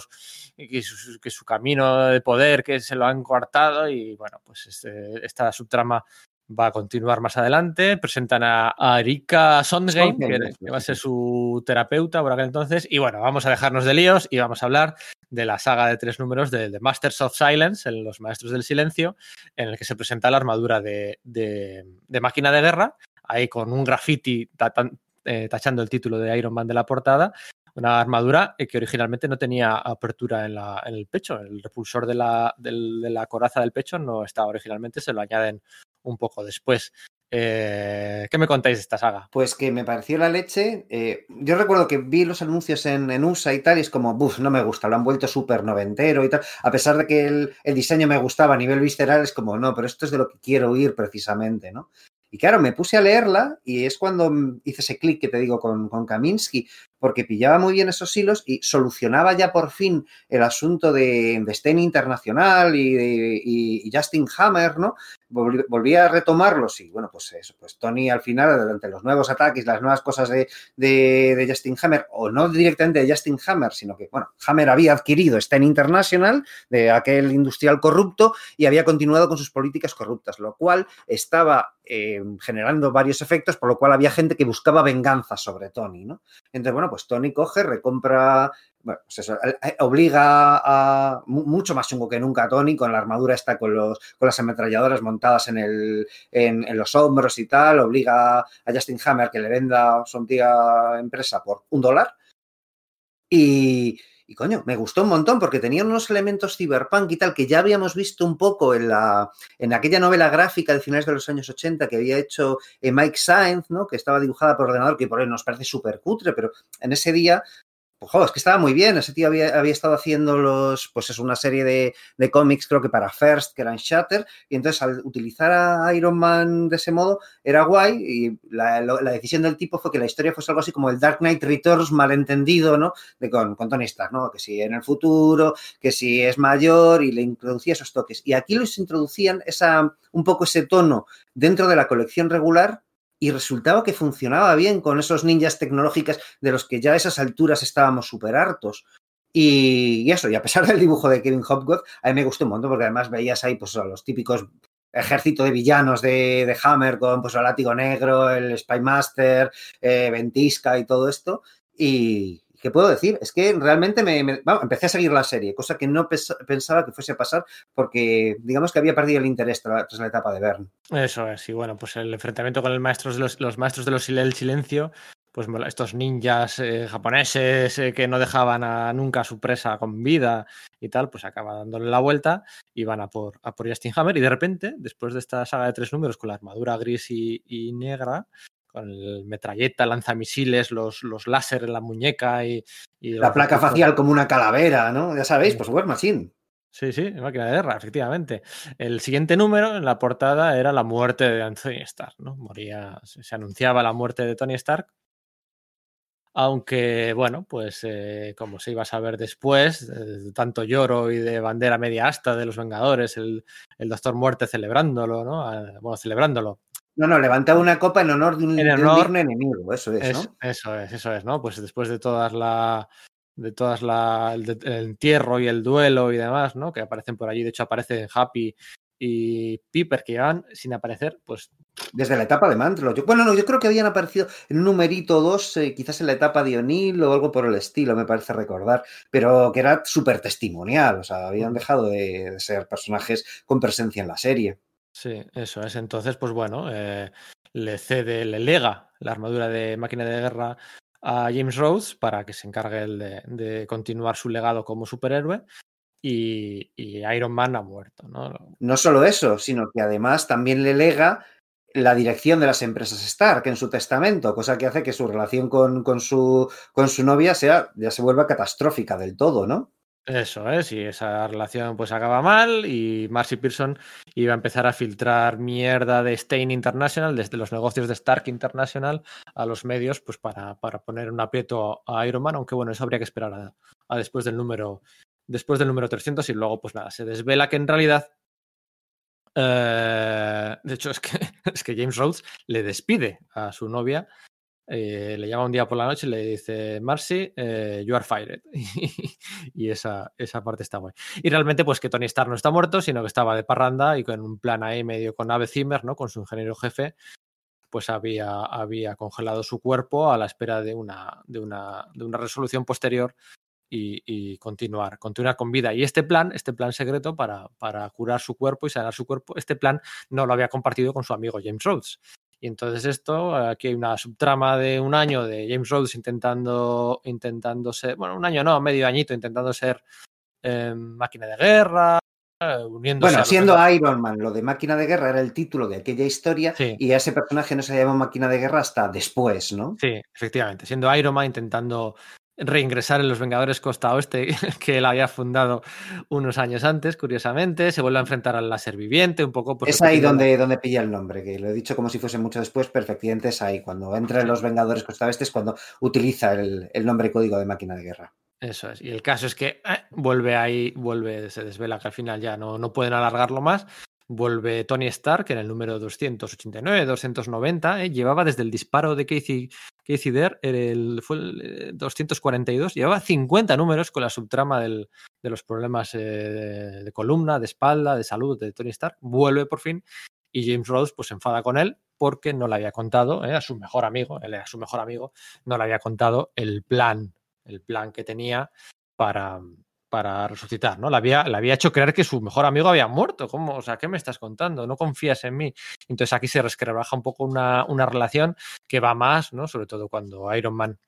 que su, que su camino de poder que se lo han coartado y bueno, pues este, esta subtrama va a continuar más adelante. Presentan a, a Erika Sondheim, que, que, va a ser su terapeuta por aquel entonces. Y bueno, vamos a dejarnos de líos y vamos a hablar de la saga de tres números de, de Masters of Silence, en Los Maestros del Silencio, en el que se presenta la armadura de, de, de máquina de guerra, ahí con un graffiti eh, tachando el título de Iron Man de la portada, una armadura que originalmente no tenía apertura en, el pecho. El repulsor de la, coraza del pecho no estaba originalmente, se lo añaden un poco después. Eh, ¿Qué me contáis de esta saga? Pues que me pareció la leche. Eh, yo recuerdo que vi los anuncios en, en, USA y tal, y es como, buf, no me gusta, lo han vuelto súper noventero y tal. A pesar de que el, el, diseño me gustaba a nivel visceral, es como, no, pero esto es de lo que quiero oír precisamente, ¿no? Y claro, me puse a leerla y es cuando hice ese clic que te digo con, con Kaminsky, porque pillaba muy bien esos hilos y solucionaba ya por fin el asunto de, de Stein Internacional y, de, Justin Hammer, ¿no? Volví, volví, a retomarlos y bueno, pues eso, pues Tony al final, ante los nuevos ataques, las nuevas cosas de, Justin Hammer, o no directamente de Justin Hammer, sino que, bueno, Hammer había adquirido Stein International, de aquel industrial corrupto, y había continuado con sus políticas corruptas, lo cual estaba eh, generando varios efectos, por lo cual había gente que buscaba venganza sobre Tony, ¿no? Entonces, bueno, pues Tony coge, recompra, bueno, pues eso, obliga a mucho más chungo que nunca a Tony con la armadura esta, con, los, con las ametralladoras montadas en, el, en, en, los hombros y tal, obliga a Justin Hammer que le venda su antigua empresa por un dólar. Y, y coño, me gustó un montón porque tenía unos elementos cyberpunk y tal que ya habíamos visto un poco en, la, en aquella novela gráfica de finales de los años 80 que había hecho eh, Mike Sainz, ¿no? que estaba dibujada por ordenador, que por ahí nos parece súper cutre, pero en ese día pues, joder, es que estaba muy bien. Ese tío había, había estado haciendo los, pues es una serie de, de, cómics, creo que para First, que eran Shatter, y entonces al utilizar a Iron Man de ese modo era guay, y la, la decisión del tipo fue que la historia fuese algo así como el Dark Knight Returns malentendido, ¿no? De con, con Tony Stark, ¿no? Que si en el futuro, que si es mayor, y le introducía esos toques. Y aquí los introducían esa, un poco ese tono dentro de la colección regular y resultaba que funcionaba bien con esos ninjas tecnológicas de los que ya a esas alturas estábamos súper hartos. Y, eso, y a pesar del dibujo de Kevin Hopgood, a mí me gustó un montón porque además veías ahí pues los típicos ejército de villanos de, de Hammer con pues el látigo negro, el Spymaster, eh, Ventisca y todo esto. Y, ¿qué puedo decir? Es que realmente me, empecé a seguir la serie, cosa que no pensaba que fuese a pasar porque digamos que había perdido el interés tras, la etapa de Bern. Eso es, y bueno, pues el enfrentamiento con los, maestros de los del silencio, pues estos ninjas eh, japoneses eh, que no dejaban a nunca a su presa con vida y tal, pues acaba dándole la vuelta y van a por, a Justin Hammer y de repente, después de esta saga de tres números con la armadura gris y negra, con el metralleta, lanzamisiles, los, los láser en la muñeca y... y la placa facial como una calavera, ¿no? Ya sabéis, pues War Machine. Sí, sí, máquina de guerra, efectivamente. El siguiente número en la portada era la muerte de Anthony Stark, ¿no? Moría, se anunciaba la muerte de Tony Stark. Aunque, bueno, pues eh, como se iba a saber después, eh, tanto lloro y de bandera media asta de los Vengadores, el, el Doctor Muerte celebrándolo, ¿no? Eh, bueno, celebrándolo, no, no, levantaba una copa en honor de un, en honor, de un enemigo, eso es, es, ¿no? Eso es, eso es, ¿no? Pues después de todas la de todas la el, el, entierro y el duelo y demás, ¿no? Que aparecen por allí, de hecho aparecen Happy y Piper que van sin aparecer, pues desde la etapa de Mantlo. Yo, bueno, no, yo creo que habían aparecido en un numerito o dos, eh, quizás en la etapa de O'Neill o algo por el estilo, me parece recordar, pero que era súper testimonial, o sea, habían dejado de, de ser personajes con presencia en la serie. Sí, eso es. Entonces, pues bueno, eh, le cede, le lega la armadura de máquina de guerra a James Rhodes para que se encargue de, de continuar su legado como superhéroe. Y, y, Iron Man ha muerto, ¿no? No solo eso, sino que además también le lega la dirección de las empresas Stark en su testamento, cosa que hace que su relación con, con, su, con su novia sea, ya se vuelva catastrófica del todo, ¿no? Eso es, y esa relación pues acaba mal y Marcy Pearson iba a empezar a filtrar mierda de Stein International, desde los negocios de Stark International a los medios, pues para, para poner un aprieto a Iron Man, aunque bueno, eso habría que esperar a, después del número después del número 300 y luego pues nada, se desvela que en realidad eh, de hecho es que, es que James Rhodes le despide a su novia eh, le llama un día por la noche y le dice, Marcy, eh, you are fired. y esa, esa parte está guay. Y realmente, pues que Tony Stark no está muerto, sino que estaba de parranda y con un plan ahí medio con Ave Zimmer, ¿no? Con su ingeniero jefe, pues había, había congelado su cuerpo a la espera de una, de una, de una resolución posterior y, y, continuar, continuar con vida. Y este plan, este plan secreto para, para curar su cuerpo y sanar su cuerpo, este plan no lo había compartido con su amigo James Rhodes. Y entonces esto, aquí hay una subtrama de un año de James Rhodes intentando, intentando ser, bueno, un año no, medio añito, intentando ser eh, máquina de guerra, eh. Bueno, siendo. Iron Man, lo de máquina de guerra era el título de aquella historia sí. y a ese personaje no se llamó máquina de guerra hasta después, ¿no? Sí, efectivamente, siendo Iron Man intentando reingresar en los Vengadores Costa Oeste que él había fundado unos años antes, curiosamente, se vuelve a enfrentar al láser viviente un poco. Por es ahí donde, donde pilla el nombre, que lo he dicho como si fuese mucho después, perfectamente es ahí, cuando entra en los Vengadores Costa Oeste es cuando utiliza el, el nombre código de máquina de guerra. Eso es. Y el caso es que eh, vuelve ahí, vuelve, se desvela que al final ya no, no pueden alargarlo más. Vuelve Tony Stark en el número 289, 290. Eh, llevaba desde el disparo de Casey, Casey Dare, el, fue el 242, llevaba 50 números con la subtrama del, de los problemas eh, de, de, columna, de espalda, de salud de Tony Stark. Vuelve por fin y James Rhodes pues se enfada con él porque no le había contado, eh, a su mejor amigo, él era su mejor amigo, no le había contado el plan, el plan que tenía para, para resucitar, ¿no? Le había, le había hecho creer que su mejor amigo había muerto. ¿Cómo? O sea, ¿qué me estás contando? No confías en mí. Entonces aquí se resquebraja un poco una, una relación que va más, ¿no? Sobre todo cuando Iron Man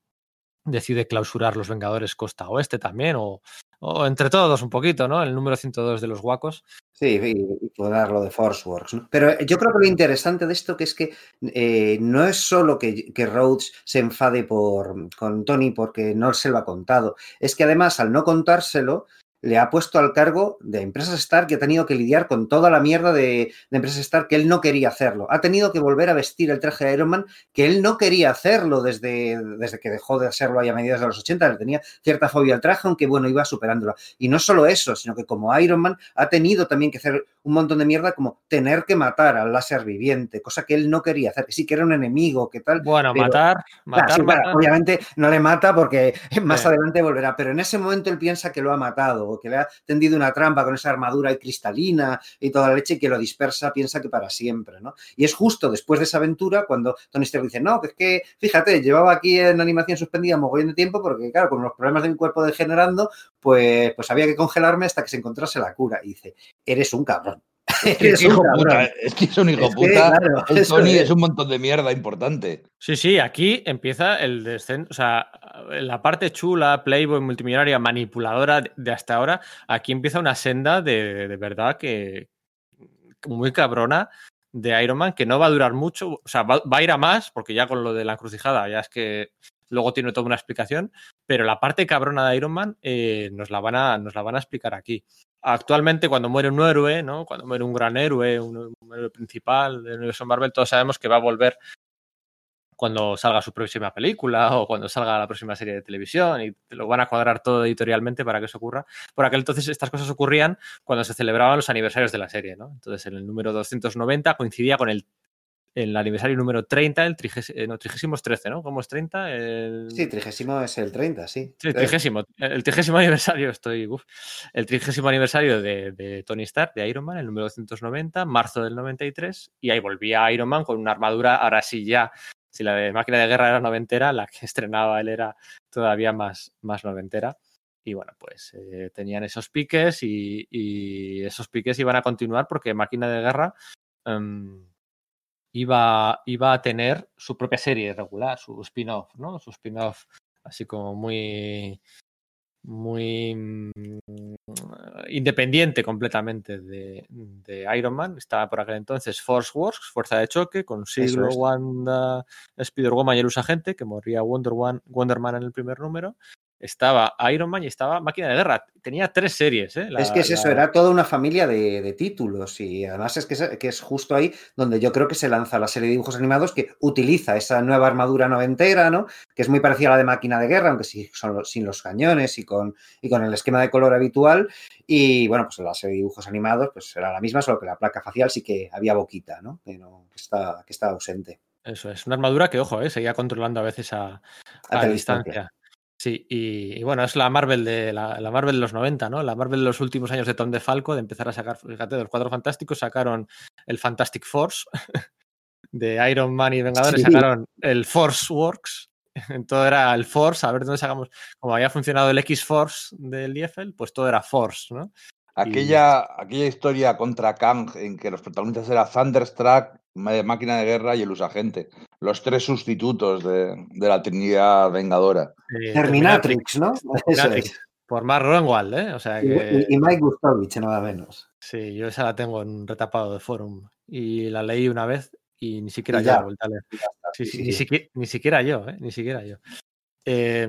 decide clausurar los Vengadores costa oeste también, o, O entre todos un poquito, ¿no? El número 102 de los guacos. Sí, y, puedo dar lo de Forceworks. ¿no? Pero yo creo que lo interesante de esto que es que eh, no es solo que, que, Rhodes se enfade por, con Tony porque no se lo ha contado, es que además al no contárselo le ha puesto al cargo de Empresas Stark que ha tenido que lidiar con toda la mierda de, Empresas Stark que él no quería hacerlo. Ha tenido que volver a vestir el traje de Iron Man que él no quería hacerlo desde, desde que dejó de hacerlo ahí a mediados de los 80. Le tenía cierta fobia al traje, aunque bueno, iba superándolo. Y no solo eso, sino que como Iron Man ha tenido también que hacer un montón de mierda como tener que matar al láser viviente, cosa que él no quería hacer, que sí que era un enemigo, que tal. Bueno, pero, matar, matar, claro, sí, matar. Claro, obviamente no le mata porque más sí. adelante volverá, pero en ese momento él piensa que lo ha matado o que le ha tendido una trampa con esa armadura y cristalina y toda la leche y que lo dispersa, piensa que para siempre, ¿no? Y es justo después de esa aventura cuando Tony Stark dice, no, que es que, fíjate, llevaba aquí en animación suspendida mogollón de tiempo porque, claro, con los problemas de mi cuerpo degenerando, pues, pues había que congelarme hasta que se encontrase la cura. Y dice, eres un cabrón. Es que, es, hijo puta, es que es un hijo es puta. Que, claro, el Tony es. es. un montón de mierda importante. Sí, sí, aquí empieza el descenso. O sea, la parte chula, Playboy, multimillonaria, manipuladora de hasta ahora, aquí empieza una senda de, de verdad que muy cabrona de Iron Man que no va a durar mucho. O sea, va, va a ir a más, porque ya con lo de la encrucijada ya es que luego tiene toda una explicación, pero la parte cabrona de Iron Man eh, nos, la van a, explicar aquí actualmente cuando muere un héroe, ¿no? Cuando muere un gran héroe, un, un, héroe principal del universo Marvel, todos sabemos que va a volver cuando salga su próxima película o cuando salga la próxima serie de televisión y lo van a cuadrar todo editorialmente para que eso ocurra. Por aquel entonces estas cosas ocurrían cuando se celebraban los aniversarios de la serie, ¿no? Entonces en el número 290 coincidía con el el aniversario número 30, el trigésimo, eh, no, trigésimo es 13, ¿no? ¿Cómo es 30? El... Sí, trigésimo es el 30, sí. Sí, trigésimo. El trigésimo aniversario, estoy. Uf, el trigésimo aniversario de, de, Tony Stark, de Iron Man, el número 290, marzo del 93, y ahí volvía Iron Man con una armadura, ahora sí ya. Si la de máquina de guerra era noventera, la que estrenaba él era todavía más, más noventera. Y bueno, pues eh, tenían esos piques y, y, esos piques iban a continuar porque máquina de guerra. Um, iba, iba a tener su propia serie regular, su spin-off, ¿no? Su spin-off así como muy muy mmm, independiente completamente de, de, Iron Man. Estaba por aquel entonces Force Works, Fuerza de Choque, con Siglo, es. Wanda, Spider-Woman y el Usagente, que moría Wonder, One, Wonder Man en el primer número estaba Iron Man y estaba Máquina de Guerra. Tenía tres series. ¿eh? La, es que es eso, la... era toda una familia de, de, títulos y además es que, es que, es justo ahí donde yo creo que se lanza la serie de dibujos animados que utiliza esa nueva armadura noventera, ¿no? que es muy parecida a la de Máquina de Guerra, aunque sí, son los, sin los cañones y con, y con el esquema de color habitual. Y bueno, pues la serie de dibujos animados pues era la misma, solo que la placa facial sí que había boquita, ¿no? que, no, que, está, que está ausente. Eso es, una armadura que, ojo, ¿eh? seguía controlando a veces a, a, a distancia. distancia. Sí, y, y, bueno, es la Marvel de la, la, Marvel de los 90, ¿no? La Marvel de los últimos años de Tom DeFalco, de empezar a sacar, fíjate, de los cuatro fantásticos, sacaron el Fantastic Force de Iron Man y Vengadores, sí. sacaron el Force Works, todo era el Force, a ver dónde sacamos, como había funcionado el X-Force del Liefeld, pues todo era Force, ¿no? Aquella, y... aquella historia contra Kang en que los protagonistas eran Thunderstruck, Máquina de Guerra y el Usagente. Los tres sustitutos de, de la Trinidad Vengadora. Eh, Terminatrix, ¿no? Terminatrix. Eso es. Por Mark Roenwald, ¿eh? O sea que... y, y, Mike Gustovich, nada menos. Sí, yo esa la tengo en un retapado de forum. Y la leí una vez y ni siquiera ya, yo a leer. Sí, sí, sí, ni, siquiera, ni, siquiera, yo, ¿eh? Ni siquiera yo. Eh,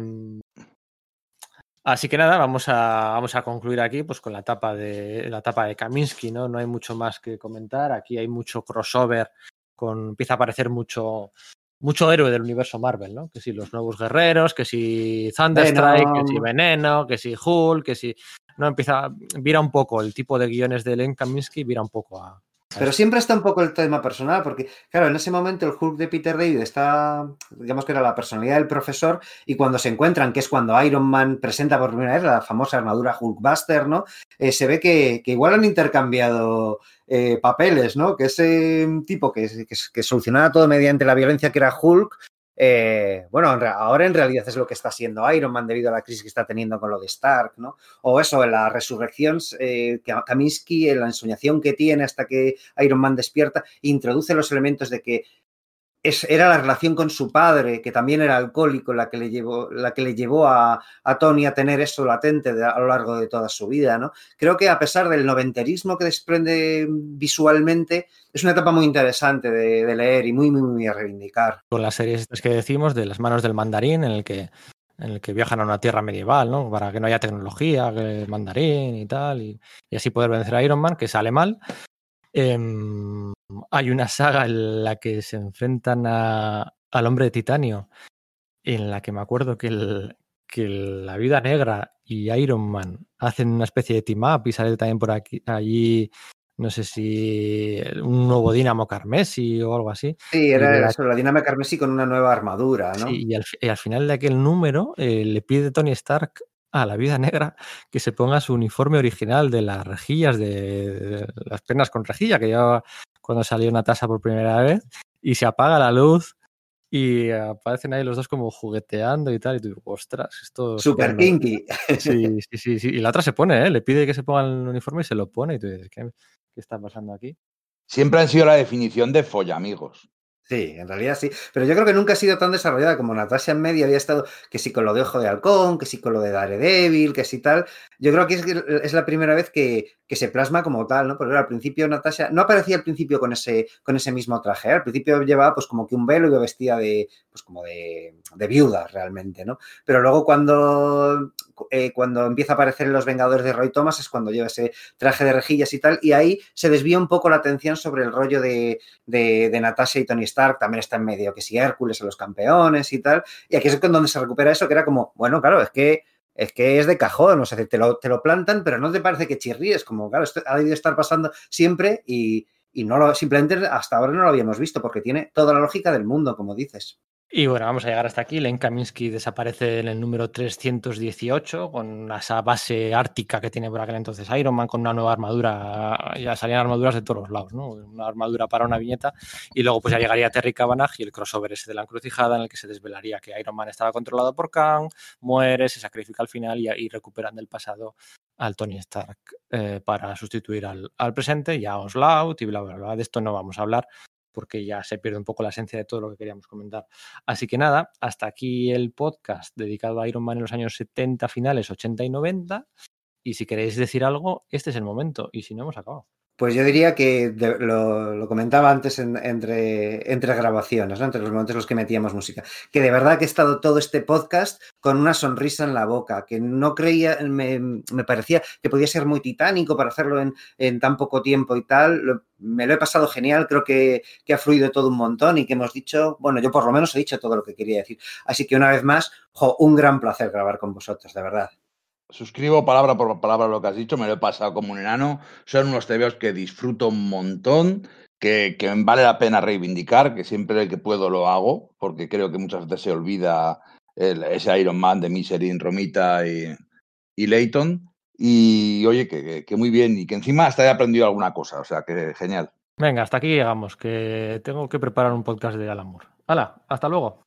Así que nada, vamos a, vamos a concluir aquí pues, con la etapa de la etapa de Kaminsky, ¿no? No hay mucho más que comentar. Aquí hay mucho crossover, con, empieza a aparecer mucho, mucho héroe del universo Marvel, ¿no? Que si los nuevos guerreros, que si Thunderstrike, Venom. que si Veneno, que si Hulk, que si. No empieza. Vira un poco el tipo de guiones de Len Kaminsky, vira un poco a, pero siempre está un poco el tema personal, porque, claro, en ese momento el Hulk de Peter David está, digamos que era la personalidad del profesor, y cuando se encuentran, que es cuando Iron Man presenta por primera vez la famosa armadura Hulkbuster, ¿no? Eh, se ve que, que, igual han intercambiado eh, papeles, ¿no? Que ese tipo que, que, que solucionaba todo mediante la violencia que era Hulk, eh, bueno, ahora en realidad es lo que está haciendo Iron Man debido a la crisis que está teniendo con lo de Stark, ¿no? O eso, en la resurrección, eh, Kaminsky, en la ensoñación que tiene hasta que Iron Man despierta, introduce los elementos de que era la relación con su padre, que también era alcohólico, la que le llevó, la que le llevó a, Tony a tener eso latente a lo largo de toda su vida. ¿no? Creo que a pesar del noventerismo que desprende visualmente, es una etapa muy interesante de, leer y muy, muy, muy a reivindicar. Con las series que decimos de las manos del mandarín, en el que en el que viajan a una tierra medieval, ¿no? Para que no haya tecnología, que el mandarín y tal, y, y, así poder vencer a Iron Man, que sale mal. Em, hay una saga en la que se enfrentan al hombre de titanio, en la que me acuerdo que, el, que la vida negra y Iron Man hacen una especie de team up y sale también por aquí allí no sé si un nuevo Dinamo Carmesi o algo así. Sí, era la Dinamo Carmesi con una nueva armadura, ¿no? Sí, y al, final de aquel número eh, le pide Tony Stark a la vida negra que se ponga su uniforme original de las rejillas, de, las penas con rejilla, que llevaba cuando salió una tasa por primera vez, y se apaga la luz y aparecen ahí los dos como jugueteando y tal, y tú dices, ostras, esto... Super kinky. Sí, sí, sí, y la otra se pone, ¿eh? le pide que se ponga el uniforme y se lo pone, y tú dices, ¿qué, qué está pasando aquí? Siempre han sido la definición de folla, amigos. Sí, en realidad sí. Pero yo creo que nunca ha sido tan desarrollada como Natasha en medio había estado, que sí con lo de Ojo de Halcón, que sí con lo de Daredevil, que sí tal. Yo creo que es, la primera vez que, se plasma como tal, ¿no? Porque al principio Natasha no aparecía al principio con ese, con ese mismo traje. ¿eh? Al principio llevaba pues como que un velo y vestía de, pues como de, de viuda realmente, ¿no? Pero luego cuando eh, cuando empieza a aparecer en Los Vengadores de Roy Thomas es cuando lleva ese traje de rejillas y tal, y ahí se desvía un poco la atención sobre el rollo de, de, Natasha y Tony Stark, también está en medio, que si Hércules a los campeones y tal, y aquí es donde se recupera eso, que era como, bueno, claro, es que es que es de cajón, o sea, te lo, te lo plantan, pero no te parece que chirríes, como, claro, esto ha debido estar pasando siempre y, y no lo, simplemente hasta ahora no lo habíamos visto, porque tiene toda la lógica del mundo, como dices. Y bueno, vamos a llegar hasta aquí. Len Kaminsky desaparece en el número 318 con esa base ártica que tiene por aquel entonces Iron Man con una nueva armadura. Ya salían armaduras de todos los lados, ¿no? Una armadura para una viñeta. Y luego pues ya llegaría Terry Cavanagh y el crossover ese de la encrucijada en el que se desvelaría que Iron Man estaba controlado por Kang, muere, se sacrifica al final y, recuperan del pasado al Tony Stark eh, para sustituir al, presente y a Oslout y bla, bla, bla. De esto no vamos a hablar porque ya se pierde un poco la esencia de todo lo que queríamos comentar. Así que nada, hasta aquí el podcast dedicado a Iron Man en los años 70 finales, 80 y 90. Y si queréis decir algo, este es el momento. Y si no, hemos acabado. Pues yo diría que lo, comentaba antes entre, entre grabaciones, entre los momentos en los que metíamos música, que de verdad que he estado todo este podcast con una sonrisa en la boca, que no creía, me, parecía que podía ser muy titánico para hacerlo en, tan poco tiempo y tal. me lo he pasado genial, creo que, que, ha fluido todo un montón y que hemos dicho, bueno, yo por lo menos he dicho todo lo que quería decir. Así que una vez más, un gran placer grabar con vosotros, de verdad. Suscribo palabra por palabra lo que has dicho, me lo he pasado como un enano. Son unos TVOs que disfruto un montón, que, vale la pena reivindicar, que siempre que puedo lo hago, porque creo que muchas veces se olvida ese Iron Man de Michelin, Romita y, y Leighton. Y oye, que, que, muy bien, y que encima hasta he aprendido alguna cosa, o sea que genial. Venga, hasta aquí llegamos, que tengo que preparar un podcast de Alamur. Hala, hasta luego.